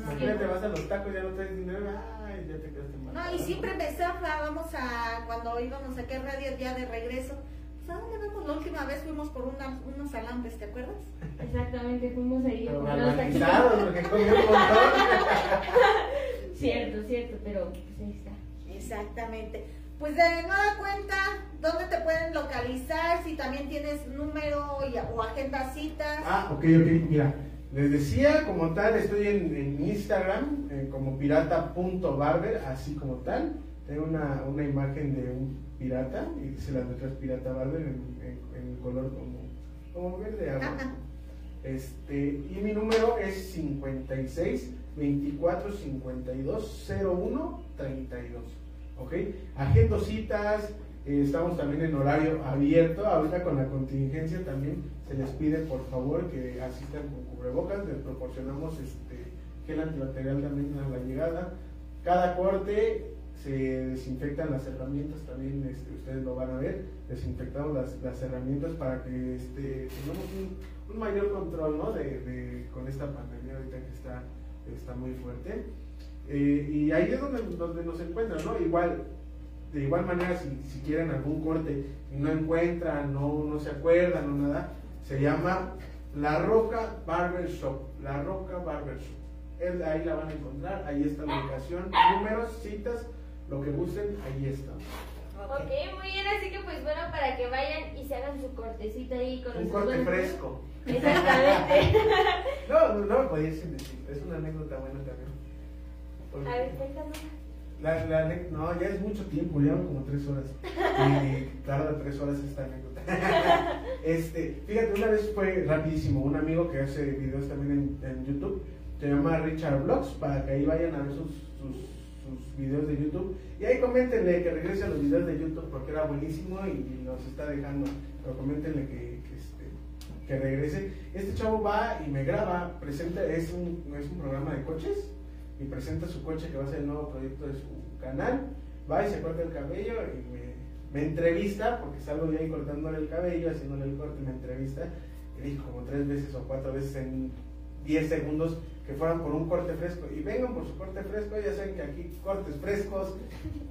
Imagínate, vas a los tacos y ya no traes dinero. Ay, ya te quedaste mal. No, y siempre me zafa, vamos a, cuando íbamos a radio ya de regreso, pues, ¿a dónde vamos? La última vez fuimos por una- unos alambres, ¿te acuerdas? Exactamente, fuimos ahí. Pero porque comió un montón. Cierto, cierto, pero pues ahí está. Exactamente. Pues de nueva cuenta, ¿dónde te pueden localizar? Si también tienes número y- o agenda citas. Ah, ok, ok, mira. Les decía, como tal, estoy en, en Instagram eh, como pirata.barber, así como tal. Tengo una, una imagen de un pirata y dice las letras pirata barber en, en- en color como, como verde agua. Este, y mi número es 56 24 52 01 32. ¿Ok? Agendo citas, eh, estamos también en horario abierto. Ahorita con la contingencia también se les pide por favor que asistan con cubrebocas. Les proporcionamos este, gel antibacterial también a la llegada. Cada corte se desinfectan las herramientas también, este, ustedes lo van a ver. Desinfectamos las, las herramientas para que este, tengamos un, un mayor control ¿no? de, de- con esta pandemia ahorita que está, está muy fuerte. Eh, y ahí es donde, donde nos encuentran, ¿no? Igual, de igual manera, si, si quieren algún corte y no encuentran, no, no se acuerdan o nada, se llama La Roca Barber Shop. La Roca Barber Shop. Ahí la van a encontrar, ahí está la ubicación, números, citas, lo que gusten, ahí está. Ok, muy bien, así que pues bueno, para que vayan y se hagan su cortecito ahí con Un los corte buenos- fresco. Exactamente. No, no, no me podía decir, es una anécdota buena también. A ver. La, la no, ya es mucho tiempo, llevan como tres horas. Y tarda tres horas esta anécdota. Este, fíjate, una vez fue rapidísimo. Un amigo que hace videos también en, en YouTube, se llama Richard Vlogs, para que ahí vayan a ver sus, sus, sus videos de YouTube. Y ahí coméntenle que regrese a los videos de YouTube porque era buenísimo y, nos está dejando. Pero coméntenle que, que, este, que regrese. Este chavo va y me graba, presenta, es un, es un programa de coches y presenta su coche que va a ser el nuevo proyecto de su canal. Va y se corta el cabello y me, me entrevista, porque salgo de ahí cortándole el cabello, haciéndole el corte, me entrevista. Y dijo como tres veces o cuatro veces en 10 segundos que fueran por un corte fresco. Y vengan por su corte fresco, ya saben que aquí cortes frescos,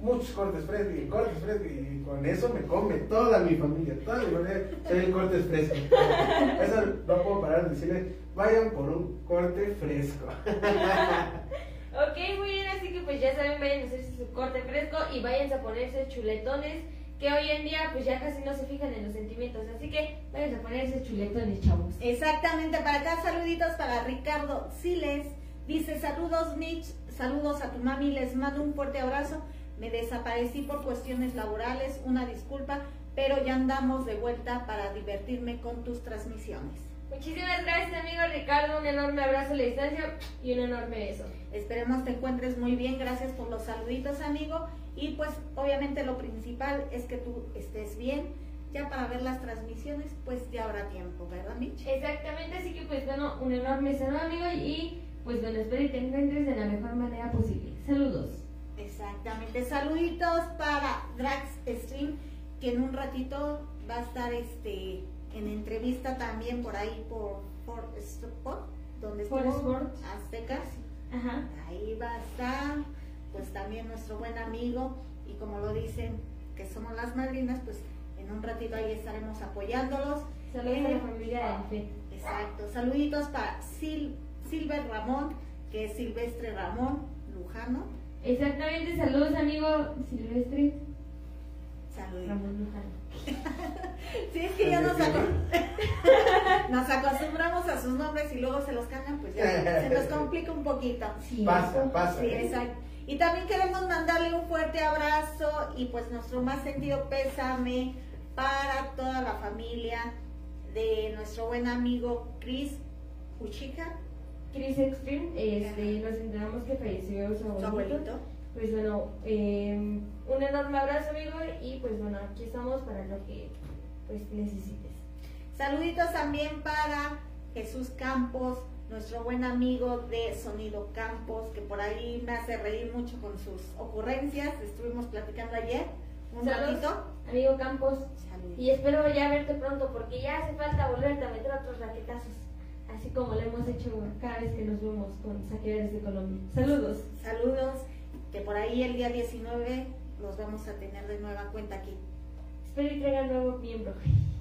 muchos cortes frescos y cortes frescos. Y con eso me come toda mi familia, toda mi familia, soy el corte fresco. Eso no puedo parar de decirles, vayan por un corte fresco. Ok, muy bien, así que pues ya saben, vayan a hacerse su corte fresco y vayan a ponerse chuletones, que hoy en día pues ya casi no se fijan en los sentimientos, así que vayan a ponerse chuletones, chavos. Exactamente, para acá saluditos para Ricardo Siles. Dice, saludos Mitch, saludos a tu mami, les mando un fuerte abrazo. Me desaparecí por cuestiones laborales, una disculpa, pero ya andamos de vuelta para divertirme con tus transmisiones. Muchísimas gracias, amigo Ricardo, un enorme abrazo a la distancia y un enorme beso. Esperemos te encuentres muy bien, gracias por los saluditos amigo y pues obviamente lo principal es que tú estés bien, ya para ver las transmisiones pues ya habrá tiempo, ¿verdad Mitch? Exactamente, así que pues bueno, un enorme saludo, amigo, y pues bueno, espero que te encuentres de la mejor manera posible. Saludos. Exactamente, saluditos para Drax Stream que en un ratito va a estar este en entrevista también por ahí por por Sport, donde estuvo. Aztecas. Ajá. Ahí va a estar, pues también nuestro buen amigo, y como lo dicen, que somos las madrinas, pues en un ratito ahí estaremos apoyándolos. Saludos a Eh, la familia del FED. Exacto, saluditos para Sil, Silver Ramón, que es Silvestre Ramón Lujano. Exactamente, saludos, amigo Silvestre Saluditos. Ramón Lujano. Sí, es que ya nos, aco- nos acostumbramos a sus nombres y luego se los cambian, pues ya se nos complica un poquito. Sí. Pasa, pasa. Sí, ¿eh? exacto. Y también queremos mandarle un fuerte abrazo y pues nuestro más sentido pésame para toda la familia de nuestro buen amigo Chris Uchica, Chris Extreme, este, nos enteramos que falleció su su abuelito. abuelito. Pues bueno, eh, un enorme abrazo, amigo, y pues bueno, aquí estamos para lo que pues necesites. Saluditos también para Jesús Campos, nuestro buen amigo de Sonido Campos, que por ahí me hace reír mucho con sus ocurrencias. Estuvimos platicando ayer un Saludos, ratito. amigo Campos. Saluditos. Y espero ya verte pronto porque ya hace falta volverte a meter otros raquetazos. Así como lo hemos hecho cada vez que nos vemos con saqueadores de Colombia. Saludos. Saludos, que por ahí el día 19 los vamos a tener de nueva cuenta aquí. Espero y traigan nuevo miembro.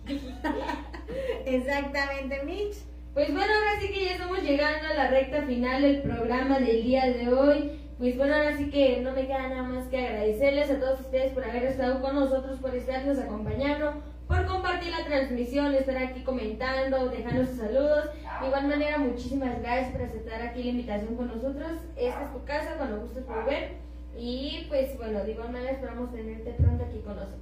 Exactamente, Mitch. Pues bueno, ahora sí que ya estamos llegando a la recta final del programa del día de hoy. Pues bueno, ahora sí que no me queda nada más que agradecerles a todos ustedes por haber estado con nosotros, por estarnos acompañando, por compartir la transmisión, estar aquí comentando, dejando sus saludos. De igual manera, muchísimas gracias por aceptar aquí la invitación con nosotros. Esta es tu casa, cuando gustes volver. Y pues bueno, de igual manera esperamos tenerte pronto aquí con nosotros.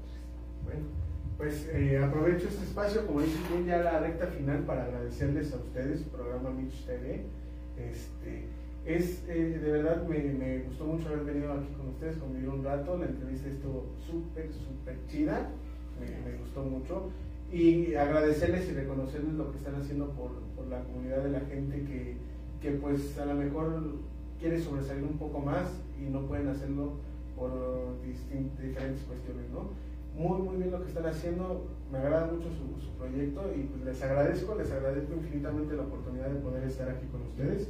Bueno, pues eh, aprovecho este espacio, como dicen bien, ya la recta final para agradecerles a ustedes, programa Mitch TV. Este, es, eh, de verdad, me, me gustó mucho haber venido aquí con ustedes, convivir un rato, la entrevista estuvo súper, súper chida, me, gustó mucho. Y agradecerles y reconocerles lo que están haciendo por, por la comunidad de la gente que, que pues a lo mejor quiere sobresalir un poco más y no pueden hacerlo por diferentes cuestiones, ¿no? Muy, muy bien lo que están haciendo, me agrada mucho su, su proyecto y pues les agradezco, les agradezco infinitamente la oportunidad de poder estar aquí con ustedes.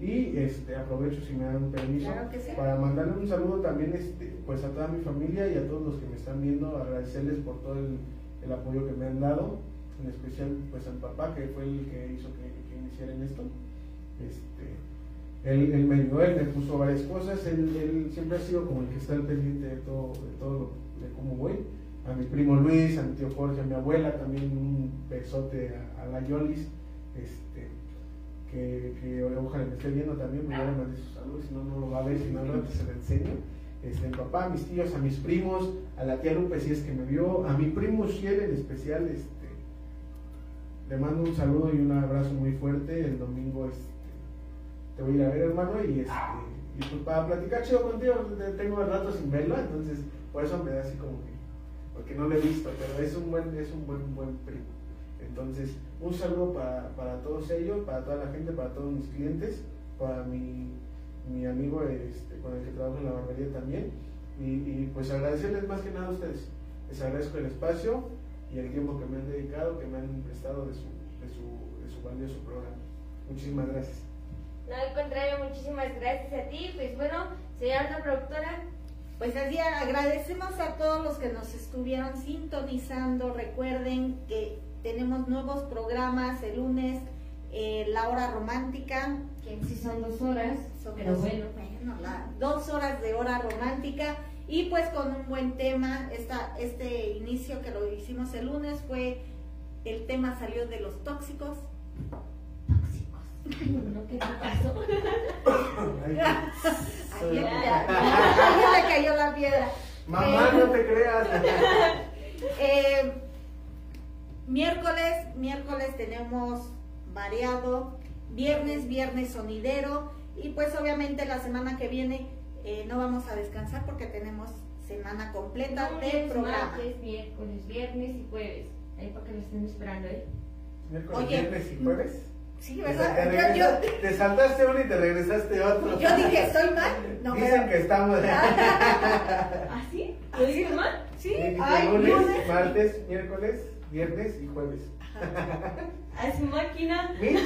Y este, aprovecho si me dan permiso Claro que sí. para mandarle un saludo también este, pues a toda mi familia y a todos los que me están viendo, agradecerles por todo el, el apoyo que me han dado, en especial pues al papá que fue el que hizo que, que iniciara en esto. Este, él, él me ayudó, él me puso varias cosas, él, él siempre ha sido como el que está al pendiente de todo, de todo lo- de cómo voy. A mi primo Luis, a mi tío Jorge, a mi abuela, también un besote a, a la Yolis, este, que, que ojalá me esté viendo también, me voy a sus saludos, si no, no lo va a ver, si no, no se lo enseño. Este, mi papá, a mis tíos, a mis primos, a la tía Lupe si es que me vio, a mi primo Shiel en especial, este, le mando un saludo y un abrazo muy fuerte. El domingo este, te voy a ir a ver, hermano, y, este, y pues para platicar chido contigo, te- tengo el rato sin verlo, entonces por eso me da así como que, porque no lo he visto, pero es un buen, es un buen, buen primo. Entonces, un saludo para, para todos ellos, para toda la gente, para todos mis clientes, para mi, mi amigo este, con el que trabajo en la barbería también. Y, y, pues agradecerles más que nada a ustedes. Les agradezco el espacio y el tiempo que me han dedicado, que me han prestado de su, de su, de su valioso programa. Muchísimas gracias. No, al contrario, muchísimas gracias a ti. Pues bueno, señora productora, Pues así agradecemos a todos los que nos estuvieron sintonizando. Recuerden que tenemos nuevos programas el lunes, eh, la hora romántica. que sí son dos horas, Son pero dos- bueno. bueno, la- dos horas de hora romántica y pues con un buen tema. Esta, este inicio que lo hicimos el lunes fue, el tema salió de los tóxicos. No, qué le cayó la piedra. Mamá, Eh, no te creas. Eh, miércoles, miércoles tenemos variado, viernes, viernes sonidero y pues obviamente la semana que viene eh, no vamos a descansar porque tenemos semana completa de Lunes, programa. martes, miércoles, viernes y jueves. Ahí para que lo estén esperando, ¿eh? Miércoles, Oye. viernes y jueves. Sí, ¿verdad? te, Yo, regresa- yo- te saltaste uno y te regresaste otro. yo dije, ¿estoy mal? No, Dicen pero- que estamos. ¿Ah, sí? ¿Lo dije mal? Sí, ay, lunes, lunes. martes, miércoles, viernes y jueves. A su máquina. Mitch,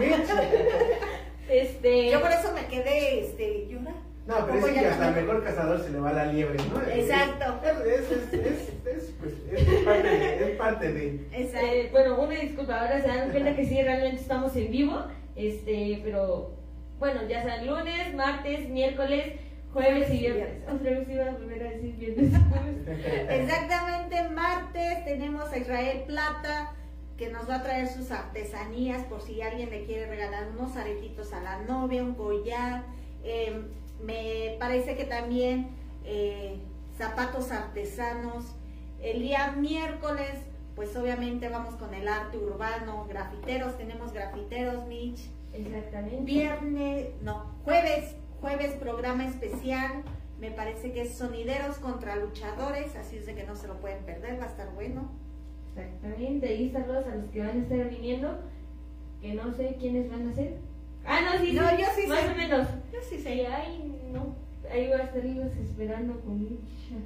Mitch. Este. Yo por eso me quedé, este, llora. No, pero es que hasta el mejor cazador se le va la liebre, ¿no? Exacto. Es, es, es, es, es, pues, es parte de. Es parte de. Exacto. Eh, bueno, una disculpa, ahora se dan cuenta que sí, realmente estamos en vivo, este, pero bueno, ya sean lunes, martes, miércoles, jueves y viernes. Otra vez iba a volver a decir viernes y jueves. Exactamente, martes tenemos a Israel Plata que nos va a traer sus artesanías por si alguien le quiere regalar unos aretitos a la novia, un collar. Eh, me parece que también eh, zapatos artesanos. El día miércoles, pues obviamente vamos con el arte urbano, grafiteros, tenemos grafiteros, Mitch. Exactamente. Viernes, no, jueves, jueves programa especial. Me parece que es Sonideros contra Luchadores, así es de que no se lo pueden perder, va a estar bueno. Exactamente, y saludos a los que van a estar viniendo, que no sé quiénes van a ser. Ah, no, sí, No, sí, yo sí más sé. o menos. Yo sí sé. ay, no, ahí va a estar ellos esperando con mucha...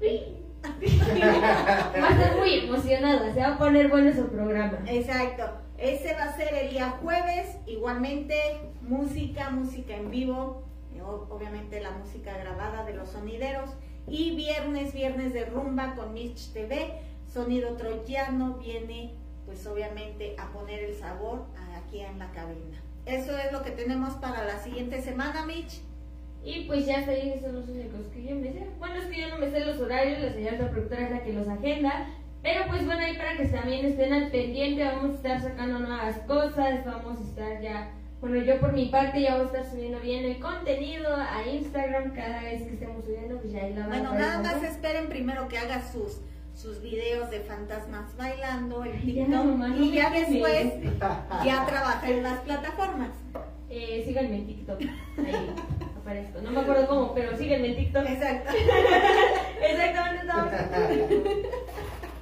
Uy. va a estar muy emocionada, se va a poner bueno su programa. Exacto. Ese va a ser el día jueves, igualmente música, música en vivo, eh, obviamente la música grabada de los sonideros. Y viernes, viernes de rumba con Mitch TV. Sonido troyano viene, pues obviamente, a poner el sabor aquí en la cabina. Eso es lo que tenemos para la siguiente semana, Mitch. Y pues ya está ahí, son los únicos que yo me sé. Bueno, es que yo no me sé los horarios, la señora productora es la que los agenda. Pero pues bueno, ahí para que también estén al pendiente, vamos a estar sacando nuevas cosas, vamos a estar ya, bueno, yo por mi parte ya voy a estar subiendo bien el contenido a Instagram cada vez que estemos subiendo, pues ya ahí la Bueno, nada más esperen primero que haga sus sus videos de fantasmas bailando en TikTok y ya después ya trabaja en las plataformas. Eh, síganme en TikTok. Ahí aparezco. No me acuerdo cómo, pero síganme en TikTok. Exacto. Exactamente estamos.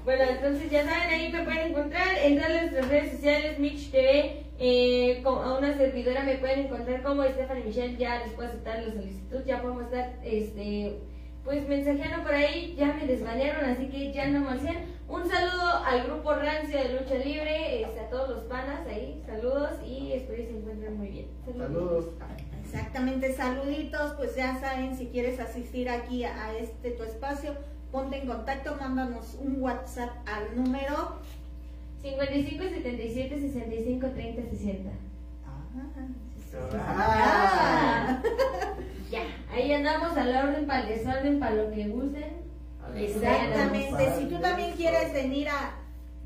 bueno, entonces ya saben, ahí me pueden encontrar. Entrar en nuestras redes sociales, Mitch TV. Eh, a una servidora me pueden encontrar como Stephanie Michelle. Ya les puedo aceptar la solicitud. Ya podemos estar este, pues mensajeando por ahí. Ya me desbanearon, así que ya no me hacían. Un saludo al grupo Rancio de Lucha Libre, este, a todos los panas ahí, saludos y espero que se encuentren muy bien. Saludos. Exactamente, saluditos, pues ya saben, si quieres asistir aquí a este tu espacio, ponte en contacto, mándanos un WhatsApp al número 55 77 65 30 60. Ah, ya, ahí andamos a la orden para el desorden, para lo que gusten. Exactamente. Si tú también quieres venir a,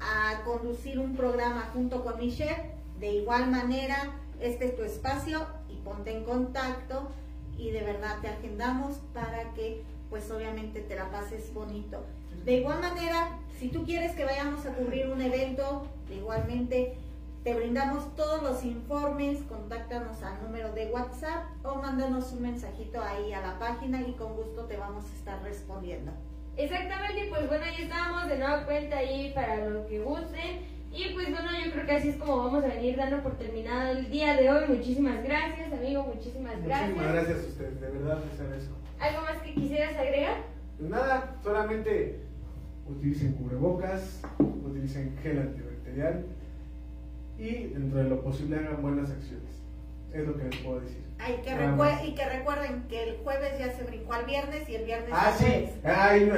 a conducir un programa junto con Michelle, de igual manera, este es tu espacio y ponte en contacto y de verdad te agendamos para que pues obviamente te la pases bonito. De igual manera, si tú quieres que vayamos a cubrir un evento, igualmente te brindamos todos los informes, contáctanos al número de WhatsApp o mándanos un mensajito ahí a la página y con gusto te vamos a estar respondiendo. Exactamente, pues bueno, ahí estamos de nueva cuenta ahí para lo que gusten. Y pues bueno, yo creo que así es como vamos a venir dando por terminado el día de hoy. Muchísimas gracias, amigo, muchísimas gracias. Muchísimas gracias a ustedes, de verdad les agradezco. ¿Algo más que quisieras agregar? Pues nada, solamente utilicen cubrebocas, utilicen gel antibacterial y dentro de lo posible hagan buenas acciones. Es lo que les puedo decir. Ay, que y que recuerden que el jueves ya se brincó al viernes y el viernes Ah, sí. Ay,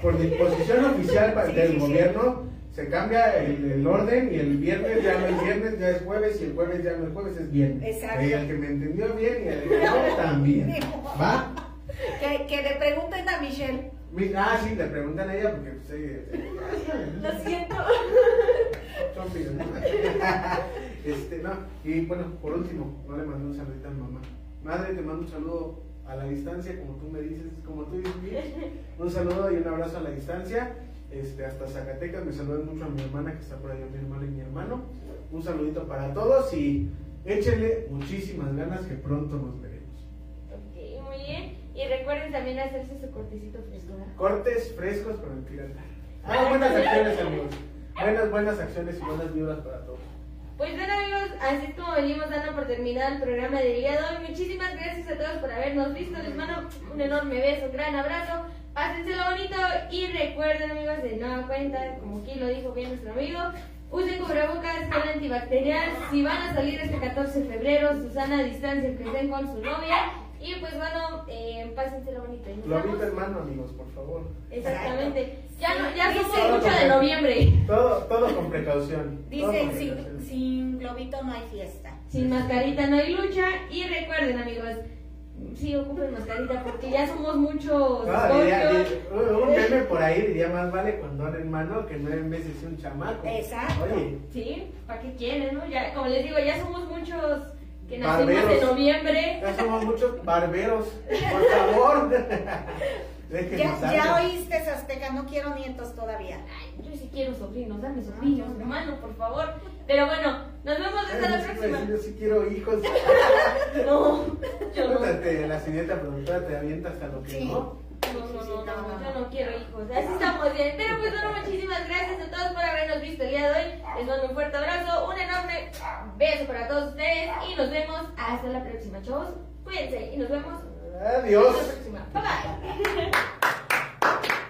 por disposición oficial del gobierno se cambia el, orden y el viernes ya no es viernes, ya es jueves y el jueves ya no es jueves, es viernes. Exacto. Y el que me entendió bien y el que no también. ¿Va? Que, que le pregunten a Michelle. Ah, sí, le preguntan a ella porque pues, Lo siento. este, no, y bueno, por último, no le mando un saludito a mi mamá. Madre, te mando un saludo a la distancia, como tú me dices, como tú dices. Un saludo y un abrazo a la distancia. Este, hasta Zacatecas, me saludan mucho a mi hermana que está por ahí, mi hermana y mi hermano. Un saludito para todos y échenle muchísimas ganas que pronto nos veremos. Y recuerden también hacerse su cortecito fresco. Cortes frescos con el pirata. Ah, buenas acciones, amigos. Buenas, buenas acciones y buenas vibras para todos. Pues bueno amigos, así es como venimos dando por terminado el programa de día de hoy. Muchísimas gracias a todos por habernos visto. Les mando un enorme beso, un gran abrazo. Pásenselo bonito y recuerden amigos de nueva cuenta, como aquí lo dijo bien nuestro amigo, usen cubrebocas con antibacterial. Si van a salir este 14 de febrero, Susana a distancia, que estén con su novia. Y pues bueno, eh, pásenselo bonito. Globito hermano, amigos, por favor. Exactamente. Ya, no, ya somos mucho de noviembre. Todo, todo con precaución. Dicen, sin, sin globito no hay fiesta. Sin mascarita no hay lucha. Y recuerden, amigos, sí ocupen mascarita porque ya somos muchos. No, un meme por ahí diría más vale cuando en mano que nueve meses un chamaco. Exacto. Oye. Sí, ¿para qué quieren, no? Ya, como les digo, ya somos muchos que nacimos en noviembre. Ya somos muchos barberos, por favor. ya, ya oíste, Azteca, no quiero nietos todavía. Ay, yo sí quiero sobrinos, dame sobrinos, hermano, por favor. Pero bueno, nos vemos hasta la próxima. Yo sí quiero hijos. no, yo no. La señorita productora te avienta hasta lo que no. No, no, no, no, yo no quiero hijos. Así estamos bien. Pero pues bueno, muchísimas gracias a todos por habernos visto el día de hoy. Les mando un fuerte abrazo, un enorme beso para todos ustedes y nos vemos hasta la próxima, chavos. Cuídense y nos vemos. Adiós. Hasta la próxima. Bye bye.